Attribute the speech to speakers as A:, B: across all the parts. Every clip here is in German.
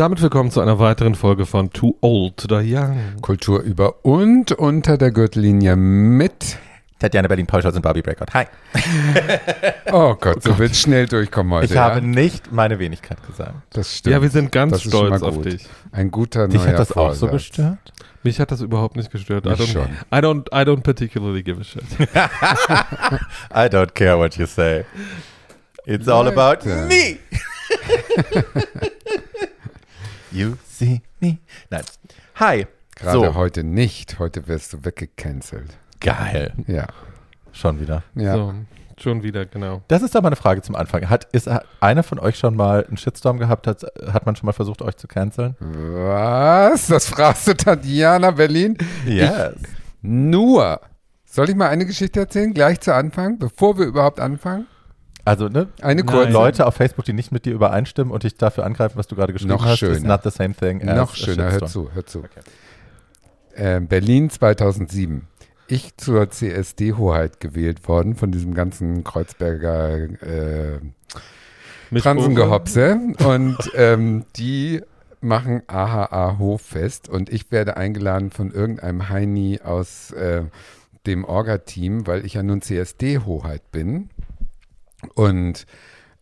A: Und damit willkommen zu einer weiteren Folge von Too Old to Die Young.
B: Kultur über und unter der Gürtellinie mit.
C: Tatjana Berlin, Paul Scholz und Barbie Breakout. Hi.
B: Oh Gott, so wird schnell durchkommen heute.
C: Ich
B: ja?
C: habe nicht meine Wenigkeit gesagt.
B: das stimmt.
A: Ja, wir sind ganz
B: Das
A: stolz auf dich.
B: Ein guter
C: Dich
B: neuer
C: hat das auch so
B: Vorsatz.
C: gestört?
A: Mich hat das überhaupt nicht gestört. I
B: Mich
A: don't,
B: schon.
A: I don't, I don't particularly give a shit.
C: I don't care what you say. It's all about me. you see me. Nein. Hi.
B: Gerade
C: so,
B: heute nicht. Heute wirst du weggecancelt.
C: geil.
B: Ja.
C: Schon wieder.
B: Ja.
A: So, schon wieder, genau.
C: Das ist aber eine Frage zum Anfang. Hat, ist einer von euch schon mal einen Shitstorm gehabt? Hat, hat man schon mal versucht, euch zu canceln?
B: Was? Das fragst du Tatjana Berlin?
C: Yes.
B: Nur. Soll ich mal eine Geschichte erzählen? Gleich zu Anfang, bevor wir überhaupt anfangen?
C: Also, ne?
B: Eine kurze.
C: Leute auf Facebook, die nicht mit dir übereinstimmen und dich dafür angreifen, was du gerade geschrieben
B: Noch
C: hast,
B: schöner.
C: is not the same thing as
B: Noch schöner, hör zu, hör zu. Äh, Berlin 2007. Ich zur CSD-Hoheit gewählt worden von diesem ganzen Kreuzberger äh, Transengehopse. Und ähm, die machen AHA Hoffest und ich werde eingeladen von irgendeinem Heini aus äh, dem Orga-Team, weil ich ja nun CSD-Hoheit bin und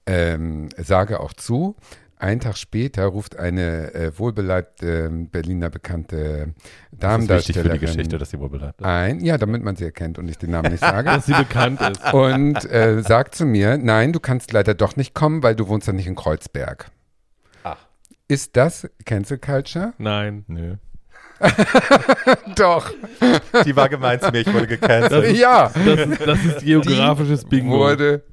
B: ähm, sage auch zu. Einen Tag später ruft eine äh, wohlbeleibte Berliner bekannte
C: Das ist wichtig für die
B: Damendarstellerin
C: Geschichte, dass sie wohl bleibt.
B: ein, ja, damit man sie erkennt und ich den Namen nicht sage
A: Dass sie bekannt ist.
B: und äh, sagt zu mir, nein, du kannst leider doch nicht kommen, weil du wohnst ja nicht in Kreuzberg.
C: Ach.
B: Ist das Cancel Culture?
A: Nein.
C: Nö.
B: Doch.
C: Die war gemeint zu mir, ich wurde gecancelt.
B: Ja.
A: Das ist, das ist geografisches Bingo.
B: Wurde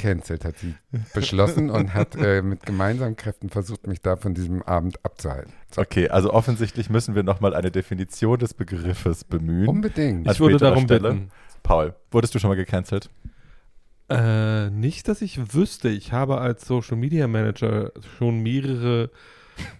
B: gecancelt, hat sie beschlossen und hat äh, mit gemeinsamen Kräften versucht, mich da von diesem Abend abzuhalten.
C: Okay, also offensichtlich müssen wir nochmal eine Definition des Begriffes bemühen.
B: Unbedingt.
C: An
A: ich würde darum
C: Stelle.
A: bitten.
C: Paul, wurdest du schon mal gecancelt?
A: Äh, nicht, dass ich wüsste. Ich habe als Social Media Manager schon mehrere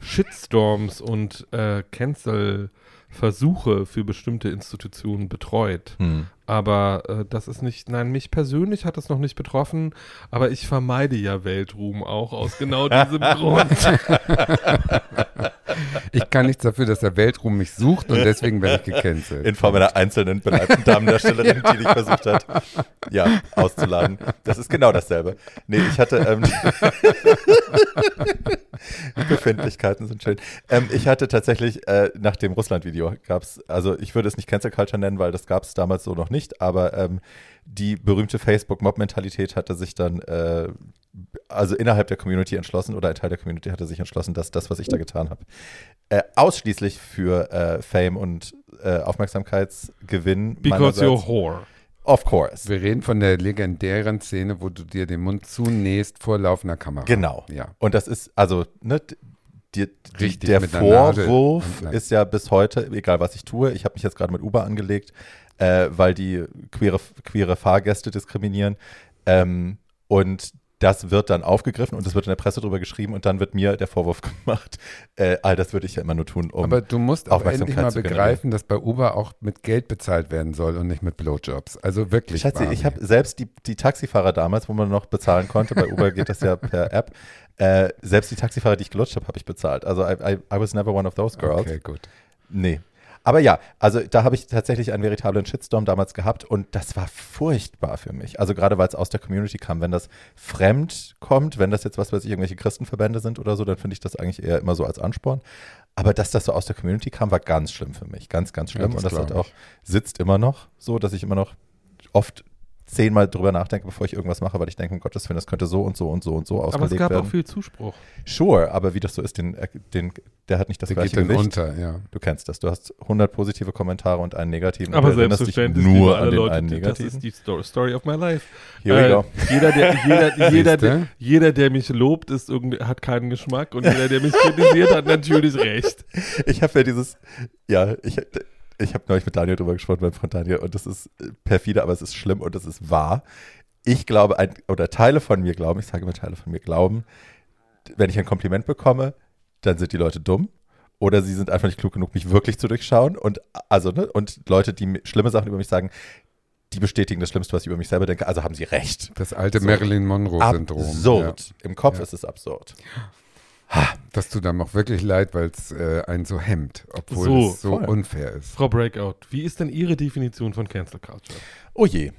A: Shitstorms und äh, Cancel-Versuche für bestimmte Institutionen betreut.
C: Hm.
A: Aber äh, das ist nicht, nein, mich persönlich hat es noch nicht betroffen, aber ich vermeide ja Weltruhm auch aus genau diesem Grund.
B: Ich kann nichts dafür, dass der Weltruhm mich sucht und deswegen werde ich gecancelt.
C: In Form einer einzelnen beleibten Damendarstellerin, die dich versucht hat, ja, auszuladen. Das ist genau dasselbe. Nee, ich hatte, ähm, Befindlichkeiten sind schön. Ähm, ich hatte tatsächlich, äh, nach dem Russland-Video gab's, also ich würde es nicht Cancel Culture nennen, weil das gab es damals so noch nicht, aber ähm, die berühmte Facebook-Mob-Mentalität hatte sich dann, äh, also innerhalb der Community entschlossen oder ein Teil der Community hatte sich entschlossen, dass das, was ich da getan habe, äh, ausschließlich für äh, Fame und äh, Aufmerksamkeitsgewinn
A: Because you're whore.
C: Of course.
B: Wir reden von der legendären Szene, wo du dir den Mund zunähst vor laufender Kamera.
C: Genau.
B: Ja.
C: Und das ist, also, ne, die, die, der Vorwurf ist ja bis heute, egal was ich tue, ich habe mich jetzt gerade mit Uber angelegt, äh, weil die queere, queere Fahrgäste diskriminieren. Ähm, und das wird dann aufgegriffen und es wird in der Presse drüber geschrieben und dann wird mir der Vorwurf gemacht, äh, all das würde ich ja immer nur tun, um
B: Aber du musst auch endlich mal begreifen, dass bei Uber auch mit Geld bezahlt werden soll und nicht mit Blowjobs. Also wirklich.
C: Schatzi, ich habe selbst die, die Taxifahrer damals, wo man noch bezahlen konnte, bei Uber geht das ja per App, äh, selbst die Taxifahrer, die ich gelutscht habe, habe ich bezahlt. Also I, I, I was never one of those girls.
B: Okay, gut.
C: Nee. Aber ja, also da habe ich tatsächlich einen veritablen Shitstorm damals gehabt und das war furchtbar für mich. Also gerade weil es aus der Community kam. Wenn das fremd kommt, wenn das jetzt was weiß ich, irgendwelche Christenverbände sind oder so, dann finde ich das eigentlich eher immer so als Ansporn. Aber dass das so aus der Community kam, war ganz schlimm für mich. Ganz, ganz schlimm.
B: Ja, das
C: und das hat auch, sitzt immer noch so, dass ich immer noch oft zehnmal drüber nachdenke, bevor ich irgendwas mache, weil ich denke, um Gottes Willen, das könnte so und so und so und so
A: Aber es
C: ausgelegt
A: gab
C: werden.
A: auch viel Zuspruch.
C: Sure, aber wie das so ist, den, den, der hat nicht das
B: Der
C: gleiche
B: geht
C: Gewicht.
B: unter, ja.
C: Du kennst das. Du hast 100 positive Kommentare und einen negativen.
A: Aber selbstverständlich
C: nur an
A: alle
C: den
A: Leute,
C: einen
A: die, das
C: negativen.
A: ist die Story, of my life.
C: Here we
A: Äh,
C: go.
A: Jeder, der, jeder, jeder, der, jeder, der mich lobt, ist irgendwie, hat keinen Geschmack und jeder, der mich kritisiert, hat natürlich recht.
C: Ich habe ja dieses, ja, ich, ich habe neulich mit Daniel drüber gesprochen, beim Freund Daniel, und das ist äh, perfide, aber es ist schlimm und es ist wahr. Ich glaube, ein, oder Teile von mir glauben, ich sage immer Teile von mir glauben, wenn ich ein Kompliment bekomme, dann sind die Leute dumm. Oder sie sind einfach nicht klug genug, mich wirklich zu durchschauen. Und also, ne, und Leute, die schlimme Sachen über mich sagen, die bestätigen das Schlimmste, was ich über mich selber denke, also haben sie recht.
B: Das alte
C: So.
B: Marilyn Monroe-Syndrom.
C: Absurd. Im Kopf
B: Ja.
C: ist es absurd.
B: Das tut einem auch wirklich leid, weil es äh, einen so hemmt, obwohl
A: So,
B: es so
C: voll.
B: unfair ist.
A: Frau Breakout, wie ist denn Ihre Definition von Cancel Culture?
C: Oh je.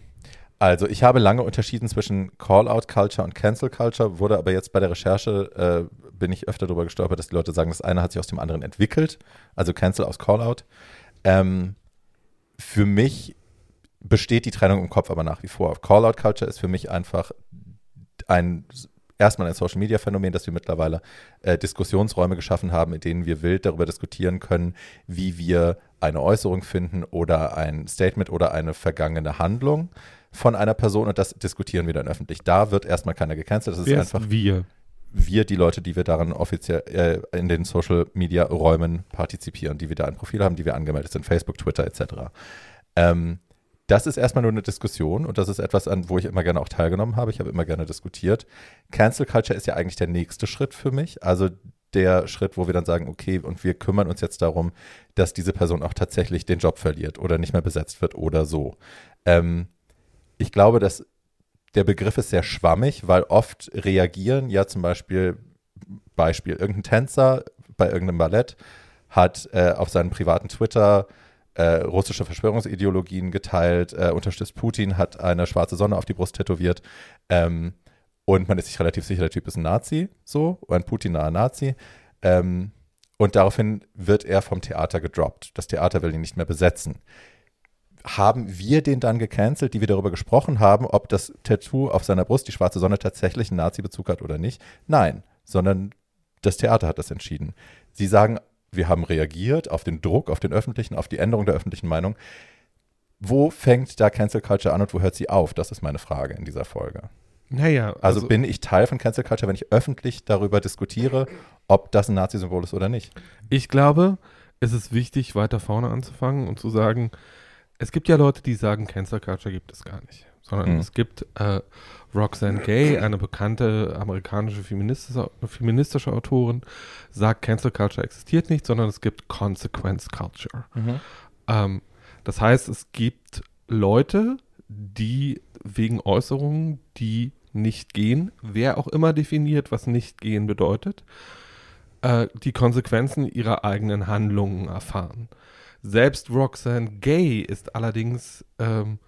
C: Also ich habe lange unterschieden zwischen Call-out-Culture und Cancel-Culture, wurde aber jetzt bei der Recherche, äh, bin ich öfter darüber gestolpert, dass die Leute sagen, das eine hat sich aus dem anderen entwickelt, also Cancel aus Call-out. Ähm, für mich besteht die Trennung im Kopf aber nach wie vor. Call-out-Culture ist für mich einfach ein erstmal ein Social-Media-Phänomen, dass wir mittlerweile äh, Diskussionsräume geschaffen haben, in denen wir wild darüber diskutieren können, wie wir eine Äußerung finden oder ein Statement oder eine vergangene Handlung von einer Person und das diskutieren wir dann öffentlich. Da wird erstmal keiner gecancelt. Das ist
A: Wer
C: einfach
A: ist wir?
C: wir, die Leute, die wir daran offiziell äh, in den Social Media Räumen partizipieren, die wir da ein Profil haben, die wir angemeldet sind, Facebook, Twitter etc. Ähm, das ist erstmal nur eine Diskussion und das ist etwas, an wo ich immer gerne auch teilgenommen habe. Ich habe immer gerne diskutiert. Cancel Culture ist ja eigentlich der nächste Schritt für mich. Also der Schritt, wo wir dann sagen, okay, und wir kümmern uns jetzt darum, dass diese Person auch tatsächlich den Job verliert oder nicht mehr besetzt wird oder so. Ähm, ich glaube, dass der Begriff ist sehr schwammig, weil oft reagieren ja zum Beispiel, Beispiel, irgendein Tänzer bei irgendeinem Ballett hat äh, auf seinem privaten Twitter äh, russische Verschwörungsideologien geteilt, äh, unterstützt Putin, hat eine schwarze Sonne auf die Brust tätowiert ähm, und man ist sich relativ sicher, der Typ ist ein Nazi, so, ein Putin-naher Nazi. Ähm, und daraufhin wird er vom Theater gedroppt. Das Theater will ihn nicht mehr besetzen haben wir den dann gecancelt, die wir darüber gesprochen haben, ob das Tattoo auf seiner Brust, die schwarze Sonne, tatsächlich einen Nazi-Bezug hat oder nicht? Nein, sondern das Theater hat das entschieden. Sie sagen, wir haben reagiert auf den Druck, auf den öffentlichen, auf die Änderung der öffentlichen Meinung. Wo fängt da Cancel Culture an und wo hört sie auf? Das ist meine Frage in dieser Folge.
A: Naja,
C: Also, bin ich Teil von Cancel Culture, wenn ich öffentlich darüber diskutiere, ob das ein Nazi-Symbol ist oder nicht?
A: Ich glaube, es ist wichtig, weiter vorne anzufangen und zu sagen, es gibt ja Leute, die sagen, Cancel Culture gibt es gar nicht. Sondern
C: Mhm.
A: es gibt äh, Roxanne Gay, eine bekannte amerikanische feministische, feministische Autorin, sagt, Cancel Culture existiert nicht, sondern es gibt Consequence Culture. Ähm, das heißt, es gibt Leute, die wegen Äußerungen, die nicht gehen, wer auch immer definiert, was nicht gehen bedeutet, äh, die Konsequenzen ihrer eigenen Handlungen erfahren. Selbst Roxanne Gay ist allerdings ähm,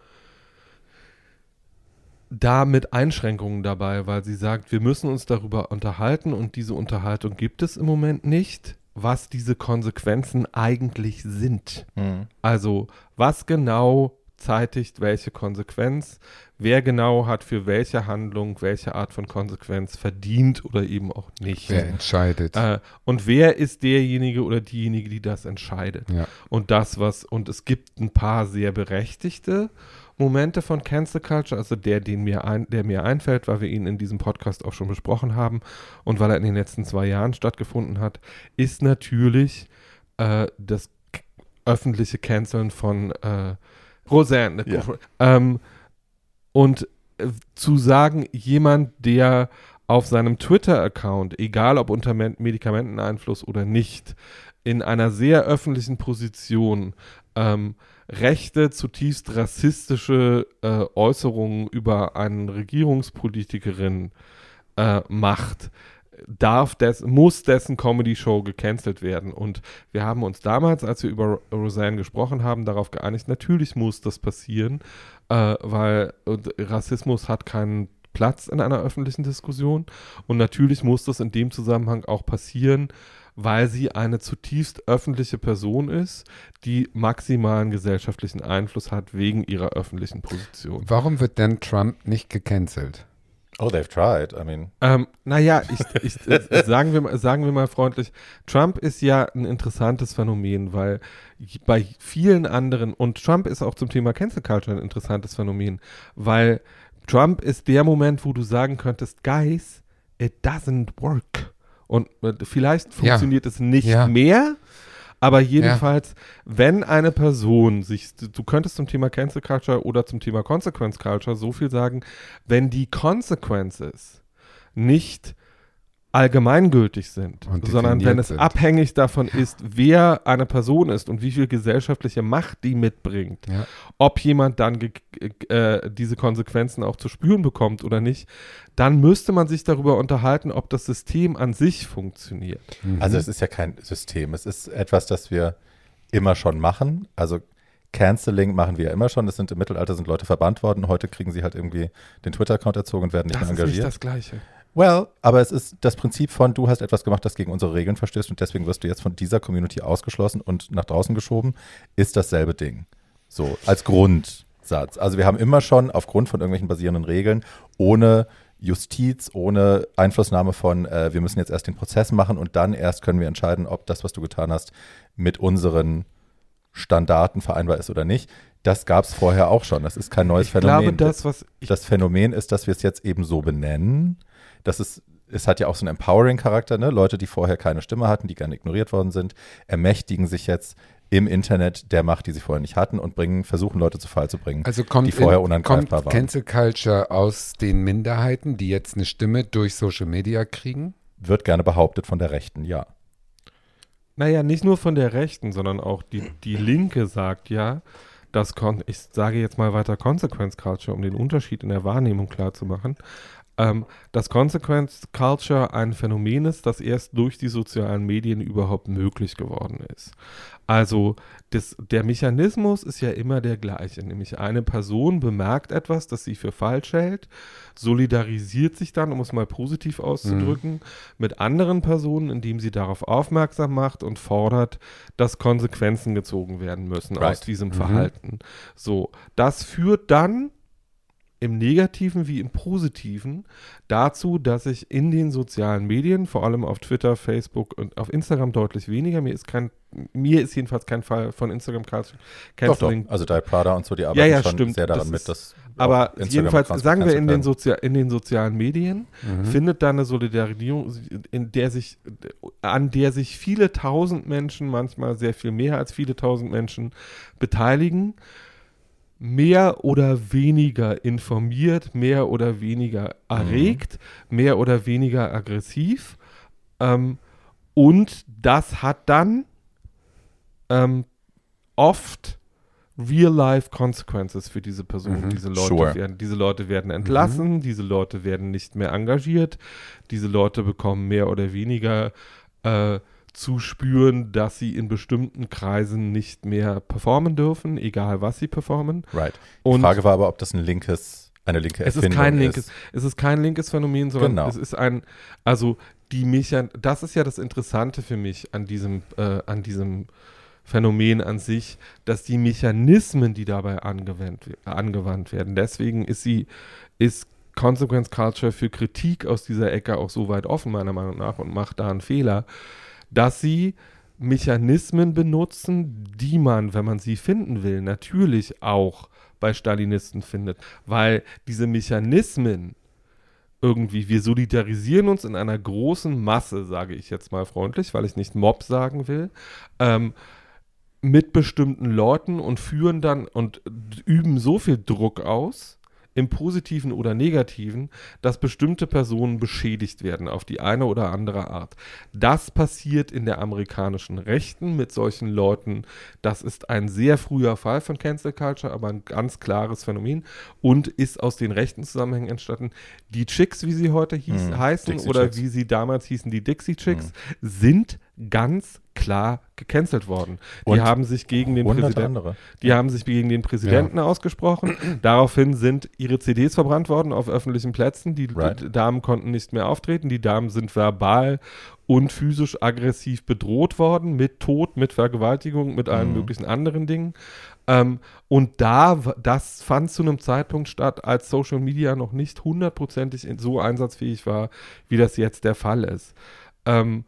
A: da mit Einschränkungen dabei, weil sie sagt, wir müssen uns darüber unterhalten und diese Unterhaltung gibt es im Moment nicht, was diese Konsequenzen eigentlich sind.
C: Mhm.
A: Also, was genau zeitigt welche Konsequenz, wer genau hat für welche Handlung welche Art von Konsequenz verdient oder eben auch nicht.
B: Wer entscheidet?
A: Äh, und wer ist derjenige oder diejenige, die das entscheidet?
B: Ja.
A: Und das, was, und es gibt ein paar sehr berechtigte Momente von Cancel Culture, also der, den mir ein, der mir einfällt, weil wir ihn in diesem Podcast auch schon besprochen haben und weil er in den letzten zwei Jahren stattgefunden hat, ist natürlich äh, das öffentliche Canceln von äh, Roseanne.
C: Ja.
A: Ähm, und äh, zu sagen, jemand, der auf seinem Twitter-Account, egal ob unter Men- Medikamenteneinfluss oder nicht, in einer sehr öffentlichen Position ähm, rechte, zutiefst rassistische äh, Äußerungen über eine Regierungspolitikerin äh, macht, darf des, muss dessen Comedy-Show gecancelt werden. Und wir haben uns damals, als wir über Roseanne gesprochen haben, darauf geeinigt, natürlich muss das passieren, äh, weil Rassismus hat keinen Platz in einer öffentlichen Diskussion. Und natürlich muss das in dem Zusammenhang auch passieren, weil sie eine zutiefst öffentliche Person ist, die maximalen gesellschaftlichen Einfluss hat wegen ihrer öffentlichen Position.
B: Warum wird denn Trump nicht gecancelt?
C: Oh, they've tried. I mean,
A: Ähm, naja, ich, ich, äh, sagen, wir, mal- sagen wir mal freundlich, Trump ist ja ein interessantes Phänomen, weil bei vielen anderen, und Trump ist auch zum Thema Cancel Culture ein interessantes Phänomen, weil Trump ist der Moment, wo du sagen könntest, guys, it doesn't work. Und äh, vielleicht
B: Ja.
A: funktioniert es nicht
B: Ja.
A: mehr, aber jedenfalls, wenn eine Person sich, du könntest zum Thema Cancel Culture oder zum Thema Consequence Culture so viel sagen, wenn die Consequences nicht allgemeingültig sind, sondern wenn es
B: sind.
A: abhängig davon ist, wer eine Person ist und wie viel gesellschaftliche Macht die mitbringt,
B: Ja.
A: ob jemand dann ge äh, diese Konsequenzen auch zu spüren bekommt oder nicht, dann müsste man sich darüber unterhalten, ob das System an sich funktioniert.
C: Also es ist ja kein System. Es ist etwas, das wir immer schon machen. Also Canceling machen wir ja immer schon. Das sind im Mittelalter sind Leute verbannt worden. Heute kriegen sie halt irgendwie den Twitter-Account erzogen und werden nicht
A: Das
C: mehr
A: ist nicht
C: engagiert.
A: das Gleiche.
C: Well, aber es ist das Prinzip von, du hast etwas gemacht, das gegen unsere Regeln verstößt und deswegen wirst du jetzt von dieser Community ausgeschlossen und nach draußen geschoben, ist dasselbe Ding. So, als Grundsatz. Also wir haben immer schon aufgrund von irgendwelchen basierenden Regeln, ohne Justiz, ohne Einflussnahme von, äh, wir müssen jetzt erst den Prozess machen und dann erst können wir entscheiden, ob das, was du getan hast, mit unseren Standarten vereinbar ist oder nicht. Das gab es vorher auch schon. Das ist kein neues
A: Ich
C: Phänomen.
A: glaube, das, was
C: Das Phänomen ist, dass wir es jetzt eben so benennen. Das ist, es hat ja auch so einen Empowering-Charakter, ne? Leute, die vorher keine Stimme hatten, die gerne ignoriert worden sind, ermächtigen sich jetzt im Internet der Macht, die sie vorher nicht hatten und bringen, versuchen Leute zu Fall zu bringen,
B: Also kommt,
C: die vorher
B: in,
C: unangreifbar
B: kommt
C: waren.
B: Cancel Culture aus den Minderheiten, die jetzt eine Stimme durch Social Media kriegen?
C: Wird gerne behauptet von der Rechten, ja.
A: Naja, nicht nur von der Rechten, sondern auch die, die Linke sagt ja, dass, ich sage jetzt mal weiter Consequence Culture, um den Unterschied in der Wahrnehmung klarzumachen, ähm, dass Consequence Culture ein Phänomen ist, das erst durch die sozialen Medien überhaupt möglich geworden ist. Also das, der Mechanismus ist ja immer der gleiche, nämlich eine Person bemerkt etwas, das sie für falsch hält, solidarisiert sich dann, um es mal positiv auszudrücken, mit anderen Personen, indem sie darauf aufmerksam macht und fordert, dass Konsequenzen gezogen werden müssen aus
C: Right.
A: diesem
B: Mhm.
A: Verhalten. So, das führt dann im Negativen wie im Positiven dazu, dass ich in den sozialen Medien, vor allem auf Twitter, Facebook und auf Instagram deutlich weniger, mir ist kein, mir ist jedenfalls kein Fall von Instagram Culture
C: Doch, doch.
A: Canceling
C: Also Diet Prada und so, die arbeiten
A: Ja, ja,
C: schon
A: stimmt.
C: sehr daran
A: Das
C: mit, dass
A: aber jedenfalls, sagen wir in den, Sozia in den sozialen Medien,
B: Mhm.
A: findet da eine Solidarisierung, in der sich, an der sich viele tausend Menschen, manchmal sehr viel mehr als viele tausend Menschen beteiligen, mehr oder weniger informiert, mehr oder weniger erregt, mehr oder weniger aggressiv. Ähm, und das hat dann ähm, oft real-life Consequences für diese Personen.
B: Mhm.
A: Diese, Leute
C: Sure.
A: werden, diese Leute werden entlassen, diese Leute werden nicht mehr engagiert, diese Leute bekommen mehr oder weniger äh, zu spüren, dass sie in bestimmten Kreisen nicht mehr performen dürfen, egal was sie performen.
C: Right. Die
A: Und
C: Frage war aber, ob das ein linkes, eine linke
A: es
C: Erfindung
A: ist kein linkes,
C: ist.
A: es ist kein linkes Phänomen, sondern
C: Genau.
A: es ist ein, also die Mechan, das ist ja das Interessante für mich an diesem, äh, an diesem Phänomen an sich, dass die Mechanismen, die dabei angewandt, angewandt werden, deswegen ist sie, ist Consequence Culture für Kritik aus dieser Ecke auch so weit offen, meiner Meinung nach, und macht da einen Fehler, dass sie Mechanismen benutzen, die man, wenn man sie finden will, natürlich auch bei Stalinisten findet, weil diese Mechanismen irgendwie, wir solidarisieren uns in einer großen Masse, sage ich jetzt mal freundlich, weil ich nicht Mob sagen will, ähm, mit bestimmten Leuten und führen dann und üben so viel Druck aus, im positiven oder negativen, dass bestimmte Personen beschädigt werden auf die eine oder andere Art. Das passiert in der amerikanischen Rechten mit solchen Leuten. Das ist ein sehr früher Fall von Cancel Culture, aber ein ganz klares Phänomen und ist aus den rechten Zusammenhängen entstanden. Die Chicks, wie sie heute hieß,
C: Mhm.
A: heißen
C: Dixie
A: oder
C: Chicks.
A: wie sie damals hießen, die Dixie Chicks, sind ganz klar gecancelt worden. Die
C: Und
A: haben sich gegen den Präsidenten die haben sich gegen den Präsidenten ausgesprochen. Daraufhin sind ihre CDs verbrannt worden auf öffentlichen Plätzen. Die
C: Right.
A: Damen konnten nicht mehr auftreten. Die Damen sind verbal und physisch aggressiv bedroht worden mit Tod, mit Vergewaltigung, mit allen
C: Mhm.
A: möglichen anderen Dingen. Ähm, und da, das fand zu einem Zeitpunkt statt, als Social Media noch nicht hundertprozentig so einsatzfähig war, wie das jetzt der Fall ist. Ähm,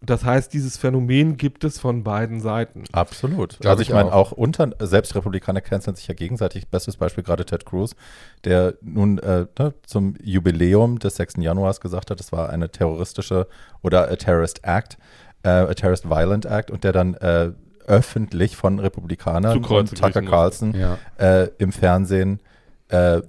A: das heißt, dieses Phänomen gibt es von beiden Seiten.
C: Absolut.
B: Glaub
C: also ich
B: ich
C: meine,
B: auch.
C: auch unter, selbst Republikaner canceln sich ja gegenseitig. Bestes Beispiel gerade Ted Cruz, der nun äh, ne, zum Jubiläum des 6. Januars gesagt hat, es war eine terroristische oder a terrorist act, äh, a terrorist violent act und der dann äh, öffentlich von Republikanern und Tucker Carlson
B: Ja.
C: äh, im Fernsehen äh,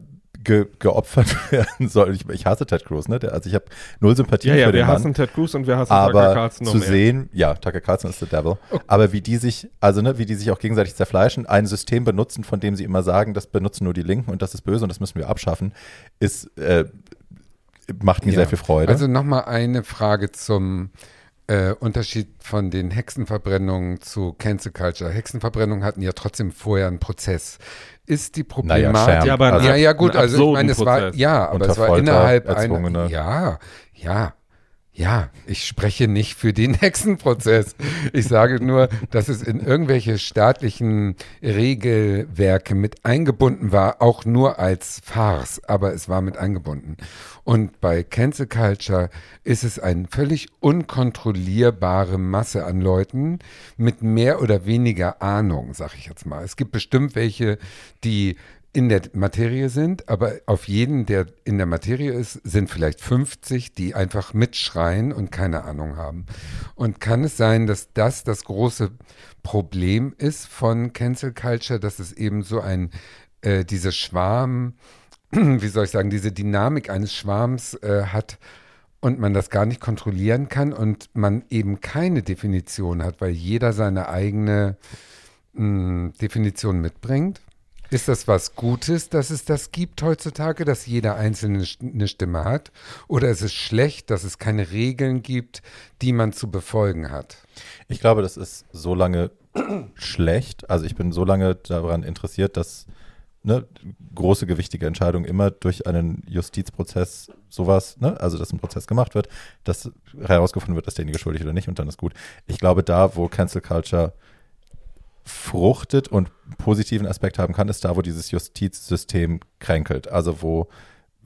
C: ge geopfert werden soll. Ich, ich hasse Ted Cruz, ne? Der, also ich habe null Sympathie
A: Ja, ja,
C: für den
A: wir
C: Mann.
A: hassen Ted Cruz und wir hassen Tucker
C: aber
A: Carlson noch
C: zu
A: mehr.
C: sehen, ja, Tucker Carlson ist the devil, aber wie die sich, also ne, wie die sich auch gegenseitig zerfleischen, ein System benutzen, von dem sie immer sagen, das benutzen nur die Linken und das ist böse und das müssen wir abschaffen, ist, äh, macht mir
B: Ja.
C: sehr viel Freude.
B: Also nochmal eine Frage zum äh, Unterschied von den Hexenverbrennungen zu Cancel Culture. Hexenverbrennungen hatten ja trotzdem vorher einen Prozess. Ist die
C: naja,
B: Problematik.
C: Scherm.
A: Ja, aber
C: also,
B: ja, ja, gut, also ich meine, es war, ja, aber es war innerhalb einer, ja, ja, ja, ich spreche nicht für den Hexenprozess. Ich sage nur, dass es in irgendwelche staatlichen Regelwerke mit eingebunden war, auch nur als Farce, aber es war mit eingebunden. Und bei Cancel Culture ist es eine völlig unkontrollierbare Masse an Leuten mit mehr oder weniger Ahnung, sag ich jetzt mal. Es gibt bestimmt welche, die in der Materie sind, aber auf jeden, der in der Materie ist, sind vielleicht 50, die einfach mitschreien und keine Ahnung haben. Und kann es sein, dass das das große Problem ist von Cancel Culture, dass es eben so ein, äh, diese Schwarm, wie soll ich sagen, diese Dynamik eines Schwarms äh, hat und man das gar nicht kontrollieren kann und man eben keine Definition hat, weil jeder seine eigene mh, Definition mitbringt? Ist das was Gutes, dass es das gibt heutzutage, dass jeder Einzelne eine Stimme hat? Oder ist es schlecht, dass es keine Regeln gibt, die man zu befolgen hat?
C: Ich glaube, das ist so lange schlecht. Also ich bin so lange daran interessiert, dass ne, große, gewichtige Entscheidungen immer durch einen Justizprozess sowas, ne, also dass ein Prozess gemacht wird, dass herausgefunden wird, ist derjenige schuldig oder nicht und dann ist gut. Ich glaube, da, wo Cancel Culture fruchtet und positiven Aspekt haben kann, ist da, wo dieses Justizsystem kränkelt. Also wo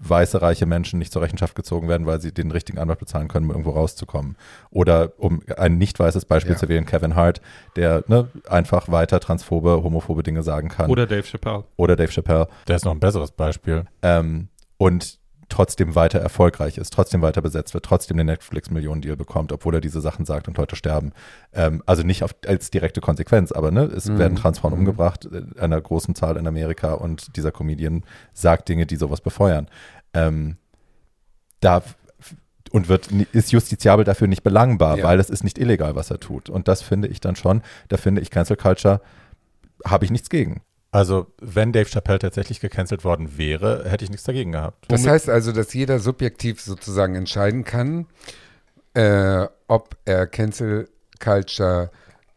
C: weiße, reiche Menschen nicht zur Rechenschaft gezogen werden, weil sie den richtigen Anwalt bezahlen können, um irgendwo rauszukommen. Oder um ein nicht weißes Beispiel
B: Ja.
C: zu wählen, Kevin Hart, der ne, einfach weiter transphobe, homophobe Dinge sagen kann.
A: Oder Dave Chappelle.
C: Oder Dave Chappelle.
D: Der ist noch ein besseres Beispiel.
C: Ähm, und trotzdem weiter erfolgreich ist, trotzdem weiter besetzt wird, trotzdem den Netflix-Millionen-Deal bekommt, obwohl er diese Sachen sagt und Leute sterben. Ähm, also nicht auf, als direkte Konsequenz, aber ne, es
B: Mhm.
C: werden Transfrauen
B: Mhm.
C: umgebracht, äh, einer großen Zahl in Amerika und dieser Comedian sagt Dinge, die sowas befeuern. Ähm, da und wird ist justiziabel dafür nicht belangbar,
B: Ja.
C: weil es ist nicht illegal, was er tut. Und das finde ich dann schon, da finde ich Cancel Culture, habe ich nichts gegen.
D: Also, wenn Dave Chappelle tatsächlich gecancelt worden wäre, hätte ich nichts dagegen gehabt.
B: Das heißt also, dass jeder subjektiv sozusagen entscheiden kann, äh, ob er Cancel Culture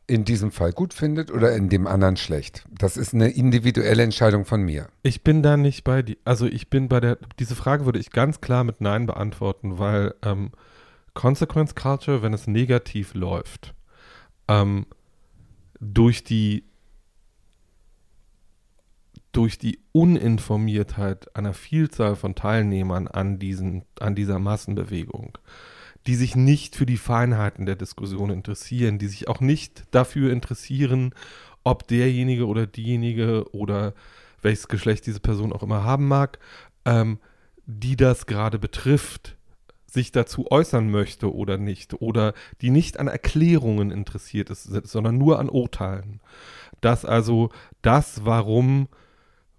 B: in diesem Fall gut findet oder in dem anderen schlecht. Das ist eine individuelle Entscheidung von mir.
A: Ich bin da nicht bei die, also ich bin bei der, diese Frage würde ich ganz klar mit Nein beantworten, weil ähm, Consequence Culture, wenn es negativ läuft, ähm, durch die durch die Uninformiertheit einer Vielzahl von Teilnehmern an diesen, an dieser Massenbewegung, die sich nicht für die Feinheiten der Diskussion interessieren, die sich auch nicht dafür interessieren, ob derjenige oder diejenige oder welches Geschlecht diese Person auch immer haben mag, ähm, die das gerade betrifft, sich dazu äußern möchte oder nicht, oder die nicht an Erklärungen interessiert ist, sondern nur an Urteilen. Dass also das, warum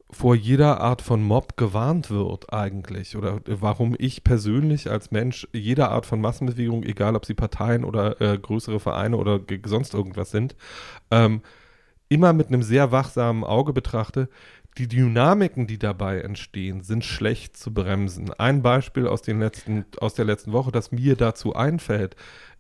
A: vor jeder Art von Mob gewarnt wird eigentlich oder warum ich persönlich als Mensch jeder Art von Massenbewegung, egal ob sie Parteien oder äh, größere Vereine oder sonst irgendwas sind, ähm, immer mit einem sehr wachsamen Auge betrachte, die Dynamiken, die dabei entstehen, sind schlecht zu bremsen. Ein Beispiel aus, den letzten, aus der letzten Woche, das mir dazu einfällt,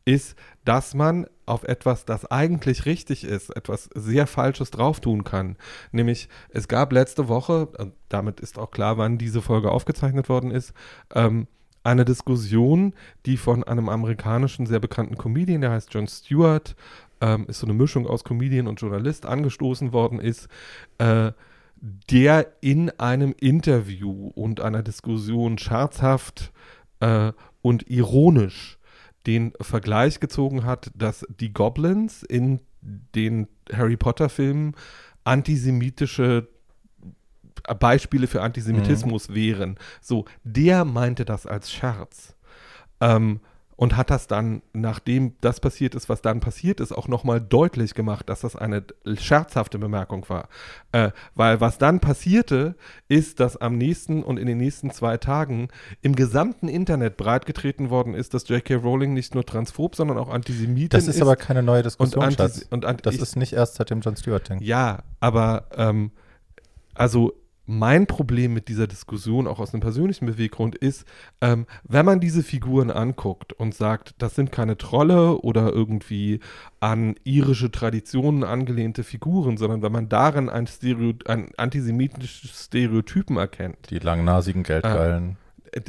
A: ist, dass man auf etwas, das eigentlich richtig ist, etwas sehr Falsches drauf tun kann. Nämlich, es gab letzte Woche, damit ist auch klar, wann diese Folge aufgezeichnet worden ist, ähm, eine Diskussion, die von einem amerikanischen sehr bekannten Comedian, der heißt Jon Stewart, ähm, ist so eine Mischung aus Comedian und Journalist, angestoßen worden ist, äh, der in einem Interview und einer Diskussion scherzhaft äh, und ironisch den Vergleich gezogen hat, dass die Goblins in den Harry Potter Filmen antisemitische Beispiele für Antisemitismus wären. So, der meinte das als Scherz. Ähm, und hat das dann, nachdem das passiert ist, was dann passiert ist, auch nochmal deutlich gemacht, dass das eine scherzhafte Bemerkung war. Äh, weil was dann passierte, ist, dass am nächsten und in den nächsten zwei Tagen im gesamten Internet breitgetreten worden ist, dass J.K. Rowling nicht nur transphob, sondern auch Antisemitin
C: Das ist, aber keine neue Diskussion,
A: und,
C: Schatz.
A: Antis und Anti
C: Das ist nicht erst seit dem John Stewart-Ding.
A: ja, aber ähm, also mein Problem mit dieser Diskussion, auch aus einem persönlichen Beweggrund, ist, ähm, wenn man diese Figuren anguckt und sagt, das sind keine Trolle oder irgendwie an irische Traditionen angelehnte Figuren, sondern wenn man darin ein, Stereo ein antisemitisches Stereotypen erkennt.
C: Die langnasigen Geldgeilen.
A: Äh,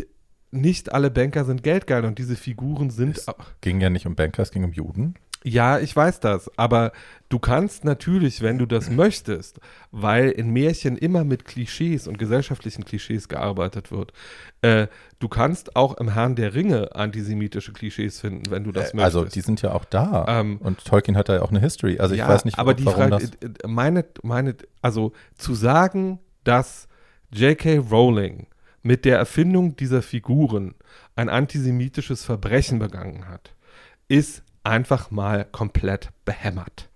A: Nicht alle Banker sind geldgeil und diese Figuren sind
C: Es ging ja nicht um Banker, es ging um Juden.
A: Ja, ich weiß das, aber du kannst natürlich, wenn du das möchtest, weil in Märchen immer mit Klischees und gesellschaftlichen Klischees gearbeitet wird, äh, du kannst auch im Herrn der Ringe antisemitische Klischees finden, wenn du das
C: Äh,
A: möchtest.
C: also die sind ja auch da.
A: Ähm,
C: und Tolkien hat da ja auch eine History. Also ich
A: ja,
C: weiß nicht,
A: aber die
C: warum
A: Frage,
C: das...
A: äh, meine, meine, also zu sagen, dass J.K. Rowling mit der Erfindung dieser Figuren ein antisemitisches Verbrechen begangen hat, ist einfach mal komplett behämmert.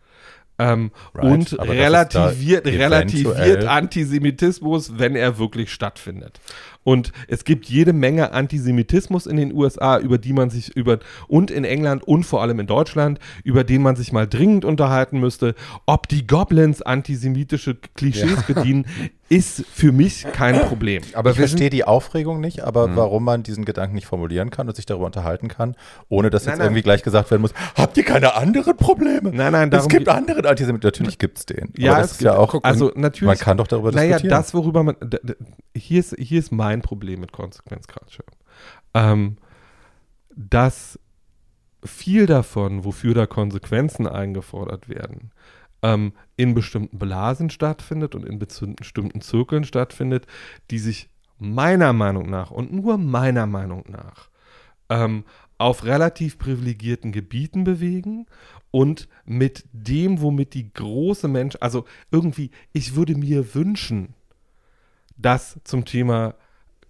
A: Ähm,
C: Right,
A: und relativiert, relativiert Antisemitismus, wenn er wirklich stattfindet. Und es gibt jede Menge Antisemitismus in den USA, über die man sich über und in England und vor allem in Deutschland, über den man sich mal dringend unterhalten müsste. Ob die Goblins antisemitische Klischees bedienen, ist für mich kein Problem.
B: Aber
C: ich verstehe die Aufregung nicht, aber
A: Mhm.
C: warum man diesen Gedanken nicht formulieren kann und sich darüber unterhalten kann, ohne dass
A: Nein,
C: jetzt
A: nein.
C: irgendwie gleich gesagt werden muss, habt ihr keine anderen Probleme?
A: Nein, nein,
C: es
A: darum
C: gibt
A: geht-
C: andere Antisemitismus. Natürlich gibt es den.
A: Ja,
C: aber das
A: es
C: ist ja auch,
A: Also natürlich.
C: man kann doch darüber
A: Naja,
C: diskutieren.
A: das, worüber man. Hier ist, hier ist mein Problem mit Consequence Culture. Ähm, dass viel davon, wofür da Konsequenzen eingefordert werden, ähm, in bestimmten Blasen stattfindet und in bestimmten Zirkeln stattfindet, die sich meiner Meinung nach und nur meiner Meinung nach ähm, auf relativ privilegierten Gebieten bewegen und mit dem, womit die große Mensch, also irgendwie, ich würde mir wünschen, dass zum Thema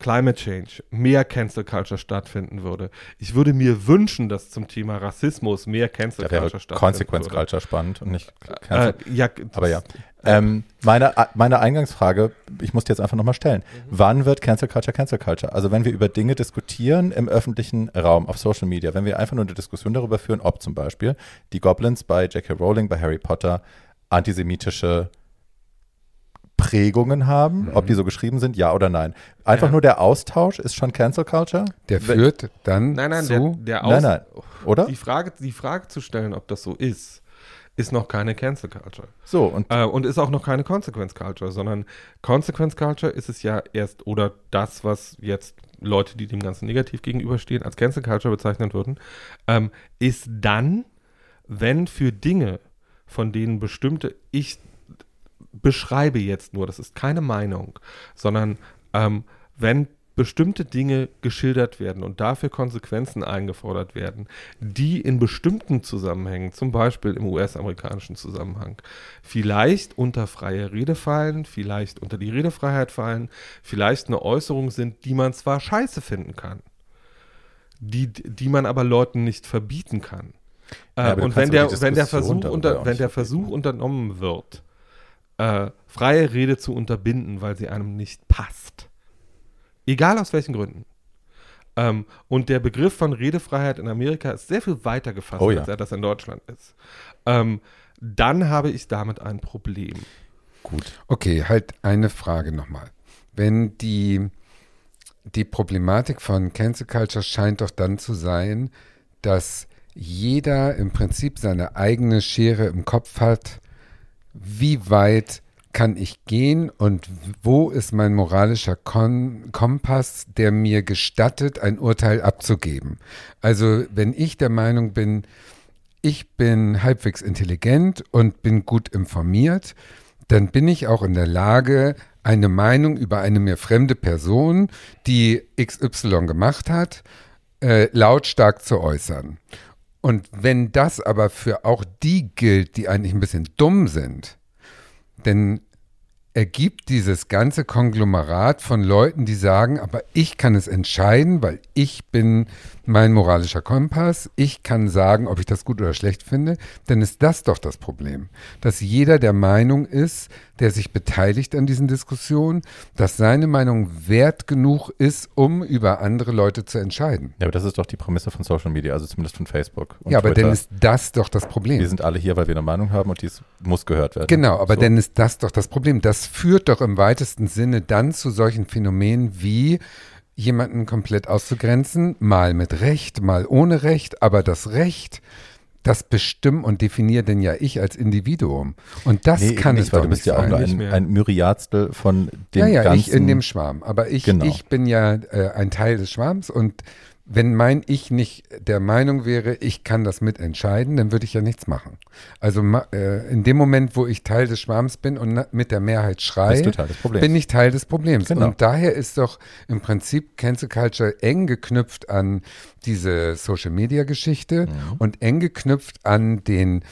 A: Climate Change mehr Cancel Culture stattfinden würde. Ich würde mir wünschen, dass zum Thema Rassismus mehr Cancel Culture stattfinden
C: Consequence
A: würde.
C: Culture spannend und nicht
A: Äh,
C: Cancel.
A: ja,
C: aber ja. Ähm, meine, meine Eingangsfrage, ich muss die jetzt einfach nochmal stellen.
A: Mhm.
C: Wann wird Cancel Culture Cancel Culture? Also wenn wir über Dinge diskutieren im öffentlichen Raum, auf Social Media, wenn wir einfach nur eine Diskussion darüber führen, ob zum Beispiel die Goblins bei J.K. Rowling, bei Harry Potter antisemitische Prägungen haben, ob die so geschrieben sind, ja oder nein. Einfach
A: Mhm. Ja.
C: nur der Austausch ist schon Cancel Culture?
B: der führt dann
A: Nein, nein,
B: zu.
A: der, der
C: Nein,
A: Aus-
C: nein. Oder?
A: Die Frage, die Frage zu stellen, ob das so ist, ist noch keine Cancel Culture.
C: So, und
A: Äh, und ist auch noch keine Consequence Culture, sondern Consequence Culture ist es ja erst oder das, was jetzt Leute, die dem Ganzen negativ gegenüberstehen, als Cancel Culture bezeichnen würden, ähm, ist dann, wenn für Dinge, von denen bestimmte, ich beschreibe jetzt nur, das ist keine Meinung, sondern ähm, wenn bestimmte Dinge geschildert werden und dafür Konsequenzen eingefordert werden, die in bestimmten Zusammenhängen, zum Beispiel im US-amerikanischen Zusammenhang, vielleicht unter freie Rede fallen, vielleicht unter die Redefreiheit fallen, vielleicht eine Äußerung sind, die man zwar scheiße finden kann, die, die man aber Leuten nicht verbieten kann.
C: Ja,
A: Äh, und wenn der, wenn der Versuch, unter, wenn der Versuch unternommen wird, äh, freie Rede zu unterbinden, weil sie einem nicht passt, egal aus welchen Gründen. Ähm, und der Begriff von Redefreiheit in Amerika ist sehr viel weiter gefasst,
C: Oh ja.
A: als er das in Deutschland ist. Ähm, dann habe ich damit ein Problem.
C: gut.
B: Okay, halt eine Frage nochmal. Wenn die, die Problematik von Cancel Culture scheint doch dann zu sein, dass jeder im Prinzip seine eigene Schere im Kopf hat, wie weit kann ich gehen und wo ist mein moralischer Kon Kompass, der mir gestattet, ein Urteil abzugeben. Also wenn ich der Meinung bin, ich bin halbwegs intelligent und bin gut informiert, dann bin ich auch in der Lage, eine Meinung über eine mir fremde Person, die XY gemacht hat, äh, lautstark zu äußern. Und wenn das aber für auch die gilt, die eigentlich ein bisschen dumm sind, dann ergibt dieses ganze Konglomerat von Leuten, die sagen, aber ich kann es entscheiden, weil ich bin mein moralischer Kompass. Ich kann sagen, ob ich das gut oder schlecht finde. Dann ist das doch das Problem. Dass jeder der Meinung ist, der sich beteiligt an diesen Diskussionen, dass seine Meinung wert genug ist, um über andere Leute zu entscheiden.
C: Ja, aber das ist doch die Prämisse von Social Media, also zumindest von Facebook.
B: ja, aber Twitter. dann ist das doch das Problem.
C: Wir sind alle hier, weil wir eine Meinung haben und dies muss gehört werden.
B: Genau, aber so. dann ist das doch das Problem. Das führt doch im weitesten Sinne dann zu solchen Phänomenen wie jemanden komplett auszugrenzen, mal mit Recht, mal ohne Recht, aber das Recht, das bestimmt und definiert denn ja ich als Individuum. Und das nee, kann nicht, es weil doch
C: du bist ja auch nur ein, ein Myriadstel von dem
B: ja, ja,
C: ganzen.
B: ich in dem Schwarm. Aber ich, genau. ich bin ja äh, ein Teil des Schwarms und wenn mein Ich nicht der Meinung wäre, ich kann das mitentscheiden, dann würde ich ja nichts machen. Also äh, in dem Moment, wo ich Teil des Schwarms bin und mit der Mehrheit schreie, bin ich Teil des Problems. Genau. Und daher ist doch im Prinzip Cancel Culture eng geknüpft an diese Social-Media-Geschichte mhm. und eng geknüpft an den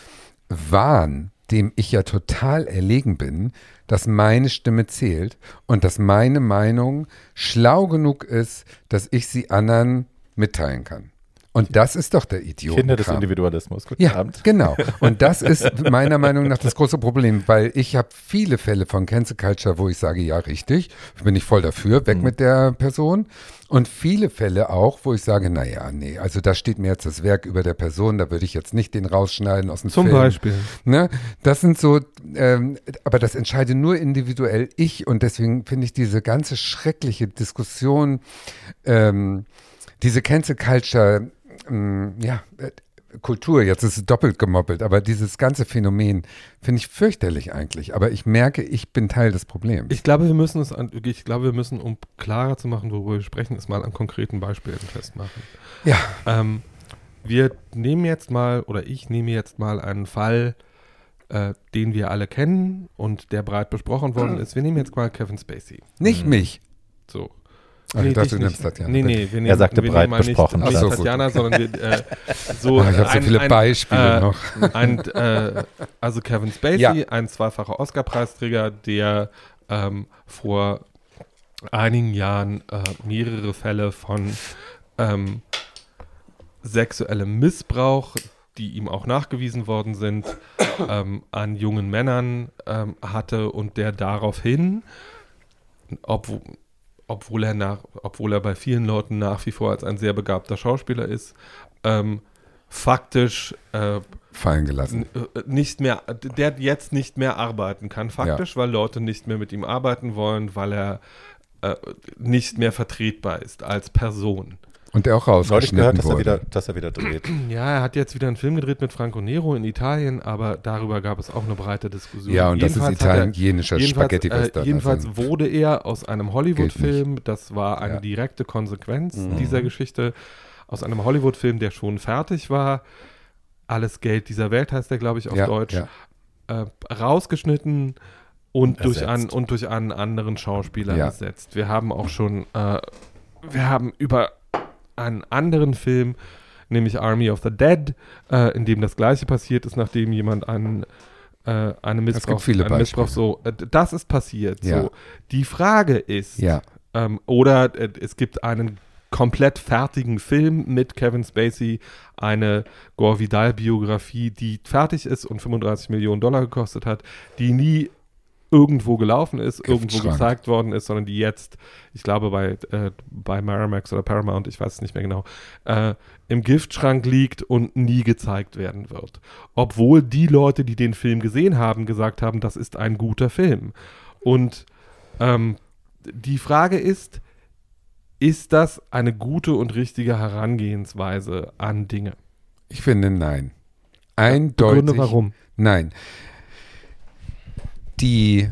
B: Wahn, dem ich ja total erlegen bin, dass meine Stimme zählt und dass meine Meinung schlau genug ist, dass ich sie anderen mitteilen kann. Und das ist doch der Idiot.
C: Kinder des Individualismus.
B: Guten ja, Abend. genau. Und das ist meiner Meinung nach das große Problem, weil ich habe viele Fälle von Cancel Culture, wo ich sage, ja, richtig, bin ich voll dafür, weg mhm. mit der Person. Und viele Fälle auch, wo ich sage, naja, nee, also da steht mir jetzt das Werk über der Person, da würde ich jetzt nicht den rausschneiden aus dem
A: Zum
B: Film.
A: Zum Beispiel.
B: Ne? Das sind so, ähm, aber das entscheide nur individuell ich und deswegen finde ich diese ganze schreckliche Diskussion, ähm, diese Cancel Culture, mh, mm, ja, äh, Kultur, jetzt ist es doppelt gemoppelt, aber dieses ganze Phänomen finde ich fürchterlich eigentlich. Aber ich merke, ich bin Teil des Problems.
A: Ich glaube, wir müssen es an, ich glaube, wir müssen, um klarer zu machen, worüber wir sprechen, es mal an konkreten Beispielen festmachen.
B: Ja.
A: Ähm, wir nehmen jetzt mal, oder ich nehme jetzt mal einen Fall, äh, den wir alle kennen und der breit besprochen worden ist. Wir nehmen jetzt mal Kevin Spacey.
B: Nicht mhm. mich.
A: So.
B: Ach, nee, ich dachte, du nimmst Tatjana.
A: Nee, nee, wir nehmen,
C: er sagte wir breit besprochen.
A: Nicht, nicht so, Tatjana, gut. sondern wir, äh, so.
B: Ach, ich habe so viele ein, Beispiele
A: äh,
B: noch.
A: Ein, äh, also Kevin Spacey, ja. ein zweifacher Oscar-Preisträger, der ähm, vor einigen Jahren äh, mehrere Fälle von ähm, sexuellem Missbrauch, die ihm auch nachgewiesen worden sind, ähm, an jungen Männern ähm, hatte und der daraufhin, obwohl obwohl er nach, obwohl er bei vielen Leuten nach wie vor als ein sehr begabter Schauspieler ist, ähm, faktisch äh,
B: fallen gelassen.
A: Äh, nicht mehr, der jetzt nicht mehr arbeiten kann, faktisch, ja. weil Leute nicht mehr mit ihm arbeiten wollen, weil er äh, nicht mehr vertretbar ist als Person.
B: Und der auch rausgeschnitten gehört,
C: dass wurde. Er wieder, dass er wieder dreht.
A: Ja, er hat jetzt wieder einen Film gedreht mit Franco Nero in Italien, aber darüber gab es auch eine breite Diskussion.
B: Ja, und jedenfalls das ist italienischer Spaghetti-Western.
A: Äh, jedenfalls also. wurde er aus einem Hollywood-Film, das war eine ja. direkte Konsequenz mhm. dieser Geschichte, aus einem Hollywood-Film, der schon fertig war, Alles Geld dieser Welt heißt der, glaube ich, auf ja, Deutsch, ja. Äh, rausgeschnitten und durch, einen, und durch einen anderen Schauspieler ersetzt. Wir haben auch schon, äh, wir haben über einen anderen Film, nämlich Army of the Dead, äh, in dem das gleiche passiert ist, nachdem jemand einen äh, eine Missbrauch, einen Missbrauch so, äh, das ist passiert.
B: Ja.
A: So. Die Frage ist,
B: ja.
A: ähm, oder äh, es gibt einen komplett fertigen Film mit Kevin Spacey, eine Gore Vidal-Biografie, die fertig ist und 35 Millionen Dollar gekostet hat, die nie irgendwo gelaufen ist, irgendwo gezeigt worden ist, sondern die jetzt, ich glaube bei, äh, bei Miramax oder Paramount, ich weiß es nicht mehr genau, äh, im Giftschrank liegt und nie gezeigt werden wird. Obwohl die Leute, die den Film gesehen haben, gesagt haben, das ist ein guter Film. Und ähm, die Frage ist, ist das eine gute und richtige Herangehensweise an Dinge?
B: Ich finde nein. Eindeutig.
A: Gründe warum?
B: Nein die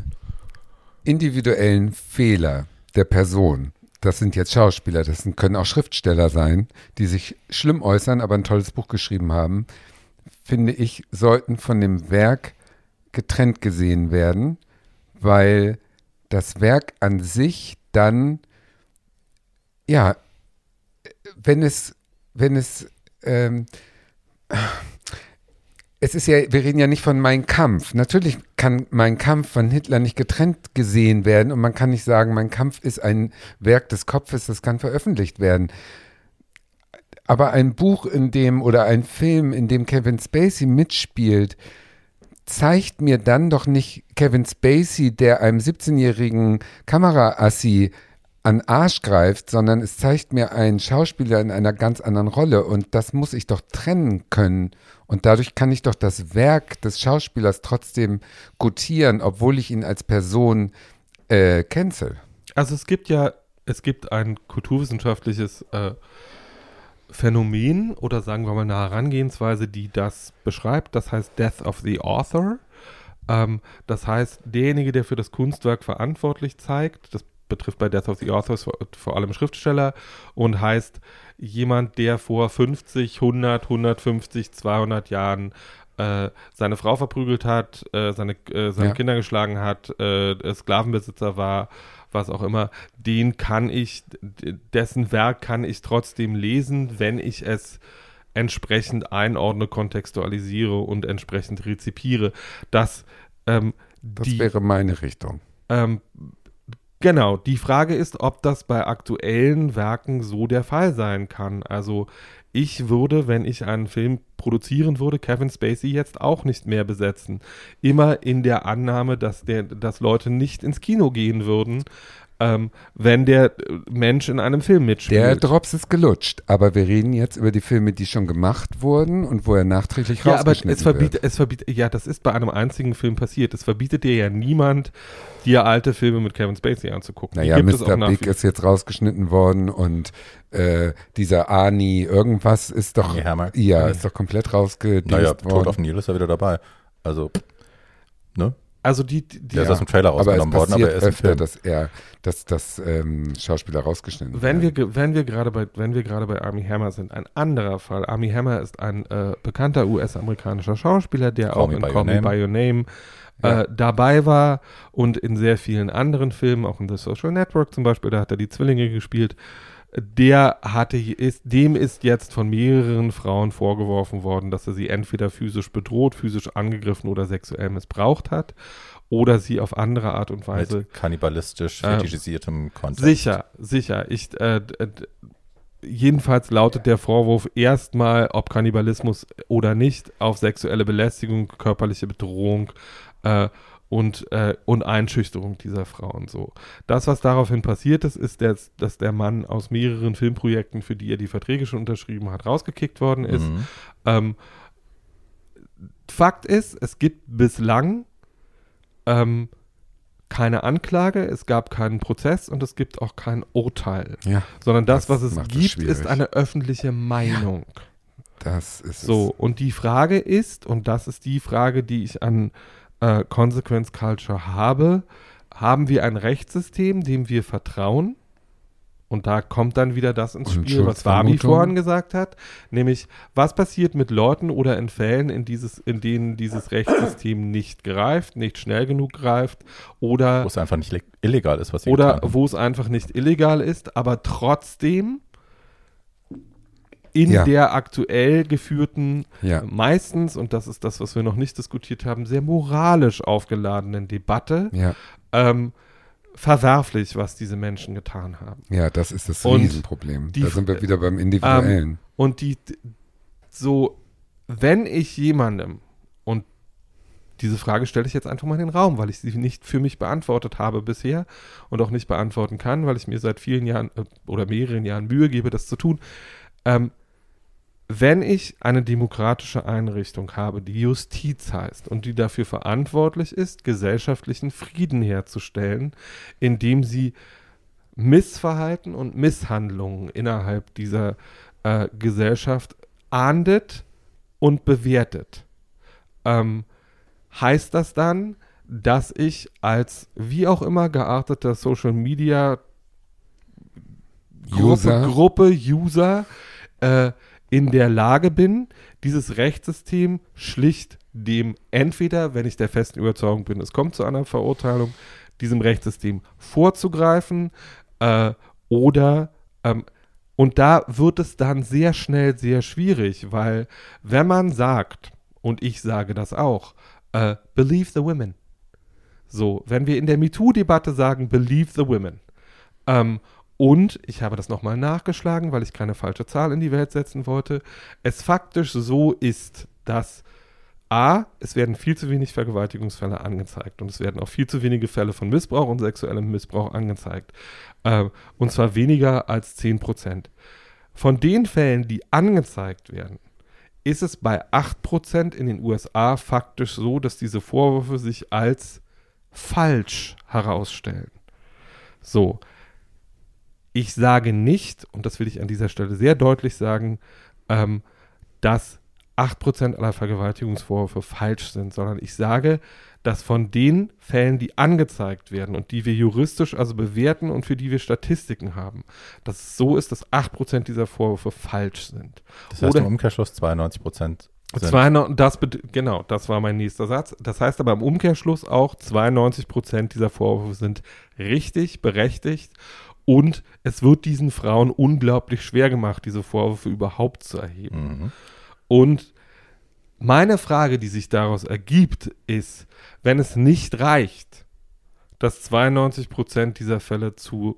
B: individuellen Fehler der Person, das sind jetzt Schauspieler, das können auch Schriftsteller sein, die sich schlimm äußern, aber ein tolles Buch geschrieben haben, finde ich, sollten von dem Werk getrennt gesehen werden, weil das Werk an sich dann, ja, wenn es, wenn es, ähm, es ist ja, wir reden ja nicht von Mein Kampf. Natürlich kann Mein Kampf von Hitler nicht getrennt gesehen werden und man kann nicht sagen, Mein Kampf ist ein Werk des Kopfes, das kann veröffentlicht werden. Aber ein Buch, in dem oder ein Film, in dem Kevin Spacey mitspielt, zeigt mir dann doch nicht Kevin Spacey, der einem 17-jährigen Kameraassi an Arsch greift, sondern es zeigt mir einen Schauspieler in einer ganz anderen Rolle und das muss ich doch trennen können und dadurch kann ich doch das Werk des Schauspielers trotzdem gutieren, obwohl ich ihn als Person äh, cancel.
A: Also es gibt ja, es gibt ein kulturwissenschaftliches äh, Phänomen oder sagen wir mal eine Herangehensweise, die das beschreibt. Das heißt Death of the Author. Ähm, das heißt, derjenige, der für das Kunstwerk verantwortlich zeigt, das betrifft bei Death of the Authors vor, vor allem Schriftsteller und heißt jemand, der vor 50, 100, 150, 200 Jahren äh, seine Frau verprügelt hat, äh, seine, äh, seine
B: Ja.
A: Kinder geschlagen hat, Sklavenbesitzer war, was auch immer, den kann ich, dessen Werk kann ich trotzdem lesen, wenn ich es entsprechend einordne, kontextualisiere und entsprechend rezipiere. Das, ähm,
B: Das
A: die,
B: wäre meine Richtung.
A: ähm, genau, die Frage ist, ob das bei aktuellen Werken so der Fall sein kann. Also ich würde, wenn ich einen Film produzieren würde, Kevin Spacey jetzt auch nicht mehr besetzen. Immer in der Annahme, dass, der, dass Leute nicht ins Kino gehen würden, ähm, wenn der äh, Mensch in einem Film mitspielt.
B: Der Drops ist gelutscht, aber wir reden jetzt über die Filme, die schon gemacht wurden und wo er nachträglich
A: Ja, aber
B: rausgeschnitten
A: es verbietet,
B: wird.
A: es verbietet, ja, das ist bei einem einzigen Film passiert. Es verbietet dir ja niemand, dir alte Filme mit Kevin Spacey anzugucken.
B: Naja,
A: gibt es auch
B: Mr.
A: nach
B: Big ist jetzt rausgeschnitten worden und äh, dieser Ani irgendwas ist doch,
C: Hammer.
B: ja, ist doch komplett rausgedingst
C: Naja, Tod
B: worden.
C: auf den Nil ist ja wieder dabei. Also, ne?
A: Also die, die
C: Der ist
B: Ja,
C: aus dem Trailer
B: aber
C: rausgenommen worden, aber er ist
B: öfter, dass er, dass das ähm, Schauspieler rausgeschnitten
A: Wenn wir,
B: werden.
A: wenn wir gerade bei, wenn wir gerade bei Army Hammer sind, ein anderer Fall. Army Hammer ist ein äh, bekannter US-amerikanischer Schauspieler, der
C: Call
A: auch in
C: by
A: Call
C: Your
A: Me
C: Name.
A: by Your Name
B: Ja.
A: äh, dabei war und in sehr vielen anderen Filmen, auch in The Social Network zum Beispiel, da hat er die Zwillinge gespielt. Der hatte, ist, dem ist jetzt von mehreren Frauen vorgeworfen worden, dass er sie entweder physisch bedroht, physisch angegriffen oder sexuell missbraucht hat oder sie auf andere Art und Weise
C: Mit kannibalistisch
A: Ähm,
C: fetischisiertem Content.
A: Sicher, sicher. Ich, äh, jedenfalls lautet der Vorwurf erstmal, ob Kannibalismus oder nicht, auf sexuelle Belästigung, körperliche Bedrohung äh, und, äh, und Einschüchterung dieser Frauen. So. Das, was daraufhin passiert ist, ist, dass, dass der Mann aus mehreren Filmprojekten, für die er die Verträge schon unterschrieben hat, rausgekickt worden ist.
C: Mhm.
A: Ähm, Fakt ist, es gibt bislang ähm, keine Anklage, es gab keinen Prozess und es gibt auch kein Urteil,
B: Ja,
A: sondern das,
B: Das
A: was es
B: es
A: gibt, ist eine öffentliche Meinung.
B: das ist
A: So, und die Frage ist, und das ist die Frage, die ich an äh, Consequence Culture habe, haben wir ein Rechtssystem, dem wir vertrauen? Und da kommt dann wieder das ins Spiel, was Fabi vorhin gesagt hat, nämlich was passiert mit Leuten oder in Fällen, in, dieses, in denen dieses Rechtssystem nicht greift, nicht schnell genug greift oder
C: Wo es einfach nicht le- illegal ist, was sie
A: oder wo es einfach nicht illegal ist, aber trotzdem in
B: Ja.
A: der aktuell geführten,
B: Ja.
A: meistens, und das ist das, was wir noch nicht diskutiert haben, sehr moralisch aufgeladenen Debatte
B: ja,
A: ähm, verwerflich, was diese Menschen getan haben.
B: ja, das ist das
A: Und
B: Riesenproblem.
A: die
B: Da sind wir wieder beim Individuellen.
A: Und die, so, wenn ich jemandem, und diese Frage stelle ich jetzt einfach mal in den Raum, weil ich sie nicht für mich beantwortet habe bisher und auch nicht beantworten kann, weil ich mir seit vielen Jahren äh, oder mehreren Jahren Mühe gebe, das zu tun. Ähm, wenn ich eine demokratische Einrichtung habe, die Justiz heißt und die dafür verantwortlich ist, gesellschaftlichen Frieden herzustellen, indem sie Missverhalten und Misshandlungen innerhalb dieser äh, Gesellschaft ahndet und bewertet, ähm, heißt das dann, dass ich als wie auch immer gearteter Social Media Gruppe,
B: User.
A: Gruppe User äh, in der Lage bin, dieses Rechtssystem schlicht dem entweder, wenn ich der festen Überzeugung bin, es kommt zu einer Verurteilung, diesem Rechtssystem vorzugreifen äh, oder ähm, und da wird es dann sehr schnell sehr schwierig, weil wenn man sagt, und ich sage das auch, äh, believe the women. So, wenn wir in der MeToo-Debatte sagen, believe the women, ähm, Und ich habe das nochmal nachgeschlagen, weil ich keine falsche Zahl in die Welt setzen wollte. Es faktisch so ist, dass A, es werden viel zu wenig Vergewaltigungsfälle angezeigt und es werden auch viel zu wenige Fälle von Missbrauch und sexuellem Missbrauch angezeigt. Äh, und zwar weniger als 10 Prozent. Von den Fällen, die angezeigt werden, ist es bei 8% in den USA faktisch so, dass diese Vorwürfe sich als falsch herausstellen. So, ich sage nicht, und das will ich an dieser Stelle sehr deutlich sagen, ähm, dass 8% aller Vergewaltigungsvorwürfe falsch sind, sondern ich sage, dass von den Fällen, die angezeigt werden und die wir juristisch also bewerten und für die wir Statistiken haben, dass es so ist, dass 8% dieser Vorwürfe falsch sind.
C: Das heißt
A: Oder-
C: im Umkehrschluss 92 Prozent.
A: Zwei, das, genau, das war mein nächster Satz. Das heißt aber im Umkehrschluss auch, 92% dieser Vorwürfe sind richtig, berechtigt und es wird diesen Frauen unglaublich schwer gemacht, diese Vorwürfe überhaupt zu erheben.
C: Mhm.
A: Und meine Frage, die sich daraus ergibt, ist, wenn es nicht reicht, dass 92 Prozent dieser Fälle zu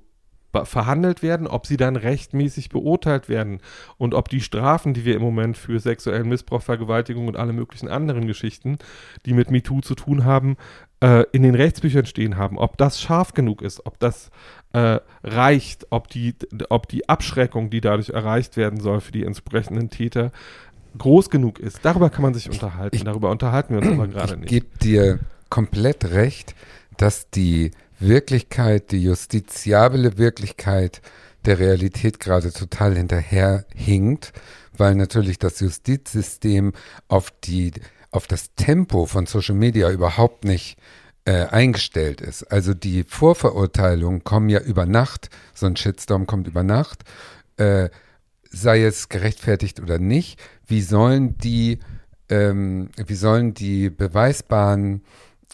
A: verhandelt werden, ob sie dann rechtmäßig beurteilt werden und ob die Strafen, die wir im Moment für sexuellen Missbrauch, Vergewaltigung und alle möglichen anderen Geschichten, die mit MeToo zu tun haben, äh, in den Rechtsbüchern stehen haben, ob das scharf genug ist, ob das äh, reicht, ob die, ob die Abschreckung, die dadurch erreicht werden soll für die entsprechenden Täter, groß genug ist. Darüber kann man sich unterhalten.
B: Ich-
A: Darüber unterhalten wir uns aber gerade
B: Ich
A: nicht.
B: gebe dir komplett recht, dass die Wirklichkeit, die justiziable Wirklichkeit der Realität gerade total hinterherhinkt, weil natürlich das Justizsystem auf die auf das Tempo von Social Media überhaupt nicht äh, eingestellt ist. Also die Vorverurteilungen kommen ja über Nacht, so ein Shitstorm kommt über Nacht, äh, sei es gerechtfertigt oder nicht. Wie sollen die, ähm, wie sollen die beweisbaren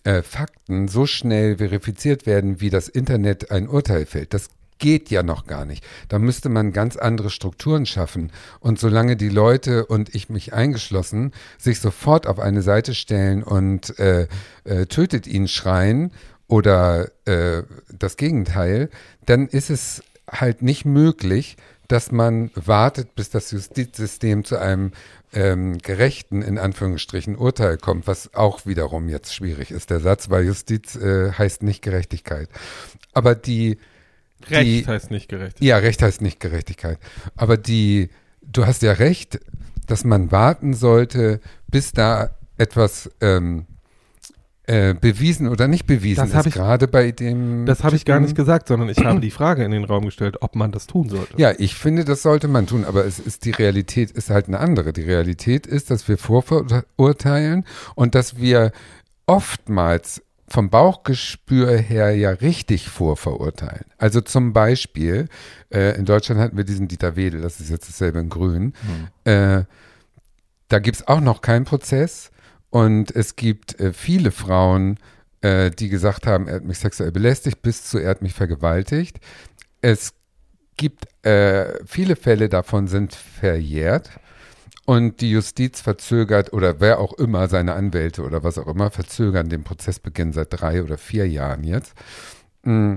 B: äh, Fakten so schnell verifiziert werden, wie das Internet ein Urteil fällt? Das geht ja noch gar nicht. Da müsste man ganz andere Strukturen schaffen. Und solange die Leute und ich mich eingeschlossen sich sofort auf eine Seite stellen und äh, äh, tötet ihn schreien oder äh, das Gegenteil, dann ist es halt nicht möglich, dass man wartet, bis das Justizsystem zu einem ähm, gerechten, in Anführungsstrichen, Urteil kommt, was auch wiederum jetzt schwierig ist, der Satz, weil Justiz äh, heißt nicht Gerechtigkeit. Aber die,
A: Recht
B: die-
A: heißt nicht gerecht.
B: ja, Recht heißt nicht Gerechtigkeit. Aber die, du hast ja recht, dass man warten sollte, bis da etwas ähm, äh, bewiesen oder nicht bewiesen
A: Das
B: ist,
A: ich-
B: gerade bei dem.
A: Das habe ich gar nicht gesagt, sondern ich habe die Frage in den Raum gestellt, ob man das tun sollte.
B: Ja, ich finde, das sollte man tun, aber es ist die Realität ist halt eine andere. Die Realität ist, dass wir vorverurteilen und dass wir oftmals vom Bauchgespür her ja richtig vorverurteilen. Also zum Beispiel, äh, in Deutschland hatten wir diesen Dieter Wedel, das ist jetzt dasselbe in Grün. Äh, da gibt es auch noch keinen Prozess und es gibt äh, viele Frauen, äh, die gesagt haben, er hat mich sexuell belästigt, bis zu er hat mich vergewaltigt. Es gibt äh, viele Fälle davon sind verjährt und die Justiz verzögert oder wer auch immer, seine Anwälte oder was auch immer, verzögern den Prozessbeginn seit drei oder vier Jahren jetzt. Mm,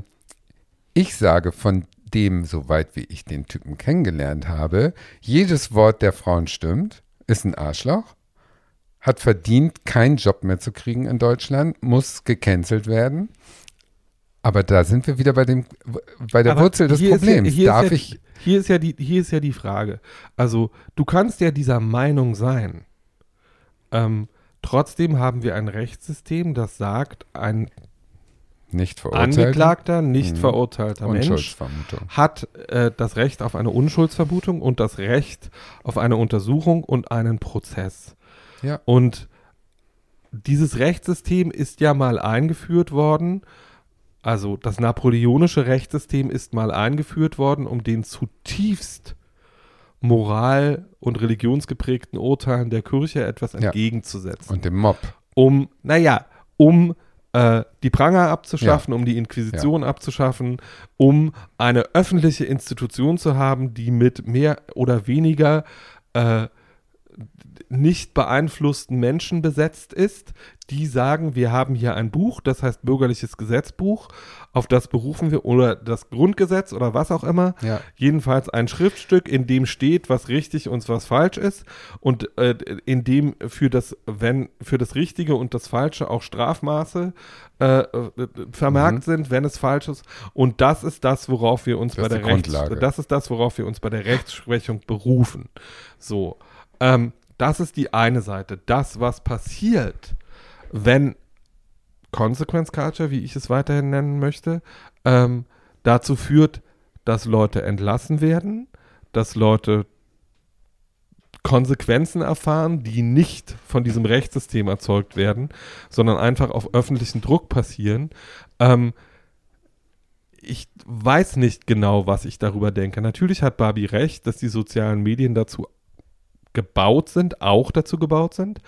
B: Ich sage von dem, soweit wie ich den Typen kennengelernt habe, jedes Wort der Frauen stimmt, ist ein Arschloch, hat verdient, keinen Job mehr zu kriegen in Deutschland, muss gecancelt werden. Aber da sind wir wieder bei dem, bei der
A: Aber
B: Wurzel des
A: ist ja-
B: Problems.
A: ist
B: Darf
A: ja,
B: ich,
A: Hier ist, ja die, hier ist ja die Frage. Also, du kannst ja dieser Meinung sein. Ähm, trotzdem haben wir ein Rechtssystem, das sagt, ein
B: nicht
A: angeklagter, nicht
B: Mhm.
A: verurteilter Mensch hat äh, das Recht auf eine Unschuldsvermutung und das Recht auf eine Untersuchung und einen Prozess.
B: Ja.
A: Und dieses Rechtssystem ist ja mal eingeführt worden, also das napoleonische Rechtssystem ist mal eingeführt worden, um den zutiefst moral- und religionsgeprägten Urteilen der Kirche etwas
B: Ja.
A: entgegenzusetzen
B: Und dem Mob.
A: um, naja, um äh, die Pranger abzuschaffen, um die Inquisition abzuschaffen, um eine öffentliche Institution zu haben, die mit mehr oder weniger äh, nicht beeinflussten Menschen besetzt ist, die sagen, wir haben hier ein Buch, das heißt bürgerliches Gesetzbuch, auf das berufen wir, oder das Grundgesetz oder was auch immer.
B: Ja.
A: Jedenfalls ein Schriftstück, in dem steht, was richtig und was falsch ist und äh, in dem für das, wenn, für das Richtige und das Falsche auch Strafmaße äh, äh, vermerkt
B: Mhm.
A: sind, wenn es falsch ist. Und das ist das, worauf wir uns
B: Das
A: bei der Rechts, das ist das, worauf wir uns bei der Rechtsprechung berufen. So, ähm, das ist die eine Seite. Das, was passiert, wenn Consequence Culture, wie ich es weiterhin nennen möchte, ähm, dazu führt, dass Leute entlassen werden, dass Leute Konsequenzen erfahren, die nicht von diesem Rechtssystem erzeugt werden, sondern einfach auf öffentlichen Druck passieren. Ähm, ich weiß nicht genau, was ich darüber denke. Natürlich hat Barbie recht, dass die sozialen Medien dazu gebaut sind, auch dazu gebaut sind,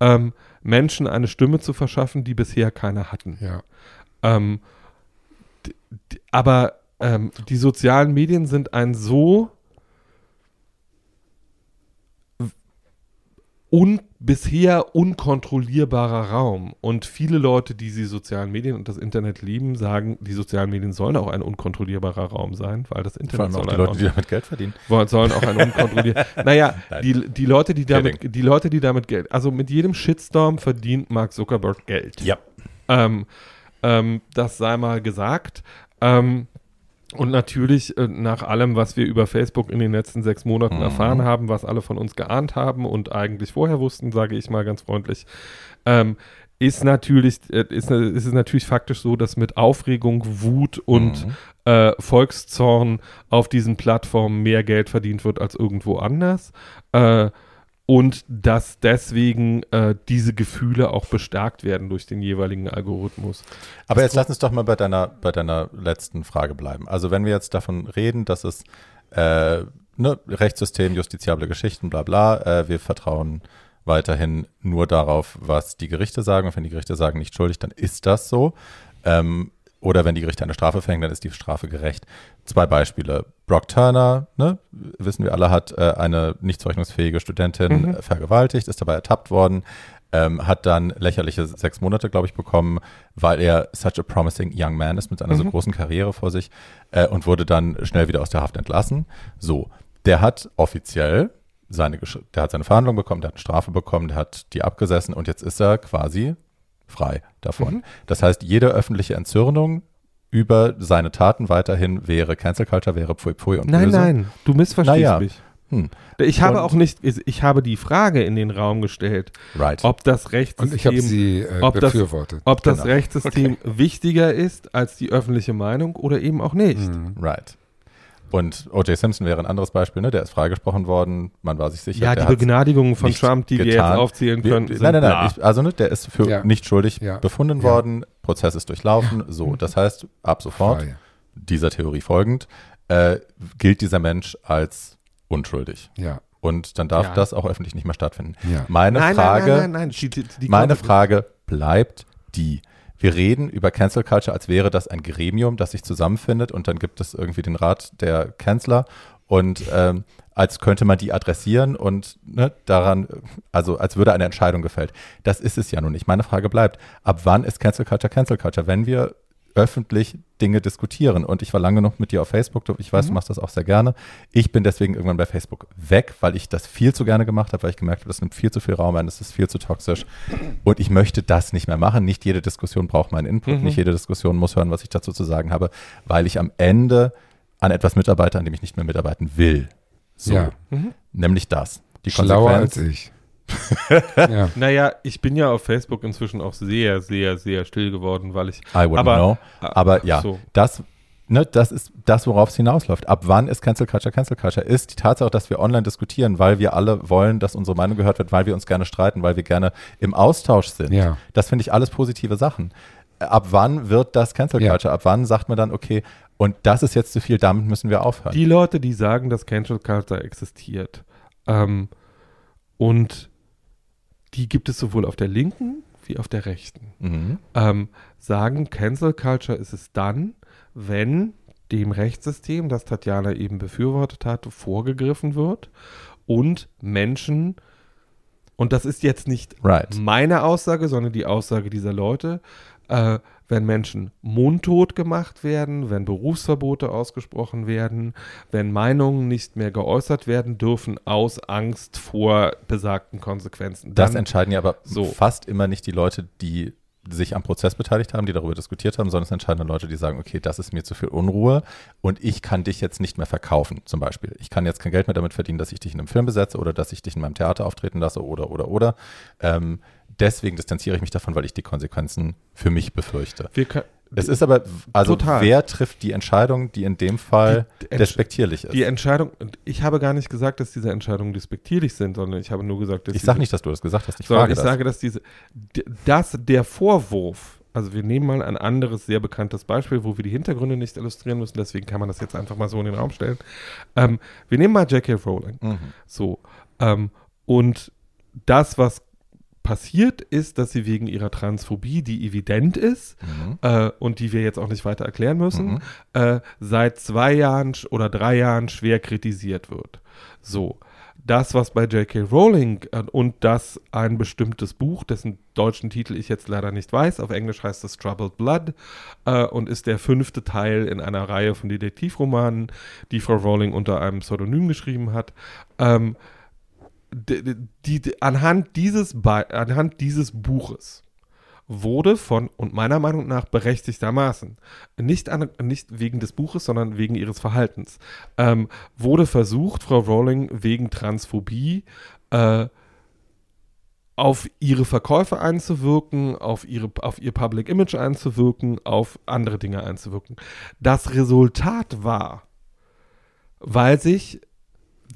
A: ähm, Menschen eine Stimme zu verschaffen, die bisher keine hatten.
B: Ja.
A: Ähm, aber ähm, die sozialen Medien sind ein so un bisher unkontrollierbarer Raum. Und viele Leute, die die sozialen Medien und das Internet lieben, sagen, die sozialen Medien sollen auch ein unkontrollierbarer Raum sein, weil das
C: Vor
A: Internet
C: auch
A: soll
C: die
A: ein
C: Leute, die damit Geld verdienen.
A: wollen- sollen auch ein unkontrollierbar. naja,
C: Nein.
A: die, die Leute, die damit, die Leute, die damit Geld, also mit jedem Shitstorm verdient Mark Zuckerberg Geld.
C: Ja.
A: Ähm, ähm, das sei mal gesagt. Ähm, und natürlich äh, nach allem, was wir über Facebook in den letzten sechs Monaten
C: Mhm.
A: erfahren haben, was alle von uns geahnt haben und eigentlich vorher wussten, sage ich mal ganz freundlich, ähm, ist natürlich, äh, ist, ist es natürlich faktisch so, dass mit Aufregung, Wut und
C: Mhm.
A: äh, Volkszorn auf diesen Plattformen mehr Geld verdient wird als irgendwo anders. Äh, und dass deswegen äh, diese Gefühle auch bestärkt werden durch den jeweiligen Algorithmus.
C: Aber jetzt lass uns doch mal bei deiner, bei deiner letzten Frage bleiben. Also wenn wir jetzt davon reden, dass es äh, ne, Rechtssystem, justiziable Geschichten, bla bla, äh, wir vertrauen weiterhin nur darauf, was die Gerichte sagen. Und wenn die Gerichte sagen, nicht schuldig, dann ist das so. Ähm, oder wenn die Gerichte eine Strafe verhängen, dann ist die Strafe gerecht. Zwei Beispiele. Brock Turner, ne, wissen wir alle, hat äh, eine nicht zurechnungsfähige Studentin
A: Mhm.
C: vergewaltigt, ist dabei ertappt worden, ähm, hat dann lächerliche sechs Monate, glaube ich, bekommen, weil er such a promising young man ist mit einer so
A: Mhm.
C: großen Karriere vor sich äh, und wurde dann schnell wieder aus der Haft entlassen. So, der hat offiziell seine, der hat seine Verhandlung bekommen, der hat eine Strafe bekommen, der hat die abgesessen und jetzt ist er quasi frei davon.
A: Mhm.
C: Das heißt, jede öffentliche Entzürnung über seine Taten weiterhin wäre Cancel Culture, wäre Pfui Pfui und
A: Nein,
C: Böse.
A: nein, du missverstehst
C: Naja.
A: mich.
C: Hm.
A: Ich habe
C: Und-
A: auch nicht, ich habe die Frage in den Raum gestellt,
C: Right.
A: ob das
B: Und ich habe
A: Rechtssystem,
B: sie äh,
A: ob das- ob das
C: Genau.
A: Rechtssystem wichtiger ist als die öffentliche Meinung oder eben auch nicht.
B: Mhm.
C: Right. Und O.J. Simpson wäre ein anderes Beispiel, ne? Der ist freigesprochen worden, man war sich sicher.
A: Ja, die
C: hat's
A: Begnadigung von Trump, die wir
C: getan.
A: jetzt aufzählen
C: Wir-
A: können, sind
C: nein, nein, nein. Ich, also, ne, der ist für
B: Ja.
C: nicht schuldig
B: Ja.
C: befunden
B: Ja.
C: worden. Prozess ist durchlaufen. So, das heißt, ab sofort,
B: Frei.
C: dieser Theorie folgend, äh, gilt dieser Mensch als unschuldig.
B: Ja,
C: Und dann darf
A: Ja.
C: das auch öffentlich nicht mehr stattfinden.
B: ja.
C: Meine
A: nein,
C: Frage,
A: nein, nein, nein, nein. Die, die, die
C: meine Frage bleibt die. Wir reden über Cancel Culture, als wäre das ein Gremium, das sich zusammenfindet und dann gibt es irgendwie den Rat der Canceler und ähm, als könnte man die adressieren und ne, daran, also als würde eine Entscheidung gefällt. Das ist es ja nun nicht. Meine Frage bleibt, ab wann ist Cancel Culture Cancel Culture? Wenn wir öffentlich Dinge diskutieren und ich war lange noch mit dir auf Facebook, ich weiß,
A: Mhm.
C: du machst das auch sehr gerne. Ich bin deswegen irgendwann bei Facebook weg, weil ich das viel zu gerne gemacht habe, weil ich gemerkt habe, das nimmt viel zu viel Raum ein, das ist viel zu toxisch und ich möchte das nicht mehr machen. Nicht jede Diskussion braucht meinen Input,
A: Mhm.
C: nicht jede Diskussion muss hören, was ich dazu zu sagen habe, weil ich am Ende an etwas mitarbeite, an dem ich nicht mehr mitarbeiten will. So,
B: Ja.
A: Mhm.
C: nämlich das. Die
B: Schlauer
C: Konsequenz.
B: als ich. Ja.
A: Naja, ich bin ja auf Facebook inzwischen auch sehr, sehr, sehr still geworden, weil ich.
C: I wouldn't
A: Aber-
C: know. Aber ja,
A: So.
C: das, ne, das ist das, worauf es hinausläuft. Ab wann ist Cancel Culture Cancel Culture? Ist die Tatsache, dass wir online diskutieren, weil wir alle wollen, dass unsere Meinung gehört wird, weil wir uns gerne streiten, weil wir gerne im Austausch sind.
B: Ja.
C: Das finde ich alles positive Sachen. Ab wann wird das Cancel
B: Ja.
C: Culture? Ab wann sagt man dann, okay, und das ist jetzt zu viel, damit müssen wir aufhören.
A: Die Leute, die sagen, dass Cancel Culture existiert, ähm, und die gibt es sowohl auf der linken wie auf der rechten,
C: mhm.
A: ähm, sagen, Cancel Culture ist es dann, wenn dem Rechtssystem, das Tatjana eben befürwortet hat, vorgegriffen wird und Menschen und das ist jetzt nicht
C: Right.
A: meine Aussage, sondern die Aussage dieser Leute, äh, wenn Menschen mundtot gemacht werden, wenn Berufsverbote ausgesprochen werden, wenn Meinungen nicht mehr geäußert werden dürfen aus Angst vor besagten Konsequenzen.
C: Das
A: Dann-
C: entscheiden ja aber
A: so.
C: fast immer nicht die Leute, die sich am Prozess beteiligt haben, die darüber diskutiert haben, sondern es entscheiden dann Leute, die sagen, okay, das ist mir zu viel Unruhe und ich kann dich jetzt nicht mehr verkaufen, zum Beispiel. Ich kann jetzt kein Geld mehr damit verdienen, dass ich dich in einem Film besetze oder dass ich dich in meinem Theater auftreten lasse oder, oder, oder. Ähm, deswegen distanziere ich mich davon, weil ich die Konsequenzen für mich befürchte.
A: können,
C: Es ist aber, also
A: Total.
C: wer trifft die Entscheidung, die in dem Fall
A: Die-
C: despektierlich ist?
A: die Entscheidung, ich habe gar nicht gesagt, dass diese Entscheidungen despektierlich sind, sondern ich habe nur gesagt, dass
C: ich sage nicht, dass du das gesagt hast, ich frage
A: ich
C: das.
A: sage, dass diese, dass der Vorwurf, also wir nehmen mal ein anderes, sehr bekanntes Beispiel, wo wir die Hintergründe nicht illustrieren müssen, deswegen kann man das jetzt einfach mal so in den Raum stellen. Ähm, wir nehmen mal J.K. Rowling.
C: mhm.
A: So. Ähm, und das, was passiert, ist, dass sie wegen ihrer Transphobie, die evident ist
C: Mhm.
A: äh, und die wir jetzt auch nicht weiter erklären müssen,
C: Mhm.
A: äh, seit zwei Jahren oder drei Jahren schwer kritisiert wird. So. Das, was bei J.K. Rowling äh, und das ein bestimmtes Buch, dessen deutschen Titel ich jetzt leider nicht weiß, auf Englisch heißt es Troubled Blood äh, und ist der fünfte Teil in einer Reihe von Detektivromanen, die Frau Rowling unter einem Pseudonym geschrieben hat. Ähm, die, die, anhand, dieses anhand dieses Buches wurde von, und meiner Meinung nach berechtigtermaßen, nicht, an, nicht wegen des Buches, sondern wegen ihres Verhaltens, ähm, wurde versucht, Frau Rowling wegen Transphobie äh, auf ihre Verkäufe einzuwirken, auf, ihre, auf ihr Public Image einzuwirken, auf andere Dinge einzuwirken. Das Resultat war, weil sich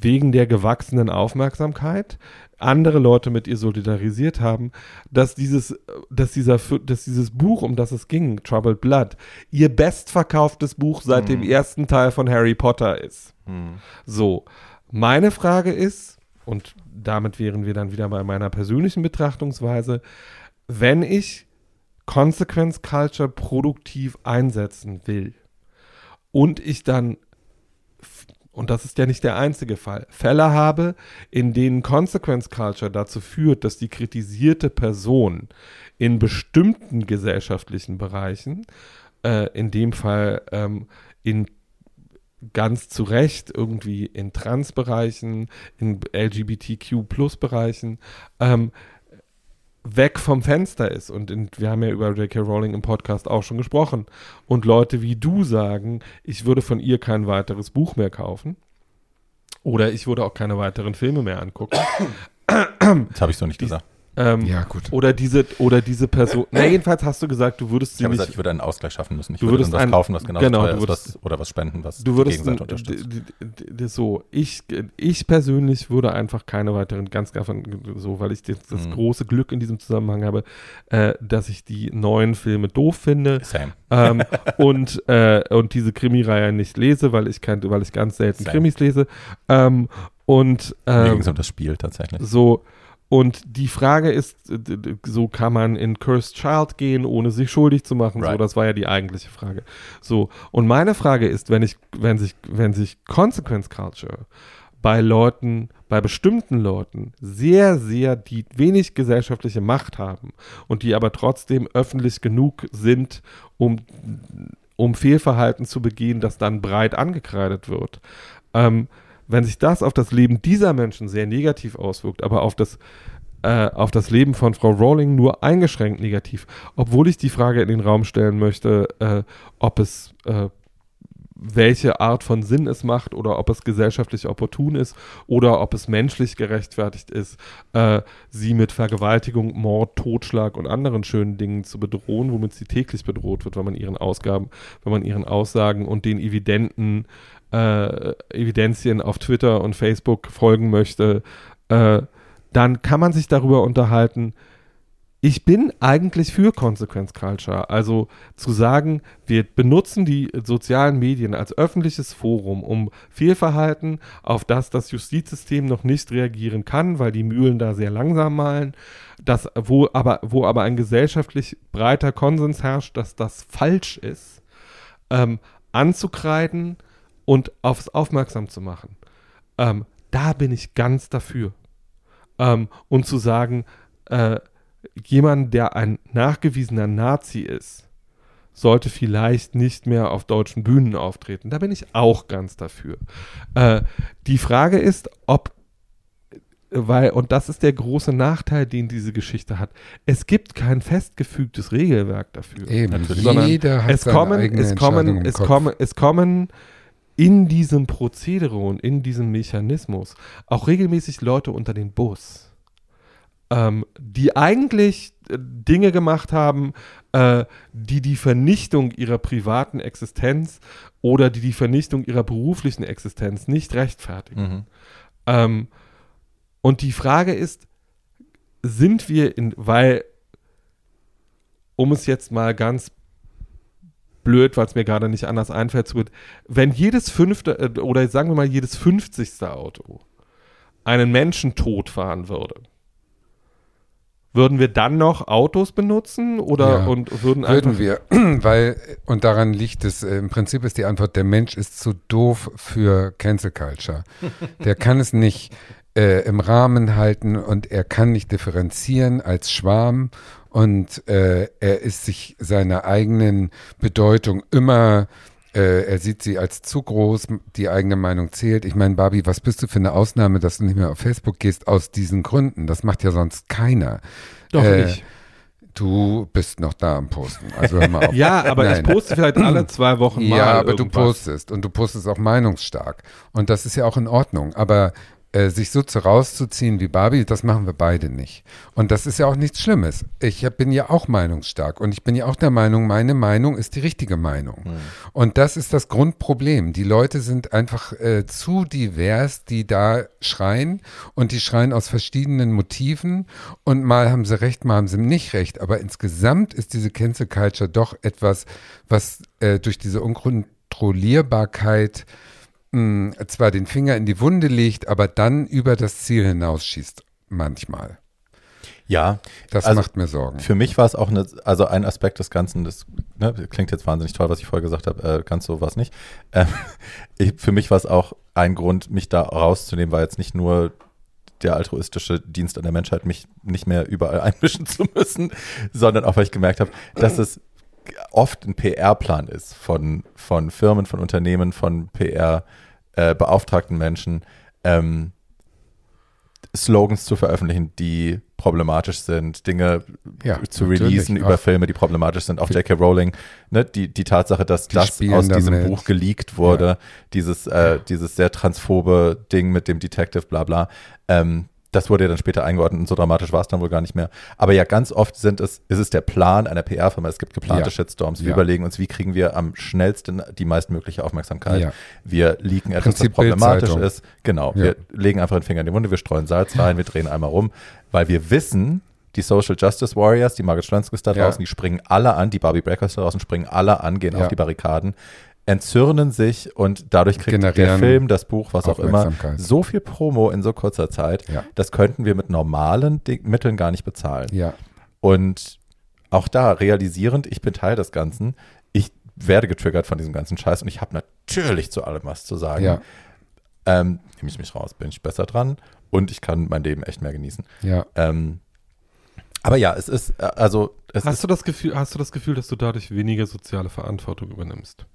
A: wegen der gewachsenen Aufmerksamkeit andere Leute mit ihr solidarisiert haben, dass dieses, dass dieser, dass dieses Buch, um das es ging, Troubled Blood, ihr bestverkauftes Buch seit dem ersten Teil von Harry Potter ist.
C: Mhm.
A: So, meine Frage ist, und damit wären wir dann wieder bei meiner persönlichen Betrachtungsweise, wenn ich Consequence Culture produktiv einsetzen will und ich dann, und das ist ja nicht der einzige Fall, Fälle habe, in denen Consequence Culture dazu führt, dass die kritisierte Person in bestimmten gesellschaftlichen Bereichen, äh, in dem Fall ähm, in ganz zu Recht irgendwie in Trans-Bereichen, in LGBTQ-Plus-Bereichen ähm, weg vom Fenster ist. Und in, wir haben ja über J.K. Rowling im Podcast auch schon gesprochen. Und Leute wie du sagen, ich würde von ihr kein weiteres Buch mehr kaufen. Oder ich würde auch keine weiteren Filme mehr angucken.
C: Das habe ich so nicht gesagt.
A: Ähm,
B: Ja, gut.
A: Oder diese, oder diese Person. Na, jedenfalls hast du gesagt, du würdest
C: Ich
A: sie
C: habe
A: nicht.
C: gesagt, ich würde einen Ausgleich schaffen müssen. Ich
A: Du
C: würde
A: würdest
C: was
A: ein-
C: kaufen, was
A: genau,
C: teuer
A: du
C: ist,
A: würdest-
C: was, oder was spenden, was
A: Du
C: die
A: würdest
C: Gegenseite
A: d-
C: unterstützt.
A: so, ich, ich persönlich würde einfach keine weiteren, ganz davon, so, weil ich das, das
C: Mhm.
A: große Glück in diesem Zusammenhang habe, äh, dass ich die neuen Filme doof finde
C: Same.
A: ähm, und, äh, und diese Krimireihe nicht lese, weil ich kein, weil ich ganz selten
C: Same.
A: Krimis lese. Ähm, und
C: Mir
A: ähm,
C: ging es um das Spiel tatsächlich.
A: so, und die Frage ist, so kann man in Cursed Child gehen, ohne sich schuldig zu machen. So,
C: Right.
A: das war ja die eigentliche Frage. So, und meine Frage ist, wenn ich, wenn sich, wenn sich Consequence Culture bei Leuten, bei bestimmten Leuten sehr, sehr, die wenig gesellschaftliche Macht haben und die aber trotzdem öffentlich genug sind, um, um Fehlverhalten zu begehen, das dann breit angekreidet wird. Ähm, wenn sich das auf das Leben dieser Menschen sehr negativ auswirkt, aber auf das, äh, auf das Leben von Frau Rowling nur eingeschränkt negativ, obwohl ich die Frage in den Raum stellen möchte, äh, ob es äh, welche Art von Sinn es macht oder ob es gesellschaftlich opportun ist oder ob es menschlich gerechtfertigt ist, äh, sie mit Vergewaltigung, Mord, Totschlag und anderen schönen Dingen zu bedrohen, womit sie täglich bedroht wird, wenn man ihren Ausgaben, wenn man ihren Aussagen und den evidenten äh, Evidenzien auf Twitter und Facebook folgen möchte, äh, dann kann man sich darüber unterhalten. Ich bin eigentlich für Consequence Culture. Also zu sagen, wir benutzen die sozialen Medien als öffentliches Forum, um Fehlverhalten, auf das das Justizsystem noch nicht reagieren kann, weil die Mühlen da sehr langsam malen, das, wo, aber, wo aber ein gesellschaftlich breiter Konsens herrscht, dass das falsch ist, ähm, anzukreiden und aufs aufmerksam zu machen. Ähm, da bin ich ganz dafür. Ähm, und zu sagen, äh, jemand, der ein nachgewiesener Nazi ist, sollte vielleicht nicht mehr auf deutschen Bühnen auftreten. Da bin ich auch ganz dafür. Äh, die Frage ist, ob weil, und das ist der große Nachteil, den diese Geschichte hat. Es gibt kein festgefügtes Regelwerk dafür.
B: Eben,
C: Natürlich.
A: Sondern
B: jeder hat
A: es
B: seine
A: kommen,
B: eigene
A: es kommen,
B: Entscheidung im
A: es
B: Kopf.
A: kommen, es kommen in diesem Prozedere und in diesem Mechanismus auch regelmäßig Leute unter den Bus, ähm, die eigentlich äh, Dinge gemacht haben, äh, die die Vernichtung ihrer privaten Existenz oder die die Vernichtung ihrer beruflichen Existenz nicht rechtfertigen.
C: Mhm.
A: Ähm, und die Frage ist, sind wir in, weil, um es jetzt mal ganz blöd, weil es mir gerade nicht anders einfällt, zu, wenn jedes fünfte, äh, oder sagen wir mal jedes fünfzigste Auto einen Menschen tot fahren würde, würden wir dann noch Autos benutzen oder
B: Ja,
A: und würden
B: Würden wir, weil, und daran liegt es, äh, im Prinzip ist die Antwort, der Mensch ist zu doof für Cancel Culture. Der kann es nicht äh, im Rahmen halten und er kann nicht differenzieren als Schwarm und äh, er ist sich seiner eigenen Bedeutung immer, äh, er sieht sie als zu groß, die eigene Meinung zählt. Ich meine, Barbie, was bist du für eine Ausnahme, dass du nicht mehr auf Facebook gehst aus diesen Gründen? Das macht ja sonst keiner.
A: doch
B: äh,
A: nicht.
B: Du bist noch da am Posten. Also hör mal auf.
A: Ja, aber
B: Nein.
A: ich poste vielleicht alle zwei Wochen mal.
B: Ja, aber du
A: irgendwas.
B: postest und du postest auch meinungsstark. Und das ist ja auch in Ordnung. Aber äh, sich so zu rauszuziehen wie Barbie, das machen wir beide nicht. Und das ist ja auch nichts Schlimmes. Ich hab- bin ja auch meinungsstark und ich bin ja auch der Meinung, meine Meinung ist die richtige Meinung. Und das ist das Grundproblem. Die Leute sind einfach äh, zu divers, die da schreien und die schreien aus verschiedenen Motiven und mal haben sie recht, mal haben sie nicht recht. Aber insgesamt ist diese Cancel Culture doch etwas, was äh, durch diese Unkontrollierbarkeit mh, zwar den Finger in die Wunde legt, aber dann über das Ziel hinausschießt. Manchmal.
C: Ja,
B: Das
C: Also,
B: macht mir Sorgen.
C: Für mich war es auch eine, also ein Aspekt des Ganzen, das ne, klingt jetzt wahnsinnig toll, was ich vorher gesagt habe, äh, ganz so war es nicht. Ähm, ich, für mich war es auch ein Grund, mich da rauszunehmen, war jetzt nicht nur der altruistische Dienst an der Menschheit, mich nicht mehr überall einmischen zu müssen, sondern auch, weil ich gemerkt habe, dass es oft ein PR-Plan ist von, von Firmen, von Unternehmen, von PR-beauftragten Menschen, ähm, Slogans zu veröffentlichen, die problematisch sind, Dinge
B: Ja,
C: zu releasen über. Filme, die problematisch sind. Auch J.K. Rowling, ne, die, die Tatsache, dass
B: Die
C: das aus diesem
B: damit.
C: Buch geleakt wurde, dieses, äh, dieses sehr transphobe Ding mit dem Detective, bla bla, ähm, das wurde ja dann später eingeordnet und so dramatisch war es dann wohl gar nicht mehr. Aber ja, ganz oft sind es, ist es der Plan einer PR-Firma. Es gibt geplante
B: Ja.
C: Shitstorms. Wir
B: Ja.
C: überlegen uns, wie kriegen wir am schnellsten die meistmögliche Aufmerksamkeit.
B: Ja.
C: Wir leaken etwas,
B: Prinzip
C: was problematisch ist. Genau. Wir legen einfach den Finger in die Wunde, wir streuen Salz rein, wir drehen einmal rum, weil wir wissen, die Social Justice Warriors, die Margaret Schlönskis da
B: Ja.
C: draußen, die springen alle an, die Barbie Breakers da draußen springen alle an, gehen auf die Barrikaden, entzürnen sich und dadurch kriegt der
B: Generieren
C: Film, das Buch, was auch immer, so viel Promo in so kurzer Zeit,
B: Ja.
C: das könnten wir mit normalen Mitteln gar nicht bezahlen.
B: Ja.
C: Und auch da realisierend, ich bin Teil des Ganzen, ich werde getriggert von diesem ganzen Scheiß und ich habe natürlich zu allem was zu sagen.
B: Ja.
C: Ähm, nehme ich mich raus, bin ich besser dran und ich kann mein Leben echt mehr genießen.
B: Ja.
C: Ähm, aber ja, es ist, äh, also, es
A: Hast
C: ist,
A: du das Gefühl, hast du das Gefühl, dass du dadurch weniger soziale Verantwortung übernimmst?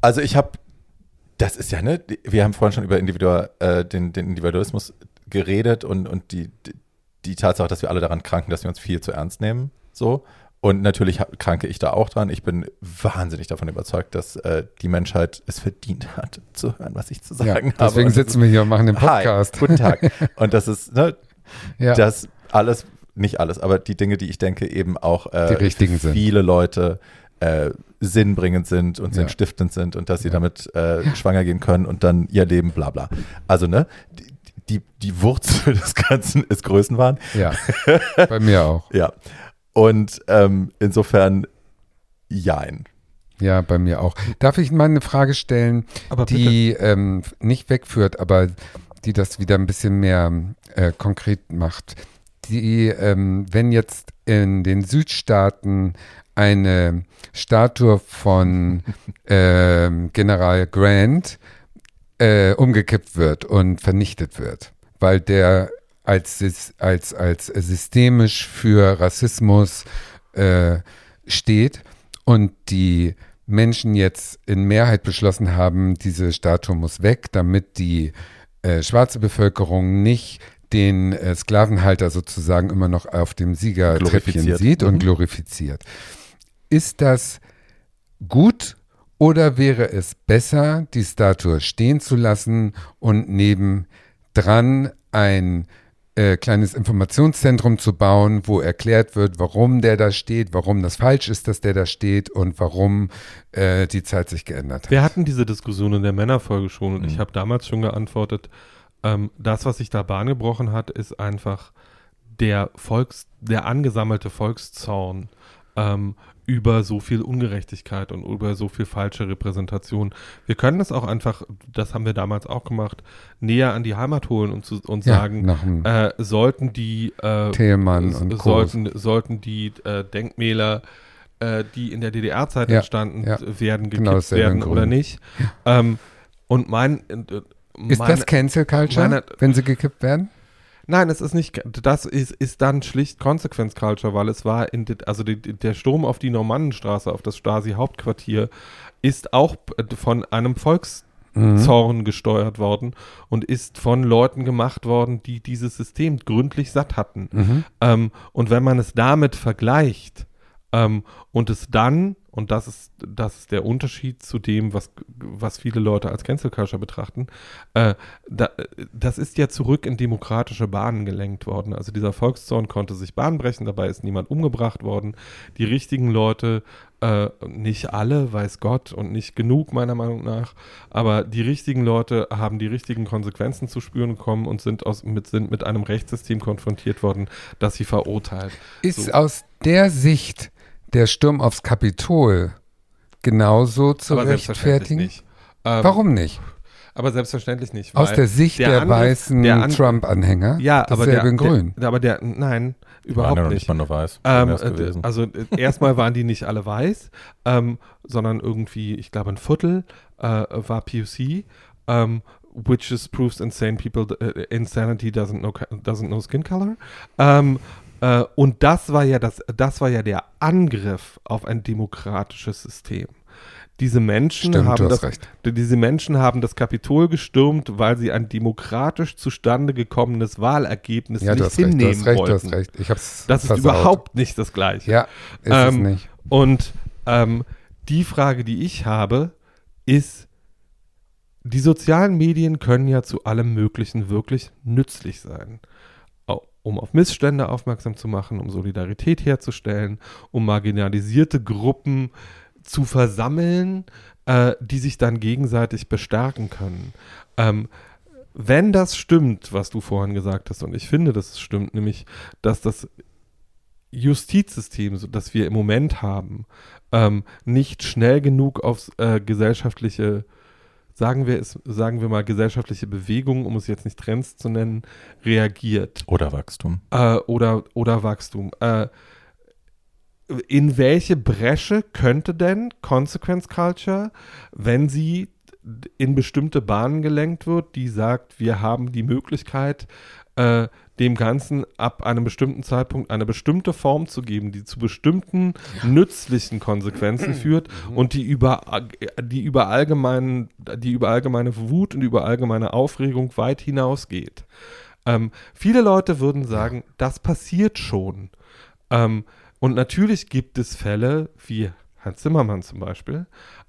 C: Also ich habe, das ist ja, ne, wir haben vorhin schon über Individual, äh, den, den Individualismus geredet und, und die, die, Tatsache, dass wir alle daran kranken, dass wir uns viel zu ernst nehmen, so. Und natürlich kranke ich da auch dran. Ich bin wahnsinnig davon überzeugt, dass äh, die Menschheit es verdient hat, zu hören, was ich zu
B: ja.
C: sagen habe.
B: Deswegen sitzen wir hier und machen den
C: ist- Hi,
B: Podcast.
C: guten Tag. Und das ist, ne,
B: Ja.
C: dass alles, nicht alles, aber die Dinge, die ich denke, eben auch äh,
B: Die richtigen
C: für
B: sind.
C: viele Leute äh, sinnbringend sind und
B: Ja.
C: sinnstiftend sind und dass sie
B: Ja.
C: damit äh, schwanger gehen können und dann ihr Leben, bla bla. Also, ne, die, die, die Wurzel des Ganzen ist Größenwahn.
B: ja. Bei mir auch.
C: Ja. Und ähm, insofern, jein.
B: Ja, bei mir auch. Darf ich mal eine Frage stellen,
A: Aber
B: die ähm, nicht wegführt, aber die das wieder ein bisschen mehr äh, konkret macht? Die, ähm, wenn jetzt in den Südstaaten eine Statue von ähm, General Grant äh, umgekippt wird und vernichtet wird, weil der als, als, als systemisch für Rassismus äh, steht und die Menschen jetzt in Mehrheit beschlossen haben, diese Statue muss weg, damit die äh, schwarze Bevölkerung nicht den äh, Sklavenhalter sozusagen immer noch auf dem Siegertreppchen sieht und
C: Mhm.
B: glorifiziert. Ist das gut oder wäre es besser, die Statue stehen zu lassen und nebendran ein äh, kleines Informationszentrum zu bauen, wo erklärt wird, warum der da steht, warum das falsch ist, dass der da steht und warum äh, die Zeit sich geändert hat.
A: Wir hatten diese Diskussion in der Männerfolge schon und ich
C: Mhm.
A: habe damals schon geantwortet, ähm, das, was sich da Bahn gebrochen hat, ist einfach der Volks, der angesammelte Volkszorn ähm, über so viel Ungerechtigkeit und über so viel falsche Repräsentation. Wir können das auch einfach, das haben wir damals auch gemacht, näher an die Heimat holen und, zu, und
B: Ja,
A: sagen, äh, sollten die äh,
B: Thälmann
A: s-
B: und
A: sollten, sollten die äh, Denkmäler, äh, die in der DDR-Zeit
B: Ja,
A: entstanden
B: ja.
A: werden,
B: Genau
A: gekippt
B: in
A: werden oder
B: Grün.
A: nicht. Ähm, und mein äh,
B: Ist
A: meine,
B: das Cancel Culture,
A: meine-
B: wenn sie gekippt werden?
A: Nein, es ist nicht, das ist, ist dann schlicht Consequence Culture, weil es war in, also die, der Sturm auf die Normannenstraße, auf das Stasi-Hauptquartier, ist auch von einem
B: Mhm.
A: Volkszorn gesteuert worden und ist von Leuten gemacht worden, die dieses System gründlich satt hatten.
B: Mhm.
A: Ähm, und wenn man es damit vergleicht ähm, und es dann, und das ist, das ist der Unterschied zu dem, was, was viele Leute als Cancel Culture betrachten, äh, da, das ist ja zurück in demokratische Bahnen gelenkt worden. Also dieser Volkszorn konnte sich Bahn brechen, dabei ist niemand umgebracht worden. Die richtigen Leute, äh, nicht alle, weiß Gott, und nicht genug meiner Meinung nach, aber die richtigen Leute haben die richtigen Konsequenzen zu spüren bekommen und sind, aus, mit, sind mit einem Rechtssystem konfrontiert worden, das sie verurteilt.
B: Ist
A: So.
B: aus der Sicht der Sturm aufs Kapitol genauso zu
A: aber selbstverständlich
B: rechtfertigen?
A: nicht. Ähm,
B: Warum nicht?
A: Aber selbstverständlich nicht.
B: Aus der Sicht
A: der
B: der,
A: Angriff-
B: weißen
A: der
B: Trump-Anhänger?
A: ja, aber der,
B: in Grün.
A: Der, aber der, nein, überhaupt
C: ja noch
A: nicht.
C: nicht mal nur weiß.
A: Ähm, äh, also äh, erstmal waren die nicht alle weiß, ähm, sondern irgendwie, ich glaube, ein Viertel äh, war POC, ähm, which is proves insane people äh, insanity doesn't know doesn't know skin color. Ähm, äh, und das war ja das, das war ja der Angriff auf ein demokratisches System. Diese Menschen
B: Stimmt,
A: haben
B: du
A: das,
B: recht.
A: diese Menschen haben das Kapitol gestürmt, weil sie ein demokratisch zustande gekommenes Wahlergebnis
B: Ja, du
A: nicht
B: hast recht, du
A: hinnehmen
B: recht, du
A: wollten.
B: hast recht. Ich hab's
A: Das ist überhaupt nicht das Gleiche.
B: Ja, ist
A: Ähm,
B: es nicht.
A: Und ähm, die Frage, die ich habe, ist, die sozialen Medien können ja zu allem Möglichen wirklich nützlich sein. Um auf Missstände aufmerksam zu machen, um Solidarität herzustellen, um marginalisierte Gruppen zu versammeln, äh, die sich dann gegenseitig bestärken können. Ähm, wenn das stimmt, was du vorhin gesagt hast, und ich finde, dass es stimmt, nämlich, dass das Justizsystem, das wir im Moment haben, ähm, nicht schnell genug auf äh, gesellschaftliche, sagen wir es, sagen wir mal gesellschaftliche Bewegungen, um es jetzt nicht Trends zu nennen, reagiert
C: Oder Wachstum.
A: äh, oder oder Wachstum. Äh, in welche Bresche könnte denn Consequence Culture, wenn sie in bestimmte Bahnen gelenkt wird, die sagt, wir haben die Möglichkeit, äh, dem Ganzen ab einem bestimmten Zeitpunkt eine bestimmte Form zu geben, die zu bestimmten nützlichen Konsequenzen führt und die über, die, über allgemeinen, die über allgemeine Wut und über allgemeine Aufregung weit hinausgeht. Ähm, viele Leute würden sagen, das passiert schon. Ähm, und natürlich gibt es Fälle, wie Hans Zimmermann zum Beispiel,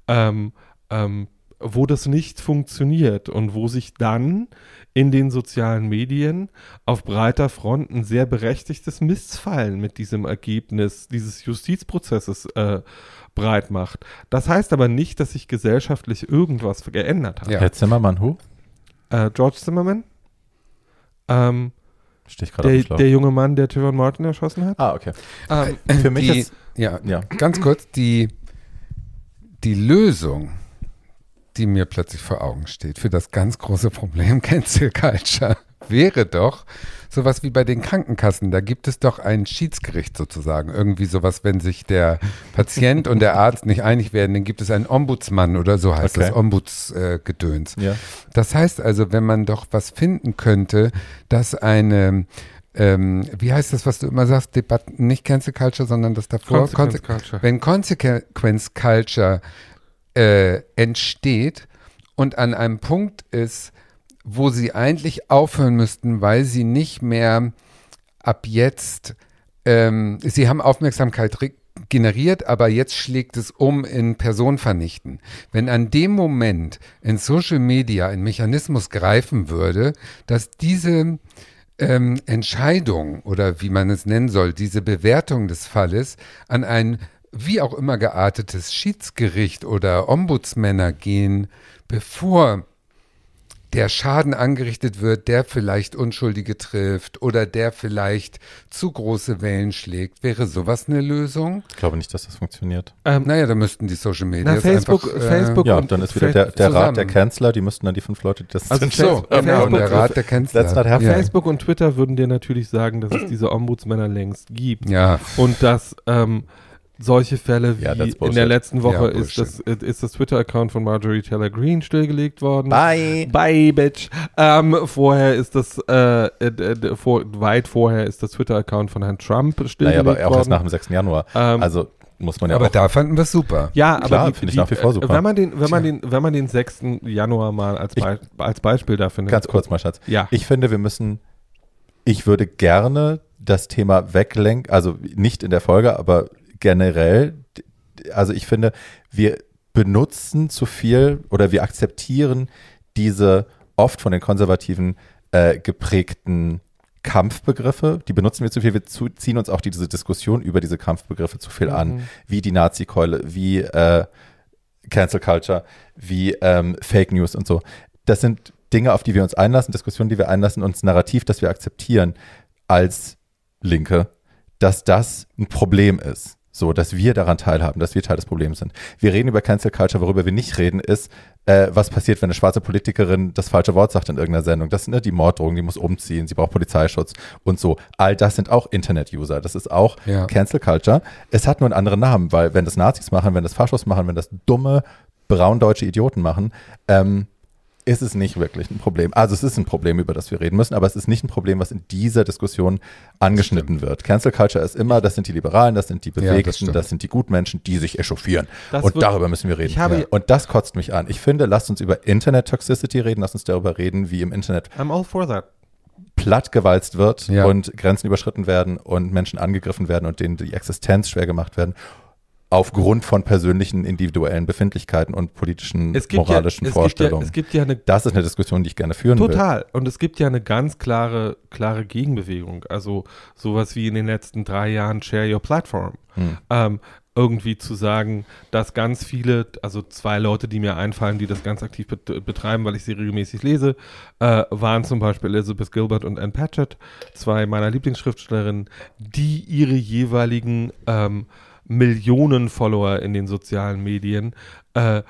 A: ähm, ähm, wo das nicht funktioniert und wo sich dann in den sozialen Medien auf breiter Front ein sehr berechtigtes Missfallen mit diesem Ergebnis dieses Justizprozesses äh, breit macht. Das heißt aber nicht, dass sich gesellschaftlich irgendwas geändert hat.
B: Ja.
C: Herr Zimmermann, hu?
A: Äh, George Zimmerman, ähm,
C: Stehe ich gerade auf
A: der, der junge Mann, der Trayvon Martin erschossen hat.
C: Ah, okay.
A: Ähm,
C: Für mich
B: die,
C: ist,
B: ja,
C: ja.
B: ganz kurz, die, die Lösung, die mir plötzlich vor Augen steht für das ganz große Problem Cancel Culture, wäre doch sowas wie bei den Krankenkassen. Da gibt es doch ein Schiedsgericht sozusagen. Irgendwie sowas, wenn sich der Patient und der Arzt nicht einig werden, dann gibt es einen Ombudsmann oder so heißt
C: Okay.
B: das Ombudsgedöns.
C: Ja.
B: Das heißt also, wenn man doch was finden könnte, dass eine ähm, wie heißt das, was du immer sagst, Debatten, nicht Cancel Culture, sondern das davor,
A: Consequence
B: Konse-
A: Culture.
B: wenn Consequence Culture äh, entsteht und an einem Punkt ist, wo sie eigentlich aufhören müssten, weil sie nicht mehr ab jetzt, ähm, sie haben Aufmerksamkeit generiert, aber jetzt schlägt es um in Person vernichten. Wenn an dem Moment in Social Media ein Mechanismus greifen würde, dass diese ähm, Entscheidung oder wie man es nennen soll, diese Bewertung des Falles an ein wie auch immer geartetes Schiedsgericht oder Ombudsmänner gehen, bevor der Schaden angerichtet wird, der vielleicht Unschuldige trifft oder der vielleicht zu große Wellen schlägt. Wäre sowas eine Lösung?
C: Ich glaube nicht, dass das funktioniert.
A: Ähm,
B: Naja, da müssten die Social Media
A: na, Facebook,
B: einfach, äh,
A: Facebook
C: Ja,
A: und
C: dann ist wieder der, der Rat der. Kanzler, die müssten dann die fünf Leute, die das
A: Also
C: sind.
B: So,
A: Facebook-
B: genau, und der Rat der Kanzler. Ja.
A: Facebook und Twitter würden dir natürlich sagen, dass es diese Ombudsmänner längst gibt.
B: ja,
A: Und dass ähm, solche Fälle wie
C: Ja,
A: in der letzten Woche
B: Ja,
A: ist das, äh, ist das Twitter-Account von Marjorie Taylor Greene stillgelegt worden.
C: Bye.
A: Bye, bitch. Ähm, vorher ist das, äh, äh, äh, vor, weit vorher ist das Twitter-Account von Herrn Trump stillgelegt
C: Naja, aber auch
A: worden.
C: erst nach dem 6. Januar.
A: Ähm,
C: Also muss man ja
B: aber
C: auch.
B: da fanden wir es super.
A: ja, aber
C: Klar,
A: die-
C: finde ich nach wie vor super.
A: Wenn man den, wenn man den, wenn man den 6. Januar mal als,
C: Ich-
A: Be als Beispiel dafür nimmt.
C: Ganz kurz mal, Schatz.
A: Ja.
C: Ich finde, wir müssen, ich würde gerne das Thema weglenken, also nicht in der Folge, aber generell, also ich finde, wir benutzen zu viel oder wir akzeptieren diese oft von den Konservativen äh, geprägten Kampfbegriffe, die benutzen wir zu viel, wir zu, ziehen uns auch diese Diskussion über diese Kampfbegriffe zu viel an, wie die Nazi-Keule, wie äh, Cancel Culture, wie ähm, Fake News und so. Das sind Dinge, auf die wir uns einlassen, Diskussionen, die wir einlassen und das Narrativ, das wir akzeptieren als Linke, dass das ein Problem ist. So, dass wir daran teilhaben, dass wir Teil des Problems sind. Wir reden über Cancel Culture, worüber wir nicht reden, ist, äh, was passiert, wenn eine schwarze Politikerin das falsche Wort sagt in irgendeiner Sendung. Das sind ne, die Morddrohungen, die muss umziehen, sie braucht Polizeischutz und so. All das sind auch Internet-User. Das ist auch
B: Ja.
C: Cancel Culture. Es hat nur einen anderen Namen, weil wenn das Nazis machen, wenn das Faschos machen, wenn das dumme, braundeutsche Idioten machen, ähm, ist es nicht wirklich ein Problem. Also es ist ein Problem, über das wir reden müssen, aber es ist nicht ein Problem, was in dieser Diskussion angeschnitten wird. Cancel Culture ist immer, das sind die Liberalen, das sind die
B: Ja, das
C: Bewegten, das, sind die Gutmenschen, die sich echauffieren.
A: Das
C: und darüber müssen wir reden.
A: Ich habe-
C: Ja. Und das kotzt mich an. Ich finde, lasst uns über Internet-Toxicity reden, lasst uns darüber reden, wie im Internet
A: I'm all for that.
C: plattgewalzt wird
B: Ja.
C: und Grenzen überschritten werden und Menschen angegriffen werden und denen die Existenz schwer gemacht werden. Aufgrund von persönlichen, individuellen Befindlichkeiten und politischen, moralischen
A: ja, gibt ja,
C: Vorstellungen.
A: es gibt ja eine
C: das ist eine Diskussion, die ich gerne führen will.
A: Total. Und es gibt ja eine ganz klare, klare Gegenbewegung. Also sowas wie in den letzten drei Jahren Share Your Platform.
C: Hm.
A: Ähm, irgendwie zu sagen, dass ganz viele, also zwei Leute, die mir einfallen, die das ganz aktiv bet betreiben, weil ich sie regelmäßig lese, äh, waren zum Beispiel Elizabeth Gilbert und Anne Patchett, zwei meiner Lieblingsschriftstellerinnen, die ihre jeweiligen ähm, Millionen Follower in den sozialen Medien äh,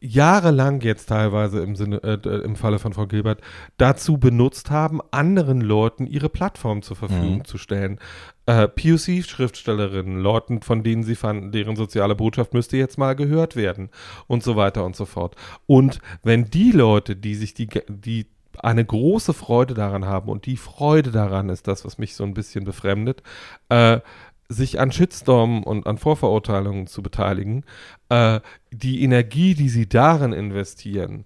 A: jahrelang jetzt teilweise im Sinne, äh, im Falle von Frau Gilbert, dazu benutzt haben, anderen Leuten ihre Plattform zur Verfügung
C: Mhm.
A: zu stellen. Äh, POC-Schriftstellerinnen, Leuten, von denen sie fanden, deren soziale Botschaft müsste jetzt mal gehört werden und so weiter und so fort. Und wenn die Leute, die sich die, die eine große Freude daran haben und die Freude daran ist das, was mich so ein bisschen befremdet, äh, sich an Shitstorm und an Vorverurteilungen zu beteiligen, äh, die Energie, die sie darin investieren,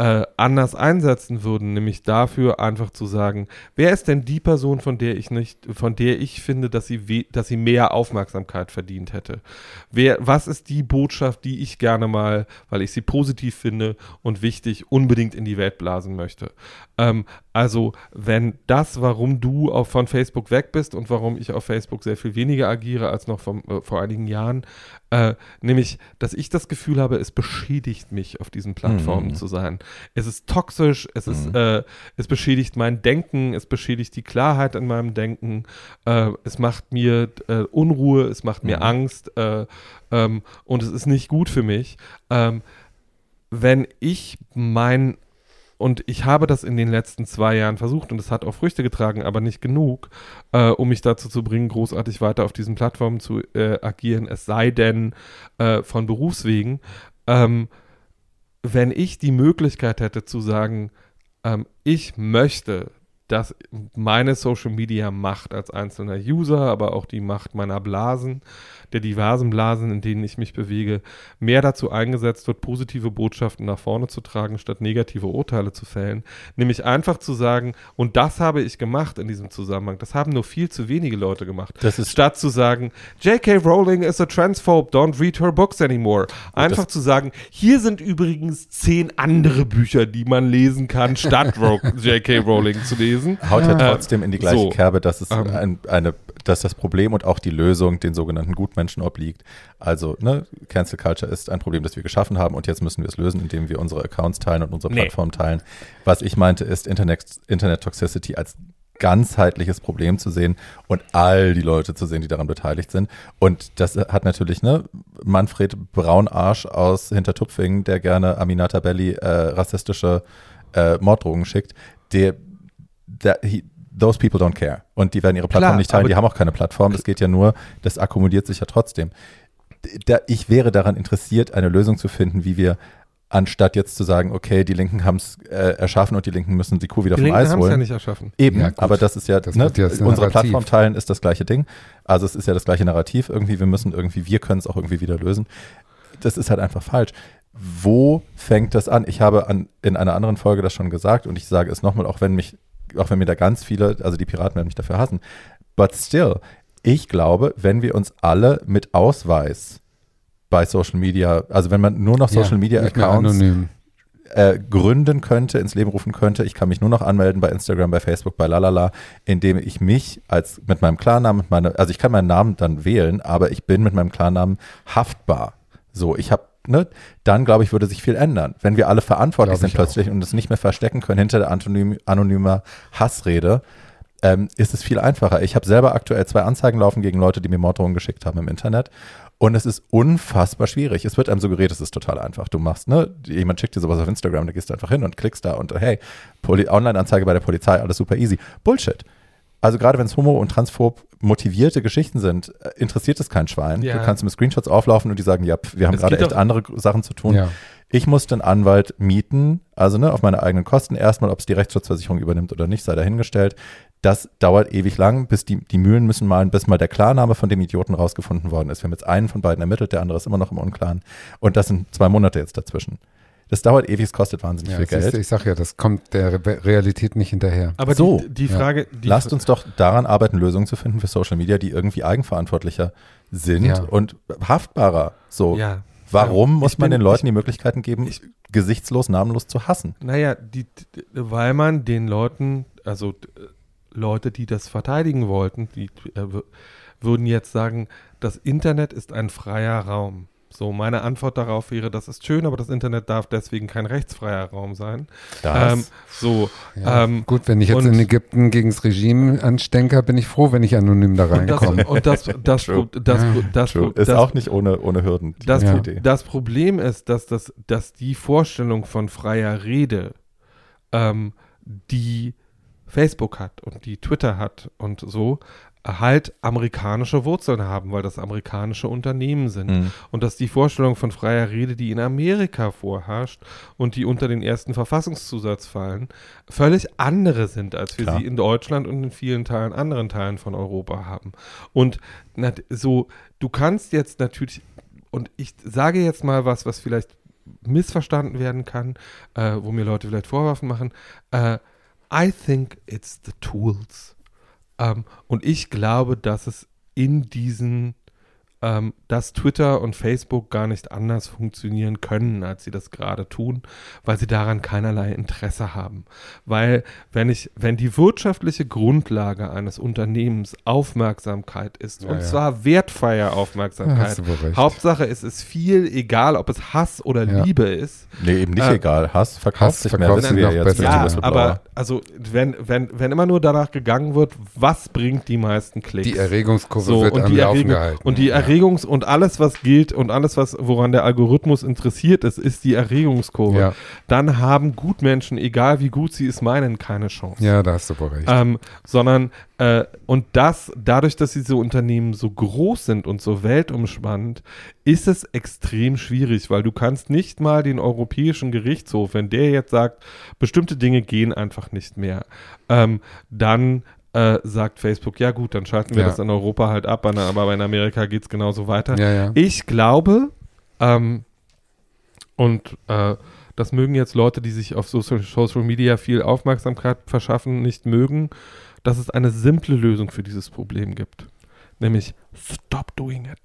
A: äh, anders einsetzen würden, nämlich dafür einfach zu sagen, wer ist denn die Person, von der ich nicht, von der ich finde, dass sie, dass sie mehr Aufmerksamkeit verdient hätte? Wer, was ist die Botschaft, die ich gerne mal, weil ich sie positiv finde und wichtig, unbedingt in die Welt blasen möchte? Ähm, also, wenn das, warum du auch von Facebook weg bist und warum ich auf Facebook sehr viel weniger agiere als noch vom, äh, vor einigen Jahren, äh, nämlich, dass ich das Gefühl habe, es beschädigt mich, auf diesen Plattformen
C: Mhm.
A: zu sein. Es ist toxisch, es ist,
C: Mhm.
A: äh, es beschädigt mein Denken, es beschädigt die Klarheit in meinem Denken, äh, es macht mir äh, Unruhe, es macht mir
C: Mhm.
A: Angst äh, ähm, und es ist nicht gut für mich. Ähm, wenn ich mein und ich habe das in den letzten zwei Jahren versucht und es hat auch Früchte getragen, aber nicht genug, äh, um mich dazu zu bringen, großartig weiter auf diesen Plattformen zu äh, agieren, es sei denn äh, von Berufswegen. Ähm, wenn ich die Möglichkeit hätte zu sagen, ähm, ich möchte, dass meine Social Media Macht als einzelner User, aber auch die Macht meiner Blasen, der diversen Blasen, in denen ich mich bewege, mehr dazu eingesetzt wird, positive Botschaften nach vorne zu tragen, statt negative Urteile zu fällen. Nämlich einfach zu sagen, und das habe ich gemacht in diesem Zusammenhang, das haben nur viel zu wenige Leute gemacht. Statt zu sagen, J.K. Rowling is a transphobe, don't read her books anymore. Einfach zu sagen, hier sind übrigens zehn andere Bücher, die man lesen kann, statt J.K. Rowling zu lesen.
C: haut ja
A: Äh,
C: trotzdem in die gleiche
A: so,
C: Kerbe, dass es
A: ähm,
C: ein, eine, dass das Problem und auch die Lösung den sogenannten Gutmenschen obliegt. Also, ne, Cancel Culture ist ein Problem, das wir geschaffen haben und jetzt müssen wir es lösen, indem wir unsere Accounts teilen und unsere
A: Nee.
C: Plattform teilen. Was ich meinte, ist Internet, Internet Toxicity als ganzheitliches Problem zu sehen und all die Leute zu sehen, die daran beteiligt sind. Und das hat natürlich, ne, Manfred Braunarsch aus Hintertupfingen, der gerne Aminata Belli äh, rassistische äh, Morddrohungen schickt, der, der he, those people don't care. Und die werden ihre Plattform
A: Klar,
C: nicht teilen, die haben auch keine Plattform. Das geht ja nur, das akkumuliert sich ja trotzdem. Da, ich wäre daran interessiert, eine Lösung zu finden, wie wir anstatt jetzt zu sagen, okay, die Linken haben es äh, erschaffen und die Linken müssen die Kuh wieder
A: Die
C: vom
A: Linken
C: Eis
A: haben es
C: holen.
A: ja nicht erschaffen.
C: Eben,
B: Ja,
C: aber das ist ja,
B: Das
C: ne,
B: wird ja das
C: unsere
B: Narrativ.
C: Plattform teilen ist das gleiche Ding. Also es ist ja das gleiche Narrativ irgendwie. Wir müssen irgendwie, wir können es auch irgendwie wieder lösen. Das ist halt einfach falsch. Wo fängt das an? Ich habe an, in einer anderen Folge das schon gesagt und ich sage es nochmal, auch wenn mich, auch wenn mir da ganz viele, also die Piraten werden mich dafür hassen. But still, ich glaube, wenn wir uns alle mit Ausweis bei Social Media, also wenn man nur noch Social
B: Ja,
C: Media Accounts äh, gründen könnte, ins Leben rufen könnte. Ich kann mich nur noch anmelden bei Instagram, bei Facebook, bei Lalala, indem ich mich als mit meinem Klarnamen, mit meiner, also ich kann meinen Namen dann wählen, aber ich bin mit meinem Klarnamen haftbar. So, ich habe, ne, dann glaube ich, würde sich viel ändern. Wenn wir alle verantwortlich
B: Glaub
C: sind
B: ich auch.
C: plötzlich und es nicht mehr verstecken können hinter der anonym, anonymer Hassrede, ähm, ist es viel einfacher. Ich habe selber aktuell zwei Anzeigen laufen gegen Leute, die mir Morddrohungen geschickt haben im Internet. Und es ist unfassbar schwierig. Es wird einem suggeriert, es ist total einfach. Du machst, ne, jemand schickt dir sowas auf Instagram, da gehst du einfach hin und klickst da und hey, Poli- Online-Anzeige bei der Polizei, alles super easy. Bullshit. Also gerade wenn es homo- und transphob motivierte Geschichten sind, äh, interessiert es kein Schwein.
A: Ja.
C: Du kannst mit Screenshots auflaufen und die sagen, ja, pf, wir haben
A: Es
C: gerade echt
A: doch-
C: andere Sachen zu tun.
B: Ja.
C: Ich musste einen Anwalt mieten, also ne, auf meine eigenen Kosten. Erstmal, ob es die Rechtsschutzversicherung übernimmt oder nicht, sei dahingestellt. Das dauert ewig lang, bis die, die Mühlen müssen malen, bis mal der Klarname von dem Idioten rausgefunden worden ist. Wir haben jetzt einen von beiden ermittelt, der andere ist immer noch im Unklaren. Und das sind zwei Monate jetzt dazwischen. Das dauert ewig, es kostet wahnsinnig
B: Ja,
C: viel Geld.
B: ich sag ja, das kommt der Re Realität nicht hinterher.
A: Aber
C: So,
A: die, die
B: ja.
A: Frage, die
C: Lasst uns doch daran arbeiten, Lösungen zu finden für Social Media, die irgendwie eigenverantwortlicher sind
B: Ja.
C: und haftbarer. So,
A: ja.
C: warum
A: Ja,
C: muss
A: ich
C: man
A: bin-
C: den Leuten die Möglichkeiten geben,
A: ich-
C: gesichtslos, namenlos zu hassen?
A: Naja, die, die, weil man den Leuten, also Leute, die das verteidigen wollten, die äh, würden jetzt sagen, das Internet ist ein freier Raum. So, meine Antwort darauf wäre, das ist schön, aber das Internet darf deswegen kein rechtsfreier Raum sein.
C: Das.
A: Ähm, so,
B: Ja,
A: ähm,
B: gut, wenn ich jetzt
A: und-
B: in Ägypten gegen das Regime anstenker, bin ich froh, wenn ich anonym da
A: und das,
B: reinkomme.
A: und das, das,
C: True.
A: Das, das,
C: True. Ist auch nicht ohne, ohne Hürden. die
A: Das,
B: Ja.
C: Idee.
A: das Problem ist, dass, das, dass die Vorstellung von freier Rede, ähm, die Facebook hat und die Twitter hat und so, halt amerikanische Wurzeln haben, weil das amerikanische Unternehmen sind.
C: Mhm.
A: Und dass die Vorstellung von freier Rede, die in Amerika vorherrscht und die unter den ersten Verfassungszusatz fallen, völlig andere sind, als wir
C: Klar.
A: sie in Deutschland und in vielen Teilen, anderen Teilen von Europa haben. Und na, so, du kannst jetzt natürlich, und ich sage jetzt mal was, was vielleicht missverstanden werden kann, äh, wo mir Leute vielleicht Vorwürfe machen. Äh, I think it's the tools. Ähm, und ich glaube, dass es in diesen, ähm, dass Twitter und Facebook gar nicht anders funktionieren können, als sie das gerade tun, weil sie daran keinerlei Interesse haben. Weil wenn ich, wenn die wirtschaftliche Grundlage eines Unternehmens Aufmerksamkeit ist,
B: Ja,
A: und
B: ja.
A: zwar wertfreie
B: Ja,
A: Aufmerksamkeit,
B: recht.
A: Hauptsache es ist viel, egal ob es Hass oder
B: Ja.
A: Liebe ist.
C: Nee, eben nicht
A: Äh,
C: egal. Hass verkauft
B: Hass
C: sich mehr,
B: verkauft
C: wir
B: noch
C: jetzt.
A: Ja, aber also wenn, wenn, wenn immer nur danach gegangen wird, was bringt die meisten Klicks?
B: Die Erregungskurve
A: so,
B: wird
A: und
B: am
A: die
B: Laufen
A: Erregung,
B: gehalten.
A: Und die
B: Ja.
A: Erregungs- und alles, was gilt und alles, was, woran der Algorithmus interessiert ist, ist die Erregungskurve.
B: Ja.
A: Dann haben Gutmenschen, egal wie gut sie es meinen, keine Chance.
B: Ja, da hast du wohl recht.
A: Ähm, sondern, äh, und das, dadurch, dass diese Unternehmen so groß sind und so weltumspannend, ist es extrem schwierig, weil du kannst nicht mal den Europäischen Gerichtshof, wenn der jetzt sagt, bestimmte Dinge gehen einfach nicht mehr, ähm, dann äh, sagt Facebook, ja gut, dann schalten wir
B: Ja.
A: das in Europa halt ab, aber in Amerika geht es genauso weiter.
B: ja, ja.
A: Ich glaube, ähm, und äh, das mögen jetzt Leute, die sich auf Social, Social Media viel Aufmerksamkeit verschaffen, nicht mögen, dass es eine simple Lösung für dieses Problem gibt. Nämlich stop doing it.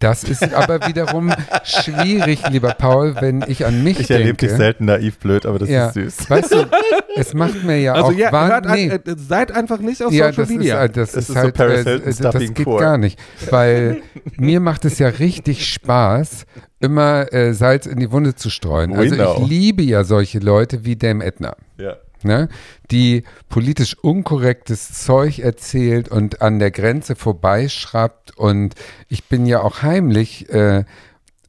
B: Das ist aber wiederum schwierig, lieber Paul, wenn ich an mich
C: Ich erlebe dich
B: denke.
C: selten naiv blöd, aber das
B: Ja.
C: ist süß.
B: Weißt du, es macht mir ja
A: Also
B: auch
A: ja,
B: wahn-
A: hört an,
B: nee.
A: äh, seid einfach nicht auf
B: Ja,
A: Social
B: das ist,
A: Media.
B: halt- das
C: Es
B: ist
C: ist so
B: halt,
C: Paris
B: äh,
C: Hilton,
B: das geht
C: poor.
B: gar nicht, weil mir macht es ja richtig Spaß, immer äh, Salz in die Wunde zu streuen.
C: We
B: Also
C: know.
B: ich liebe ja solche Leute wie Dame Edna.
C: Ja.
B: Ne, die politisch unkorrektes Zeug erzählt und an der Grenze vorbeischraubt. Und ich bin ja auch heimlich äh,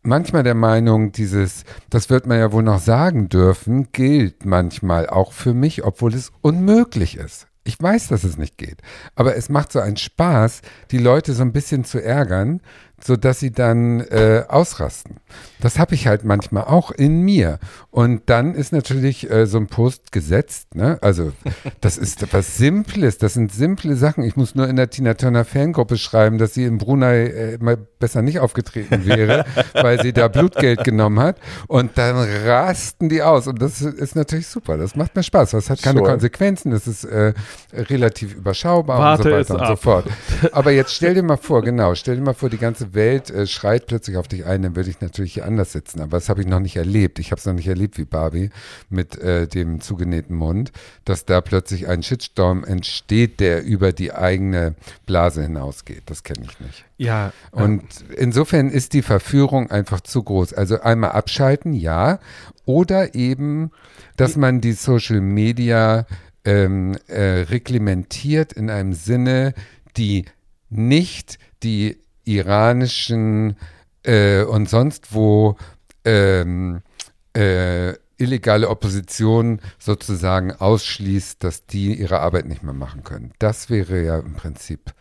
B: manchmal der Meinung, dieses, das wird man ja wohl noch sagen dürfen, gilt manchmal auch für mich, obwohl es unmöglich ist. Ich weiß, dass es nicht geht. Aber es macht so einen Spaß, die Leute so ein bisschen zu ärgern, sodass sie dann äh, ausrasten. Das habe ich halt manchmal auch in mir. Und dann ist natürlich äh, so ein Post gesetzt. Ne? Also das ist was Simples. Das sind simple Sachen. Ich muss nur in der Tina Turner Fangruppe schreiben, dass sie in Brunei äh, mal besser nicht aufgetreten wäre, weil sie da Blutgeld genommen hat. Und dann rasten die aus. Und das ist natürlich super. Das macht mir Spaß. Das hat keine
C: Sure.
B: Konsequenzen. Das ist äh, relativ überschaubar
A: Warte
B: und so weiter und so fort. Aber jetzt stell dir mal vor, genau, stell dir mal vor, die ganze Welt äh, schreit plötzlich auf dich ein, dann würde ich natürlich hier anders sitzen. Aber das habe ich noch nicht erlebt. Ich habe es noch nicht erlebt wie Barbie mit äh, dem zugenähten Mund, dass da plötzlich ein Shitstorm entsteht, der über die eigene Blase hinausgeht. Das kenne ich nicht.
A: ja,
B: Und insofern ist die Verführung einfach zu groß. Also einmal abschalten, ja. Oder eben, dass man die Social Media ähm, äh, reglementiert in einem Sinne, die nicht die iranischen äh, und sonst wo ähm, äh, illegale Opposition sozusagen ausschließt, dass die ihre Arbeit nicht mehr machen können. Das wäre ja im Prinzip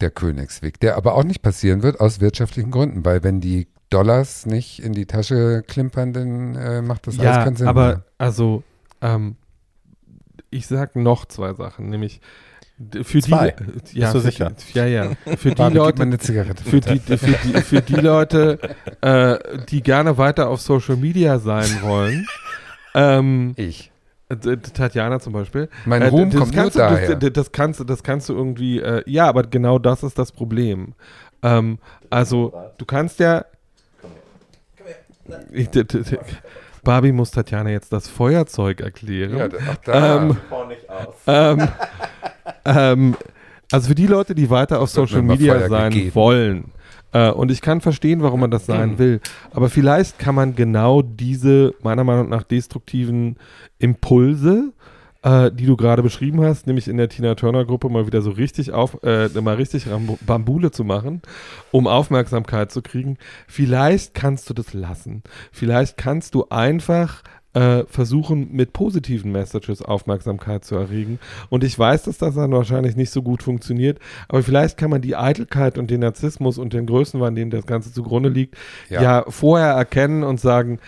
B: der Königsweg, der aber auch nicht passieren wird aus wirtschaftlichen Gründen, weil wenn die Dollars nicht in die Tasche klimpern, dann äh, macht das alles
A: ja
B: keinen Sinn
A: aber
B: mehr.
A: also ähm, ich sag noch zwei Sachen, nämlich für
C: Zwei?
A: die ja,
C: Bist du
A: für
C: sicher?
A: Die, ja, ja. Für die Leute,
B: eine Zigarette.
A: für die, für die, für die Leute, äh, die gerne weiter auf Social Media sein wollen. ähm,
B: ich.
A: Tatjana zum Beispiel.
B: Mein
A: Äh,
B: Ruhm
A: das
B: kommt nur
A: kannst du,
B: daher.
A: Das, das, kannst, du- das kannst du irgendwie, äh, ja, aber genau das ist das Problem. Ähm, also, du kannst ja. Ich, d- d- d- Barbie muss Tatjana jetzt das Feuerzeug erklären.
B: ja, ach, da.
A: Ähm, ähm, ähm, also für die Leute, die weiter auf Social Media sein
B: gegeben.
A: wollen, äh, und ich kann verstehen, warum man das sein will, aber vielleicht kann man genau diese, meiner Meinung nach, destruktiven Impulse, äh, die du gerade beschrieben hast, nämlich in der Tina Turner Gruppe mal wieder so richtig auf, äh, mal richtig Rambo Bambule zu machen, um Aufmerksamkeit zu kriegen. Vielleicht kannst du das lassen. Vielleicht kannst du einfach äh, versuchen, mit positiven Messages Aufmerksamkeit zu erregen. Und ich weiß, dass das dann wahrscheinlich nicht so gut funktioniert, aber vielleicht kann man die Eitelkeit und den Narzissmus und den Größenwahn, dem das Ganze zugrunde liegt,
B: Ja.
A: ja, vorher erkennen und sagen,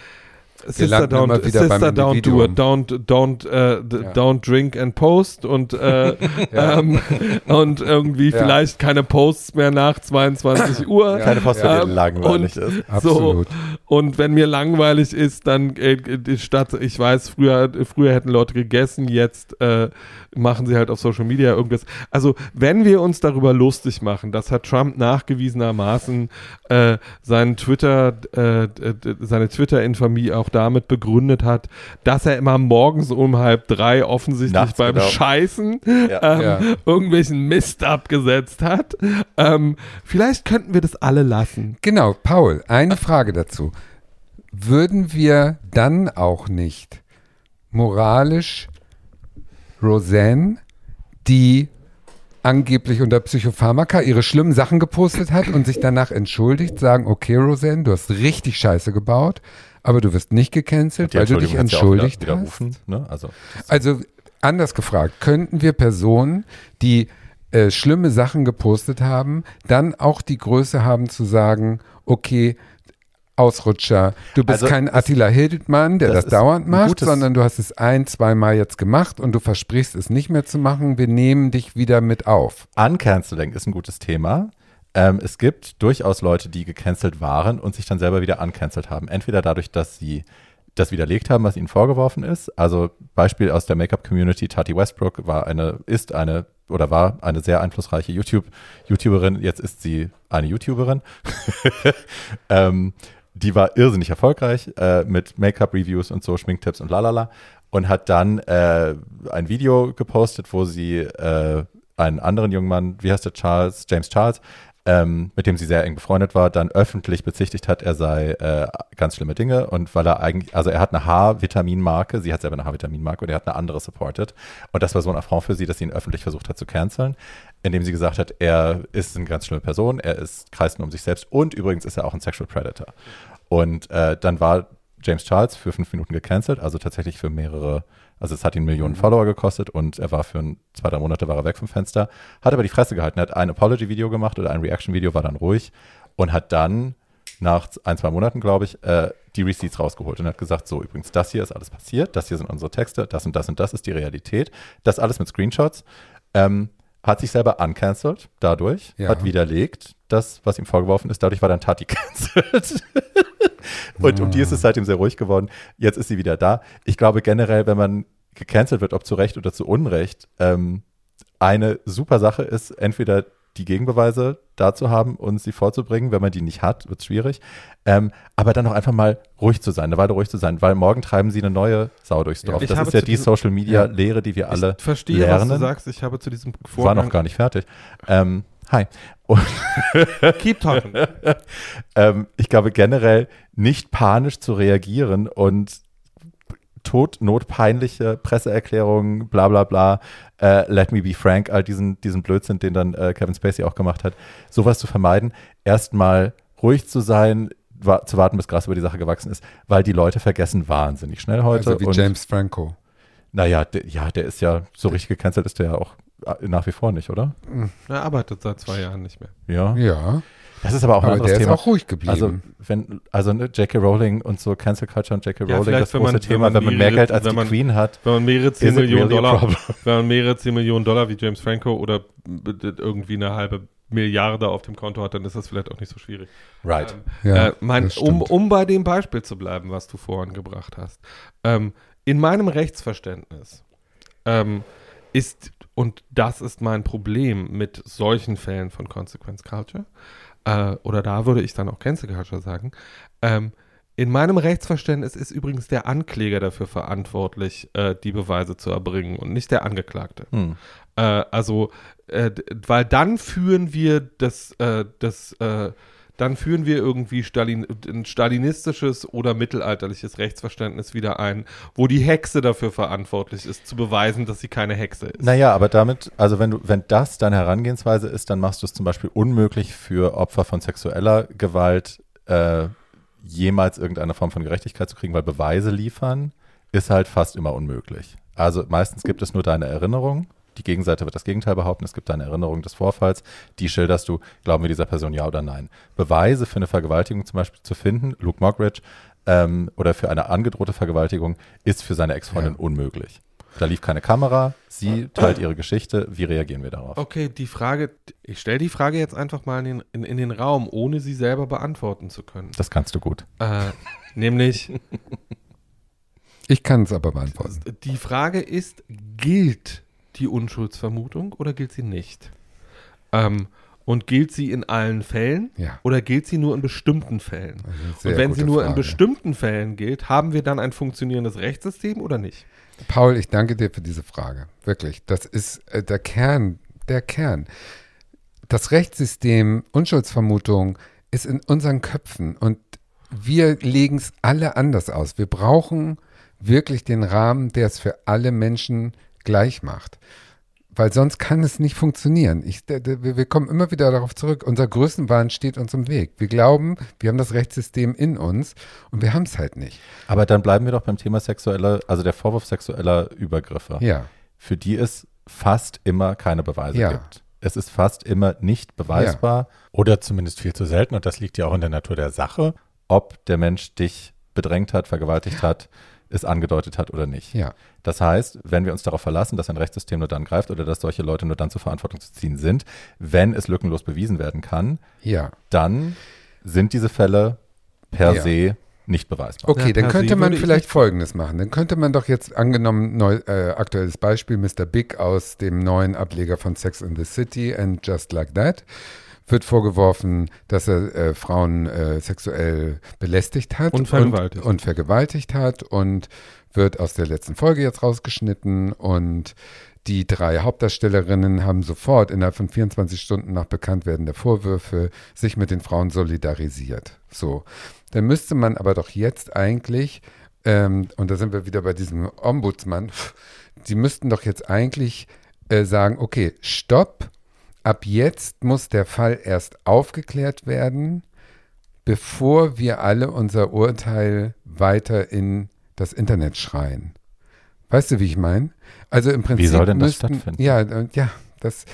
A: Sister, don't, Sister don't do it, don't, don't, äh,
B: Ja.
A: don't drink and post und, äh,
B: Ja.
A: ähm, und irgendwie
B: Ja.
A: vielleicht keine Posts mehr nach 22 Uhr.
C: Keine Post,
B: Ja.
C: wenn dir langweilig
A: und-
C: ist.
B: Absolut.
A: Und wenn mir langweilig ist, dann äh, die Stadt, ich weiß, früher, früher hätten Leute gegessen, jetzt äh, machen sie halt auf Social Media irgendwas. Also, wenn wir uns darüber lustig machen, das hat Trump nachgewiesenermaßen äh, seinen Twitter, äh, seine Twitter-Infamie auch damit begründet hat, dass er immer morgens um halb drei offensichtlich
C: Nachts,
A: beim
C: genau.
A: Scheißen
C: Ja.
A: ähm,
B: Ja.
A: irgendwelchen Mist abgesetzt hat. Ähm, vielleicht könnten wir das alle lassen.
B: Genau, Paul, eine Frage dazu. Würden wir dann auch nicht moralisch Roseanne, die angeblich unter Psychopharmaka ihre schlimmen Sachen gepostet hat und sich danach entschuldigt, sagen, okay, Roseanne, du hast richtig Scheiße gebaut, aber du wirst nicht gecancelt, weil du dich entschuldigt
C: wieder,
B: hast.
C: ne? Also,
B: Also anders gefragt, könnten wir Personen, die äh, schlimme Sachen gepostet haben, dann auch die Größe haben zu sagen, okay, Ausrutscher, du bist
C: Also
B: kein Attila Hildmann, der
C: das
B: das, dauernd macht, sondern du hast es ein, zweimal jetzt gemacht und du versprichst es nicht mehr zu machen. Wir nehmen dich wieder mit auf.
C: Uncanceling ist ein gutes Thema. Ähm, es gibt durchaus Leute, die gecancelt waren und sich dann selber wieder uncancelt haben. Entweder dadurch, dass sie das widerlegt haben, was ihnen vorgeworfen ist. Also Beispiel aus der Make-up-Community, Tati Westbrook war eine, ist eine oder war eine sehr einflussreiche YouTube, YouTuberin. Jetzt ist sie eine YouTuberin. ähm, die war irrsinnig erfolgreich äh, mit Make-up-Reviews und so, Schminktipps und lalala. Und hat dann äh, ein Video gepostet, wo sie äh, einen anderen jungen Mann, wie heißt der, Charles, James Charles, ähm, mit dem sie sehr eng befreundet war, dann öffentlich bezichtigt hat, er sei äh, ganz schlimme Dinge und weil er eigentlich, also er hat eine H-Vitaminmarke, sie hat selber eine H-Vitaminmarke und er hat eine andere supported und das war so ein Affront für sie, dass sie ihn öffentlich versucht hat zu canceln, indem sie gesagt hat, er ist eine ganz schlimme Person, er ist kreist nur um sich selbst und übrigens ist er auch ein Sexual Predator. Und äh, dann war James Charles für fünf Minuten gecancelt, also tatsächlich für mehrere, also es hat ihn Millionen Follower gekostet und er war für ein, zwei, drei Monate war er weg vom Fenster, hat aber die Fresse gehalten, hat ein Apology-Video gemacht oder ein Reaction-Video, war dann ruhig und hat dann nach ein, zwei Monaten, glaube ich, äh, die Receipts rausgeholt und hat gesagt, so übrigens, das hier ist alles passiert, das hier sind unsere Texte, das und das und das ist die Realität, das alles mit Screenshots. Ähm, hat sich selber uncancelt dadurch,
B: Ja.
C: hat widerlegt, das, was ihm vorgeworfen ist. Dadurch war dann Tati cancelled. und um die ist es seitdem sehr ruhig geworden. Jetzt ist sie wieder da. Ich glaube generell, wenn man gecancelt wird, ob zu Recht oder zu Unrecht, ähm, eine super Sache ist, entweder die Gegenbeweise dazu haben und sie vorzubringen. Wenn man die nicht hat, wird es schwierig. Ähm, aber dann auch einfach mal ruhig zu sein, eine Weile ruhig zu sein, weil morgen treiben sie eine neue Sau durchs
B: Ja.
C: Dorf.
A: Ich
C: das ist ja die Social Media Lehre, die wir alle
A: ich verstehe, was du
C: lernen.
A: sagst. Ich habe zu diesem
C: war
A: Vorgang
C: noch gar nicht fertig. Ähm, hi.
A: Keep talking.
C: ähm, ich glaube generell nicht panisch zu reagieren und todnotpeinliche Presseerklärungen, bla bla bla, äh, let me be frank, all diesen, diesen Blödsinn, den dann äh, Kevin Spacey auch gemacht hat, sowas zu vermeiden, erstmal ruhig zu sein, wa zu warten, bis Gras über die Sache gewachsen ist, weil die Leute vergessen wahnsinnig schnell heute.
B: Also wie
C: und,
B: James Franco.
C: Naja, de, ja, der ist ja, so richtig gecancelt ist der ja auch äh, nach wie vor nicht, oder?
A: Er arbeitet seit zwei Jahren nicht mehr.
C: Ja.
B: Ja,
C: Das ist aber auch ein
B: aber
C: anderes
B: der ist
C: Thema.
B: auch ruhig geblieben.
C: Also, wenn, also ne, J.K. Rowling und so Cancel Culture und J.K.
A: Ja,
C: Rowling,
A: vielleicht,
C: das
A: wenn
C: große
A: man-
C: Thema,
A: wenn man
C: wenn man mehr Geld als die
A: man-
C: Queen hat.
A: Wenn man mehrere 10
C: Is it
A: Millionen Dollar, wenn man mehrere 10 Millionen Dollar wie James Franco oder irgendwie eine halbe Milliarde auf dem Konto hat, dann ist das vielleicht auch nicht so schwierig.
C: Right.
A: Ähm,
B: Ja,
A: äh, mein, um, um bei dem Beispiel zu bleiben, was du vorhin gebracht hast. Ähm, in meinem Rechtsverständnis ähm, ist, und das ist mein Problem mit solchen Fällen von Consequence Culture, äh, oder da würde ich dann auch Cancel Culture sagen, ähm, in meinem Rechtsverständnis ist übrigens der Ankläger dafür verantwortlich, äh, die Beweise zu erbringen und nicht der Angeklagte.
C: Hm.
A: Äh, also, äh, weil dann führen wir das, äh, das, äh, dann führen wir irgendwie Stalin, ein stalinistisches oder mittelalterliches Rechtsverständnis wieder ein, wo die Hexe dafür verantwortlich ist, zu beweisen, dass sie keine Hexe ist.
C: Naja, aber damit, also wenn du, wenn das deine Herangehensweise ist, dann machst du es zum Beispiel unmöglich für Opfer von sexueller Gewalt, äh, jemals irgendeine Form von Gerechtigkeit zu kriegen, weil Beweise liefern ist halt fast immer unmöglich. Also meistens gibt es nur deine Erinnerung. Die Gegenseite wird das Gegenteil behaupten. Es gibt deine Erinnerung des Vorfalls. Die schilderst du, glauben wir dieser Person ja oder nein. Beweise für eine Vergewaltigung zum Beispiel zu finden, Luke Mockridge, ähm, oder für eine angedrohte Vergewaltigung, ist für seine Ex-Freundin
B: Ja.
C: unmöglich. Da lief keine Kamera, sie teilt ihre Geschichte. Wie reagieren wir darauf?
A: Okay, die Frage, ich stelle die Frage jetzt einfach mal in den, in, in den Raum, ohne sie selber beantworten zu können.
C: Das kannst du gut.
A: Äh, nämlich,
B: ich kann es aber beantworten.
A: die Frage ist, gilt die Unschuldsvermutung oder gilt sie nicht? Ähm, und gilt sie in allen Fällen
B: Ja.
A: oder gilt sie nur in bestimmten Fällen? Und wenn sie nur in
B: Frage.
A: bestimmten Fällen gilt, haben wir dann ein funktionierendes Rechtssystem oder nicht?
B: Paul, ich danke dir für diese Frage. Wirklich. Das ist äh, der Kern, der Kern. Das Rechtssystem Unschuldsvermutung ist in unseren Köpfen und wir legen es alle anders aus. Wir brauchen wirklich den Rahmen, der es für alle Menschen gleich macht. weil sonst kann es nicht funktionieren. Ich, wir kommen immer wieder darauf zurück. Unser Größenwahn steht uns im Weg. Wir glauben, wir haben das Rechtssystem in uns und wir haben es halt nicht.
C: Aber dann bleiben wir doch beim Thema sexueller, also der Vorwurf sexueller Übergriffe,
B: Ja,
C: für die es fast immer keine Beweise
B: Ja.
C: gibt. Es ist fast immer nicht beweisbar,
D: Oder zumindest viel zu selten, und das liegt ja auch in der Natur der Sache.
C: ob der Mensch dich bedrängt hat, vergewaltigt hat, es angedeutet hat oder nicht.
B: ja,
C: Das heißt, wenn wir uns darauf verlassen, dass ein Rechtssystem nur dann greift oder dass solche Leute nur dann zur Verantwortung zu ziehen sind, wenn es lückenlos bewiesen werden kann,
B: ja.
C: dann sind diese Fälle per
B: Ja.
C: se nicht beweisbar.
B: Okay,
A: Ja,
B: dann könnte man vielleicht Folgendes machen. Dann könnte man doch jetzt angenommen, neu, äh, aktuelles Beispiel, Mr. Big aus dem neuen Ableger von Sex in the City and Just Like That, wird vorgeworfen, dass er äh, Frauen äh, sexuell belästigt hat
A: Und vergewaltigt.
B: und, und vergewaltigt hat und wird aus der letzten Folge jetzt rausgeschnitten und die drei Hauptdarstellerinnen haben sofort innerhalb von 24 Stunden nach Bekanntwerden der Vorwürfe sich mit den Frauen solidarisiert. So. Dann müsste man aber doch jetzt eigentlich, ähm, und da sind wir wieder bei diesem Ombudsmann, die müssten doch jetzt eigentlich äh, sagen, okay, stopp, ab jetzt muss der Fall erst aufgeklärt werden, bevor wir alle unser Urteil weiter in das Internet schreien. Weißt du, wie ich meine? Also im Prinzip
C: soll denn das
B: müssten,
C: stattfinden?
B: Ja, äh, ja, dass,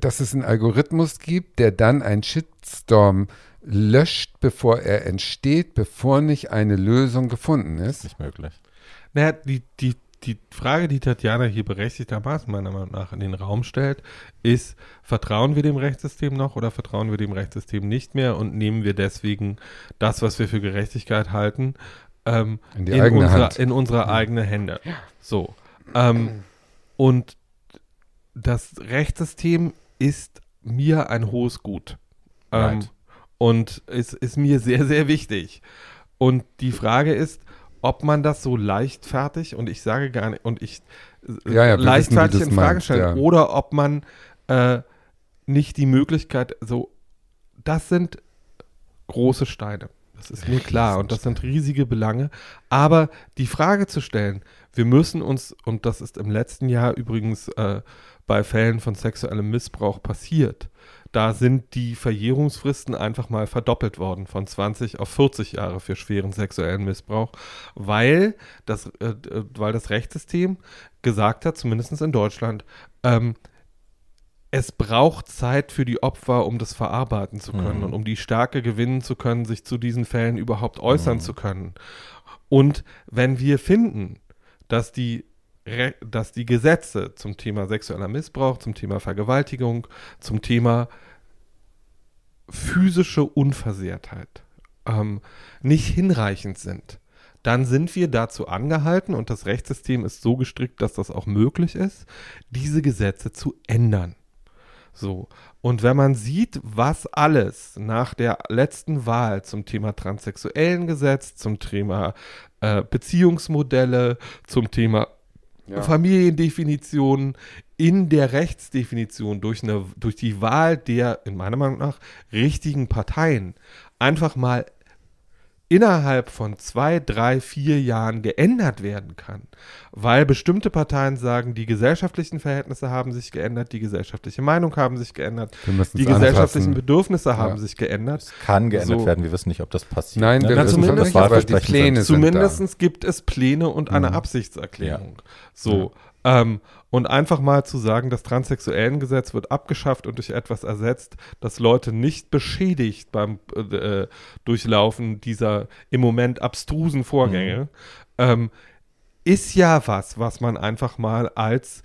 B: dass es einen Algorithmus gibt, der dann einen Shitstorm löscht, bevor er entsteht, bevor nicht eine Lösung gefunden ist.
C: Nicht möglich.
A: Naja, die, die, die Frage, die Tatjana hier berechtigtermaßen meiner Meinung nach in den Raum stellt, ist, vertrauen wir dem Rechtssystem noch oder vertrauen wir dem Rechtssystem nicht mehr und nehmen wir deswegen das, was wir für Gerechtigkeit halten, ähm,
B: In die eigene
A: unsere,
B: Hand.
A: in unsere eigene Hände. So. Ähm, und das Rechtssystem ist mir ein hohes Gut. Ähm,
C: Right.
A: und es ist mir sehr, sehr wichtig. Und die Frage ist, ob man das so leichtfertig, und ich sage gar nicht, und ich äh,
B: Ja, ja, wissen,
A: leichtfertig
B: du's
A: in Frage stellen,
B: ja.
A: oder ob man äh, nicht die Möglichkeit, so, das sind große Steine. Das ist mir klar und das sind riesige Belange. Aber die Frage zu stellen, wir müssen uns, und das ist im letzten Jahr übrigens äh, bei Fällen von sexuellem Missbrauch passiert, da sind die Verjährungsfristen einfach mal verdoppelt worden, von 20 auf 40 Jahre für schweren sexuellen Missbrauch, weil das, äh, äh, weil das Rechtssystem gesagt hat, zumindest in Deutschland, ähm, es braucht Zeit für die Opfer, um das verarbeiten zu können
C: Mhm.
A: und um die Stärke gewinnen zu können, sich zu diesen Fällen überhaupt äußern
C: Mhm.
A: zu können. Und wenn wir finden, dass die, dass die Gesetze zum Thema sexueller Missbrauch, zum Thema Vergewaltigung, zum Thema physische Unversehrtheit ähm, nicht hinreichend sind, dann sind wir dazu angehalten, und das Rechtssystem ist so gestrickt, dass das auch möglich ist, diese Gesetze zu ändern. So. Und wenn man sieht, was alles nach der letzten Wahl zum Thema transsexuellen Gesetz, zum Thema äh, Beziehungsmodelle, zum Thema Familiendefinitionen in der Rechtsdefinition durch, eine, durch die Wahl der, in meiner Meinung nach, richtigen Parteien einfach mal innerhalb von zwei, drei, vier Jahren geändert werden kann, weil bestimmte Parteien sagen, die gesellschaftlichen Verhältnisse haben sich geändert, die gesellschaftliche Meinung haben sich geändert,
B: Wir
A: die
B: es
A: gesellschaftlichen
B: anpassen.
A: Bedürfnisse haben
B: Ja.
A: sich geändert.
C: Kann geändert
A: So.
C: werden. Wir wissen nicht, ob das passiert.
B: Nein, wir
A: Na,
B: wissen
A: zumindest-
B: schon nicht, aber die Pläne sind
A: Zumindest gibt es Pläne und eine
B: Mhm.
A: Absichtserklärung. So. Ähm, und einfach mal zu sagen, das Transsexuellengesetz wird abgeschafft und durch etwas ersetzt, das Leute nicht beschädigt beim äh, Durchlaufen dieser im Moment abstrusen Vorgänge, ähm, ist ja was, was man einfach mal als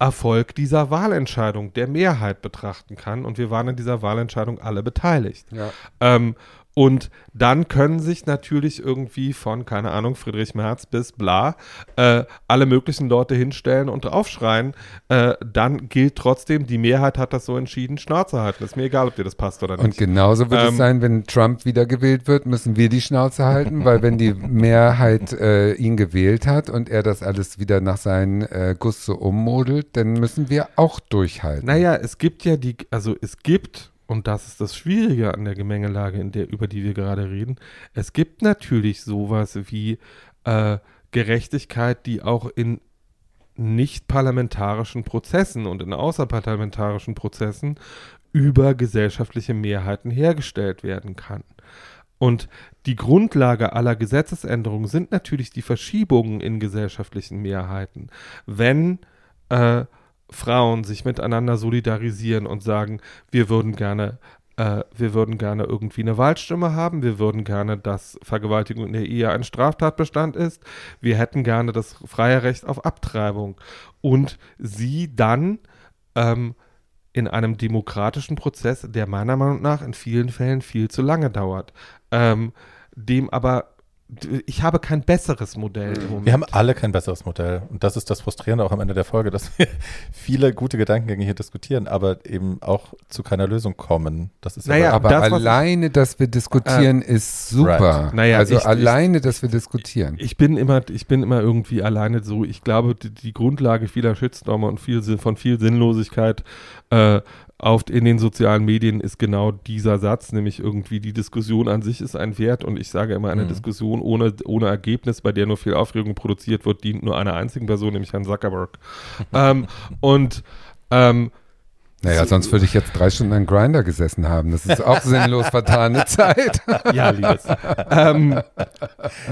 A: Erfolg dieser Wahlentscheidung der Mehrheit betrachten kann. Und wir waren in dieser Wahlentscheidung alle beteiligt.
B: Ja.
A: Ähm, und dann können sich natürlich irgendwie von, keine Ahnung, Friedrich Merz bis bla, äh, alle möglichen Leute hinstellen und aufschreien. Äh, dann gilt trotzdem, die Mehrheit hat das so entschieden, Schnauze halten. Ist mir egal, ob dir das passt oder
B: Und
A: nicht.
B: genauso wird es
A: Ähm,
B: sein, wenn Trump wiedergewählt wird, müssen wir die Schnauze halten, weil wenn die Mehrheit äh, ihn gewählt hat und er das alles wieder nach seinem äh, Guss so ummodelt, dann müssen wir auch durchhalten.
A: Naja, es gibt ja die, also es gibt, und das ist das Schwierige an der Gemengelage, in der, über die wir gerade reden, es gibt natürlich sowas wie äh, Gerechtigkeit, die auch in nicht parlamentarischen Prozessen und in außerparlamentarischen Prozessen über gesellschaftliche Mehrheiten hergestellt werden kann. Und die Grundlage aller Gesetzesänderungen sind natürlich die Verschiebungen in gesellschaftlichen Mehrheiten. Wenn äh, Frauen sich miteinander solidarisieren und sagen, wir würden gerne äh, wir würden gerne irgendwie eine Wahlstimme haben, wir würden gerne, dass Vergewaltigung in der Ehe ein Straftatbestand ist, wir hätten gerne das freie Recht auf Abtreibung. Und sie dann ähm, in einem demokratischen Prozess, der meiner Meinung nach in vielen Fällen viel zu lange dauert, ähm, dem aber ich habe kein besseres Modell.
C: Wir haben alle kein besseres Modell. Und das ist das Frustrierende auch am Ende der Folge, dass wir viele gute Gedankengänge hier diskutieren, aber eben auch zu keiner Lösung kommen. Das ist
B: naja, aber das, alleine, ich, dass wir diskutieren, äh, ist super. Right. Naja, also ich, alleine, ich, dass wir diskutieren.
A: Ich bin immer, ich bin immer irgendwie alleine so. Ich glaube, die, die Grundlage vieler Shitstormer und viel, von viel Sinnlosigkeit äh, auf, in den sozialen Medien ist genau dieser Satz, nämlich irgendwie die Diskussion an sich ist ein Wert und ich sage immer, eine mhm. Diskussion ohne, ohne Ergebnis, bei der nur viel Aufregung produziert wird, dient nur einer einzigen Person, nämlich Herrn Zuckerberg. ähm, und ähm,
B: naja, sonst würde ich jetzt drei Stunden an Grinder gesessen haben. Das ist auch sinnlos vertane Zeit.
A: Ja, liebes. ähm,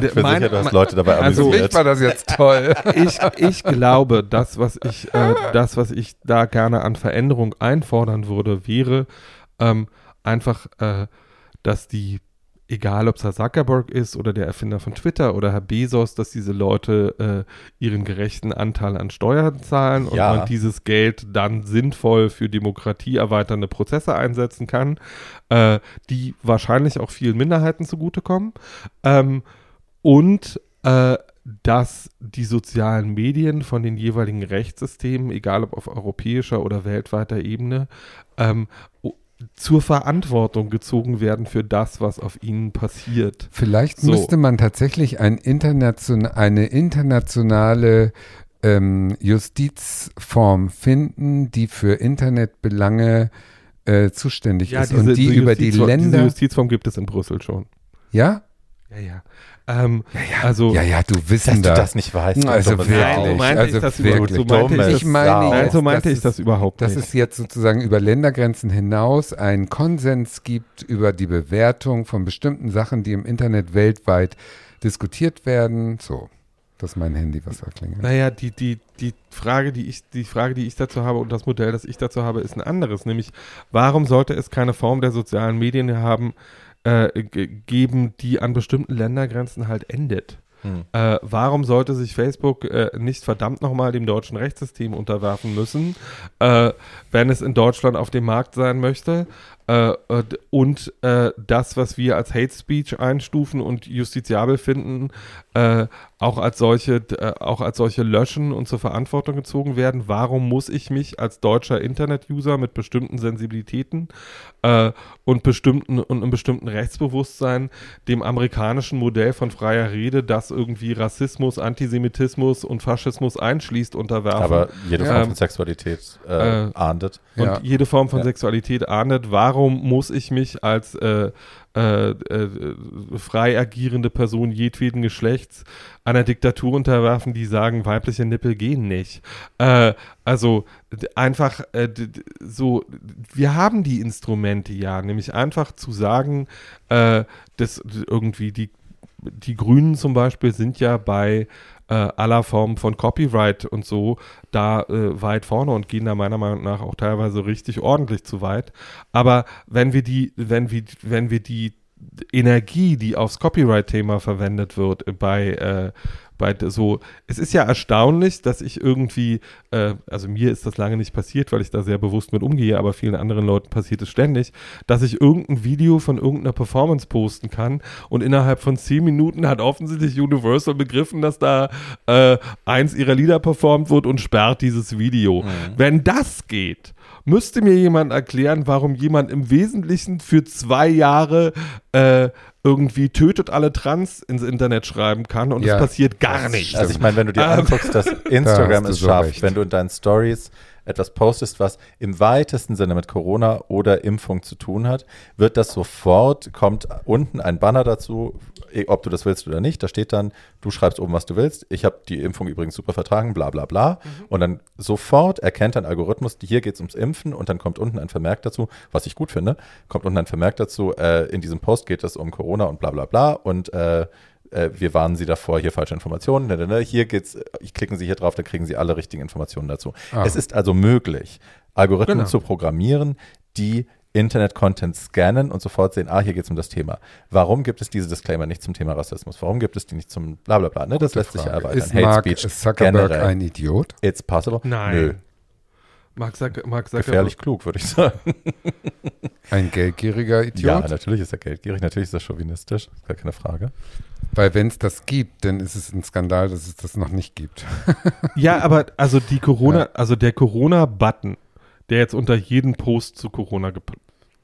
C: Für meine, sicher, du hast Leute dabei
B: also amüsiert. Also, war das jetzt toll.
A: Ich, ich glaube, das was, ich, äh, das, was ich da gerne an Veränderung einfordern würde, wäre ähm, einfach, äh, dass die egal ob es Herr Zuckerberg ist oder der Erfinder von Twitter oder Herr Bezos, dass diese Leute äh, ihren gerechten Anteil an Steuern zahlen ja. und man dieses Geld dann sinnvoll für demokratieerweiternde Prozesse einsetzen kann, äh, die wahrscheinlich auch vielen Minderheiten zugutekommen. Ähm, und äh, dass die sozialen Medien von den jeweiligen Rechtssystemen, egal ob auf europäischer oder weltweiter Ebene, ähm, zur Verantwortung gezogen werden für das, was auf ihnen passiert.
B: Vielleicht so. müsste man tatsächlich ein internation eine internationale ähm, Justizform finden, die für Internetbelange äh, zuständig ja, ist diese, und die über die Länder. Diese
A: Justizform gibt es in Brüssel schon.
B: Ja?
A: Ja, ja.
B: Ähm, ja, ja. Also, ja, ja, du wissen
C: dass du das nicht weißt.
B: Also wirklich,
A: nein, so meinte
B: also
A: ich das wirklich. So meinte ich, meine, nein, so meinte ich das überhaupt
B: nicht. Dass es jetzt sozusagen über Ländergrenzen hinaus einen Konsens gibt über die Bewertung von bestimmten Sachen, die im Internet weltweit diskutiert werden. So. Das ist mein Handy, was da klingelt.
A: Naja, die, die, die, Frage, die, ich, die Frage, die ich dazu habe und das Modell, das ich dazu habe, ist ein anderes. Nämlich, warum sollte es keine Form der sozialen Medien haben, äh, geben, die an bestimmten Ländergrenzen halt endet. Hm. Äh, warum sollte sich Facebook äh, nicht verdammt nochmal dem deutschen Rechtssystem unterwerfen müssen, äh, wenn es in Deutschland auf dem Markt sein möchte? Äh, und äh, das, was wir als Hate Speech einstufen und justiziabel finden, äh, auch als solche, äh, auch als solche löschen und zur Verantwortung gezogen werden. Warum muss ich mich als deutscher Internet-User mit bestimmten Sensibilitäten äh, und bestimmten und einem bestimmten Rechtsbewusstsein dem amerikanischen Modell von freier Rede, das irgendwie Rassismus, Antisemitismus und Faschismus einschließt, unterwerfen?
C: Aber jede Form ähm, von Sexualität äh, ahndet.
A: Und ja. jede Form von ja. Sexualität ahndet. Warum muss ich mich als äh, äh, frei agierende Person jedweden Geschlechts einer Diktatur unterwerfen, die sagen, weibliche Nippel gehen nicht. Äh, also einfach äh, so, wir haben die Instrumente ja, nämlich einfach zu sagen, dass irgendwie die, die Grünen zum Beispiel sind ja bei äh, aller Formen von Copyright und so da äh, weit vorne und gehen da meiner Meinung nach auch teilweise richtig ordentlich zu weit. Aber wenn wir die, wenn wir, wenn wir die Energie, die aufs Copyright-Thema verwendet wird, bei, äh, bei so, es ist ja erstaunlich, dass ich irgendwie, äh, also mir ist das lange nicht passiert, weil ich da sehr bewusst mit umgehe, aber vielen anderen Leuten passiert es ständig, dass ich irgendein Video von irgendeiner Performance posten kann und innerhalb von zehn Minuten hat offensichtlich Universal begriffen, dass da äh, eins ihrer Lieder performt wird und sperrt dieses Video. Mhm. Wenn das geht, müsste mir jemand erklären, warum jemand im Wesentlichen für zwei Jahre äh, irgendwie tötet alle Trans ins Internet schreiben kann und ja, es passiert gar nichts.
C: Also ich meine, wenn du dir ähm, anguckst, dass Instagram da es schafft, recht. wenn du in deinen Stories etwas postest, was im weitesten Sinne mit Corona oder Impfung zu tun hat, wird das sofort, kommt unten ein Banner dazu, eh, ob du das willst oder nicht. Da steht dann, du schreibst oben, was du willst. Ich habe die Impfung übrigens super vertragen, bla bla bla. Und dann sofort erkennt ein Algorithmus, hier geht es ums Impfen und dann kommt unten ein Vermerk dazu, was ich gut finde, kommt unten ein Vermerk dazu, äh, in diesem Post geht es um Corona und bla bla bla und äh, äh, wir warnen Sie davor, hier falsche Informationen. Ne, ne, ne. Hier geht's, klicken Sie hier drauf, dann kriegen Sie alle richtigen Informationen dazu.
B: Ah.
C: Es ist also möglich, Algorithmen
A: Genau.
C: zu programmieren, die Internet-Content scannen und sofort sehen, ah, hier geht es um das Thema. Warum gibt es diese Disclaimer nicht zum Thema Rassismus? Warum gibt es die nicht zum bla bla bla? Ne? Das lässt sich ja
B: Frage.
C: erweitern.
B: Ist Mark Zuckerberg
C: generell.
B: ein Idiot?
C: It's possible.
A: Nein.
C: Nö.
A: Mark, Zucker, Mark Zuckerberg.
C: Gefährlich klug, würde ich sagen.
B: Ein geldgieriger
C: Ja,
B: Idiot?
C: natürlich ist er geldgierig, natürlich ist er chauvinistisch, gar keine Frage.
B: Weil wenn es das gibt, dann ist es ein Skandal, dass es das noch nicht gibt.
A: Ja, aber also die Corona, also der Corona-Button, der jetzt unter jeden Post zu Corona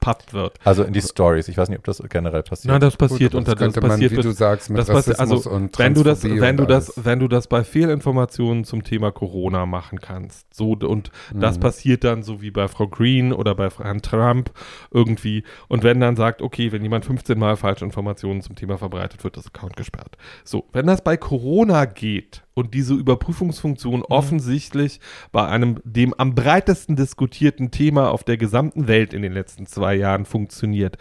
A: gepappt wird.
C: Also in die Stories. Ich weiß nicht, ob das generell passiert.
A: Nein, das passiert
B: Gut,
A: unter
B: das
A: das
B: man,
A: passiert
B: wie
A: mit-
B: du sagst, mit
A: das
B: Rassismus
A: also,
B: und
A: wenn du das, wenn du das,
B: alles.
A: wenn du das bei Fehlinformationen zum Thema Corona machen kannst, so und das
B: Mhm.
A: passiert dann so wie bei Frau Green oder bei Herrn Trump irgendwie und wenn dann sagt, okay, wenn jemand 15 Mal falsche Informationen zum Thema verbreitet, wird das Account gesperrt. So, wenn das bei Corona geht und diese Überprüfungsfunktion
B: Mhm.
A: offensichtlich bei einem dem am breitesten diskutierten Thema auf der gesamten Welt in den letzten zwei Jahren funktioniert,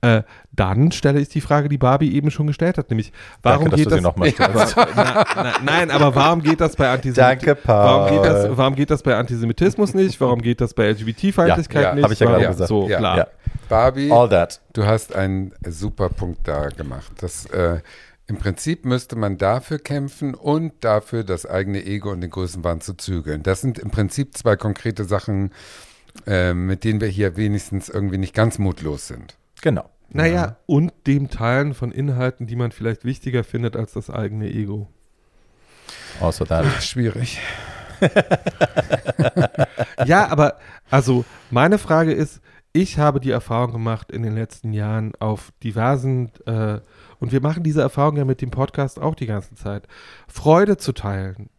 A: äh, dann stelle ich die Frage, die Barbie eben schon gestellt hat, nämlich warum
C: Danke, dass
A: geht
C: du
A: das
C: nochmal stellst.
A: na, na, nein, aber warum geht das bei Antisemitismus? Warum geht, das, warum geht das bei Antisemitismus nicht? Warum geht das bei LGBT-Feindlichkeit
C: Ja, ja,
A: nicht?
C: hab ich ja
A: warum,
C: gerade gesagt.
A: So,
B: Ja,
A: klar.
C: ja.
B: Barbie,
C: All that.
B: du hast einen super Punkt da gemacht. Das, äh, Im Prinzip müsste man dafür kämpfen und dafür das eigene Ego und den Größenwahn zu zügeln. Das sind im Prinzip zwei konkrete Sachen, äh, mit denen wir hier wenigstens irgendwie nicht ganz mutlos sind.
C: Genau.
A: Naja, und dem Teilen von Inhalten, die man vielleicht wichtiger findet als das eigene Ego.
C: Also that.
B: Schwierig.
A: Ja, aber also meine Frage ist, ich habe die Erfahrung gemacht in den letzten Jahren auf diversen, äh, und wir machen diese Erfahrung ja mit dem Podcast auch die ganze Zeit, Freude zu teilen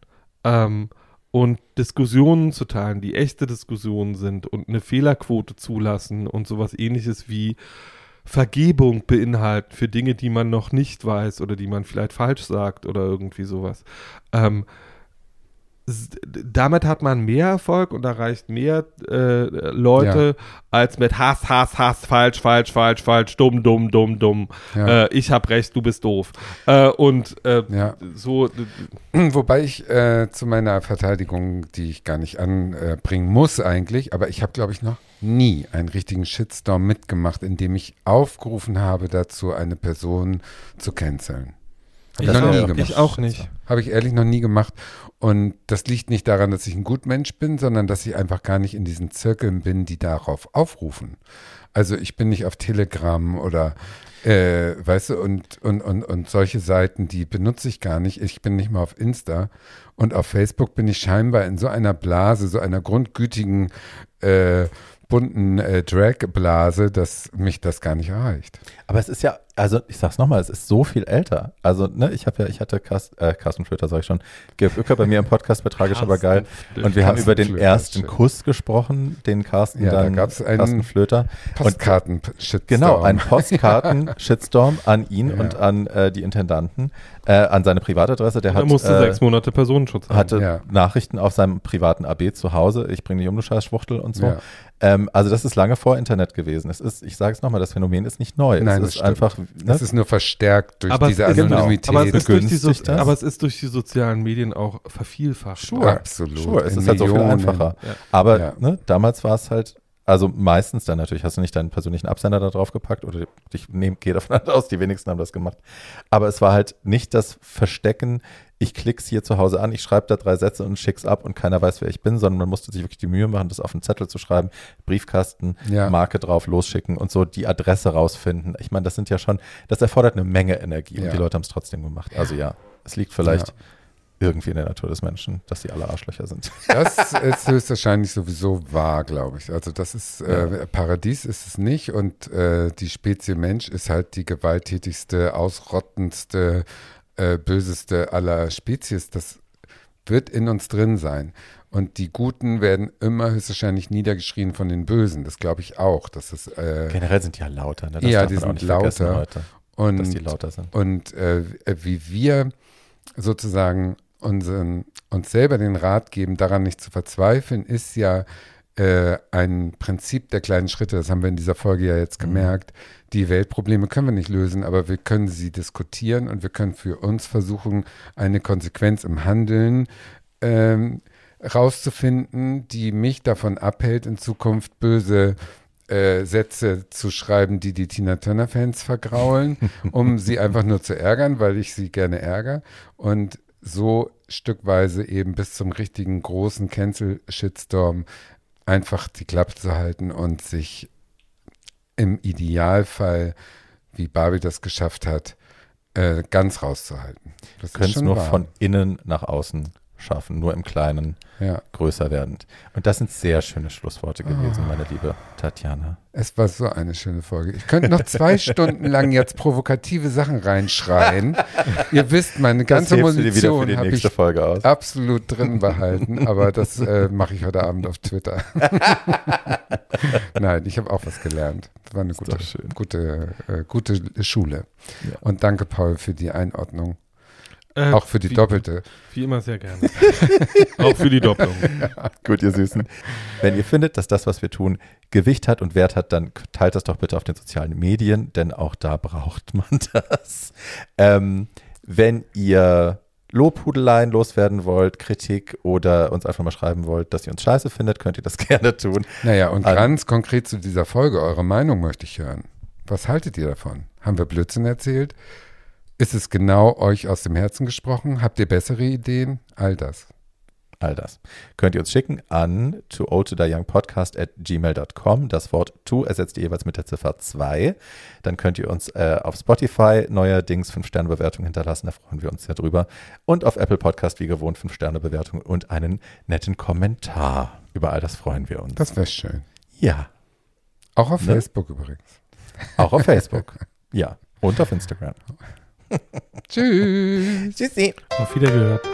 A: ähm, und Diskussionen zu teilen, die echte Diskussionen sind und eine Fehlerquote zulassen und sowas ähnliches wie Vergebung beinhalten für Dinge, die man noch nicht weiß oder die man vielleicht falsch sagt oder irgendwie sowas. Ähm, damit hat man mehr Erfolg und erreicht mehr äh, Leute als mit Hass, Hass, Hass, falsch, falsch, falsch, falsch, dumm, dumm, dumm, dumm.
B: Ja.
A: Äh, ich hab recht, du bist doof. Äh, und äh,
B: Ja.
A: so,
B: Wobei ich äh, zu meiner Verteidigung, die ich gar nicht anbringen muss eigentlich, aber ich habe, glaube ich, noch nie einen richtigen Shitstorm mitgemacht, in dem ich aufgerufen habe, dazu eine Person zu canceln. Habe ich
C: Das
B: noch nie
C: ja-
B: gemacht.
A: ich auch nicht.
B: Habe ich ehrlich noch nie gemacht. Und das liegt nicht daran, dass ich ein Gutmensch bin, sondern dass ich einfach gar nicht in diesen Zirkeln bin, die darauf aufrufen. Also ich bin nicht auf Telegram oder äh, weißt du, und, und, und, und solche Seiten, die benutze ich gar nicht. Ich bin nicht mal auf Insta. Und auf Facebook bin ich scheinbar in so einer Blase, so einer grundgütigen, äh, bunten äh, Drag-Blase, dass mich das gar nicht erreicht.
C: Aber es ist ja, also ich sag's nochmal, es ist so viel älter. Also, ne, ich habe ja, ich hatte Carsten, äh, Carsten Flöter, sag ich schon, Georg Uecker bei mir im Podcast bei Tragisch, aber geil. Und wir haben über den
B: Flöter,
C: ersten
B: schön.
C: Kuss gesprochen, den Carsten
B: Ja, da
C: dann,
B: gab's einen
C: Carsten Flöter.
B: Postkarten-Shitstorm.
C: Genau, ein Postkarten-Shitstorm an ihn
B: Ja.
C: und an äh, die Intendanten, äh, an seine Privatadresse. Der
A: Er
C: hat,
A: musste
C: äh,
A: sechs Monate Personenschutz haben.
C: hatte
B: Ja.
C: Nachrichten auf seinem privaten AB zu Hause. Ich bringe dich um, du scheiß Schwuchtel und so. Ähm, also das ist lange vor Internet gewesen. Es ist, ich sage es nochmal, das Phänomen ist nicht neu.
B: Nein,
C: es
B: das
C: ist
B: stimmt.
C: einfach, ne?
B: Das ist nur verstärkt durch
A: aber,
B: diese
A: es
C: Genau.
B: Anonymität.
A: aber, es ist durch die so,
C: begünstigt das.
A: aber es ist durch die sozialen Medien auch vervielfacht.
C: Sure.
B: Absolut.
C: Sure, es
B: In
C: ist halt so viel
B: Millionen.
C: einfacher.
A: Ja.
C: Aber
B: Ja.
C: ne, damals war es halt, also meistens dann natürlich, hast du nicht deinen persönlichen Absender da drauf gepackt oder ich nehm, gehe davon aus, die wenigsten haben das gemacht. Aber es war halt nicht das Verstecken, ich klick's hier zu Hause an, ich schreibe da drei Sätze und schick's ab und keiner weiß, wer ich bin, sondern man musste sich wirklich die Mühe machen, das auf einen Zettel zu schreiben, Briefkasten,
B: Ja.
C: Marke drauf, losschicken und so die Adresse rausfinden. Ich meine, das sind ja schon, das erfordert eine Menge Energie
B: Ja.
C: und die Leute haben es trotzdem gemacht. Also ja, es liegt vielleicht irgendwie in der Natur des Menschen, dass sie alle Arschlöcher sind.
B: Das ist höchstwahrscheinlich sowieso wahr, glaube ich. Also das ist, äh, Paradies ist es nicht und äh, die Spezie Mensch ist halt die gewalttätigste, ausrottendste, äh, böseste aller Spezies. Das wird in uns drin sein. Und die Guten werden immer höchstwahrscheinlich niedergeschrien von den Bösen. Das glaube ich auch. Dass das, äh,
C: Generell sind die ja lauter. Ne?
B: Ja,
C: darf
B: die sind lauter.
C: Heute,
B: und,
C: dass die lauter sind.
B: und äh, wie wir sozusagen unseren, uns selber den Rat geben, daran nicht zu verzweifeln, ist ja äh, ein Prinzip der kleinen Schritte. Das haben wir in dieser Folge ja jetzt
C: Mhm.
B: gemerkt. Die Weltprobleme können wir nicht lösen, aber wir können sie diskutieren und wir können für uns versuchen, eine Konsequenz im Handeln ähm, rauszufinden, die mich davon abhält, in Zukunft böse äh, Sätze zu schreiben, die die Tina Turner-Fans vergraulen, um sie einfach nur zu ärgern, weil ich sie gerne ärgere. Und so stückweise eben bis zum richtigen großen Cancel-Shitstorm einfach die Klappe zu halten und sich im Idealfall, wie Barbie das geschafft hat, äh, ganz rauszuhalten. Das schon
C: nur
B: wahr.
C: von innen nach außen schaffen, nur im Kleinen
B: Ja,
C: größer werdend. Und das sind sehr schöne Schlussworte gewesen,
B: Ah.
C: meine liebe Tatjana.
B: es war so eine schöne Folge. Ich könnte noch zwei Stunden lang jetzt provokative Sachen reinschreien. Ihr wisst, meine ganze Munition habe ich
C: Folge aus.
B: absolut drin behalten, aber das äh, mache ich heute Abend auf Twitter. Nein, ich habe auch was gelernt. Das war eine gute, gute, äh, gute Schule.
C: Ja.
B: Und danke, Paul, für die Einordnung.
A: Äh,
B: Auch für die
A: wie,
B: doppelte.
A: Wie immer sehr gerne. auch für die Doppelung.
C: Gut, ihr Süßen. Wenn ihr findet, dass das, was wir tun, Gewicht hat und Wert hat, dann teilt das doch bitte auf den sozialen Medien, denn auch da braucht man das. Ähm, wenn ihr Lobhudeleien loswerden wollt, Kritik oder uns einfach mal schreiben wollt, dass ihr uns scheiße findet, könnt ihr das gerne tun.
B: Naja, und
C: An-
B: ganz konkret zu dieser Folge, eure Meinung möchte ich hören. Was haltet ihr davon? Haben wir Blödsinn erzählt? Ist es genau euch aus dem Herzen gesprochen? Habt ihr bessere Ideen? All das.
C: All das könnt ihr uns schicken an to old to die young podcast at gmail.com. Das Wort to ersetzt ihr jeweils mit der Ziffer 2. Dann könnt ihr uns äh, auf Spotify neuerdings 5-Sterne-Bewertung hinterlassen. Da freuen wir uns sehr drüber. Und auf Apple Podcast wie gewohnt 5-Sterne-Bewertung und einen netten Kommentar. Über all das freuen wir uns.
B: Das wäre schön.
C: ja,
B: Auch auf
C: Ne?
B: Facebook übrigens.
C: auch auf Facebook. ja, und auf Instagram.
B: Tschüss.
C: Tschüssi.
A: Auf Wiedergehört.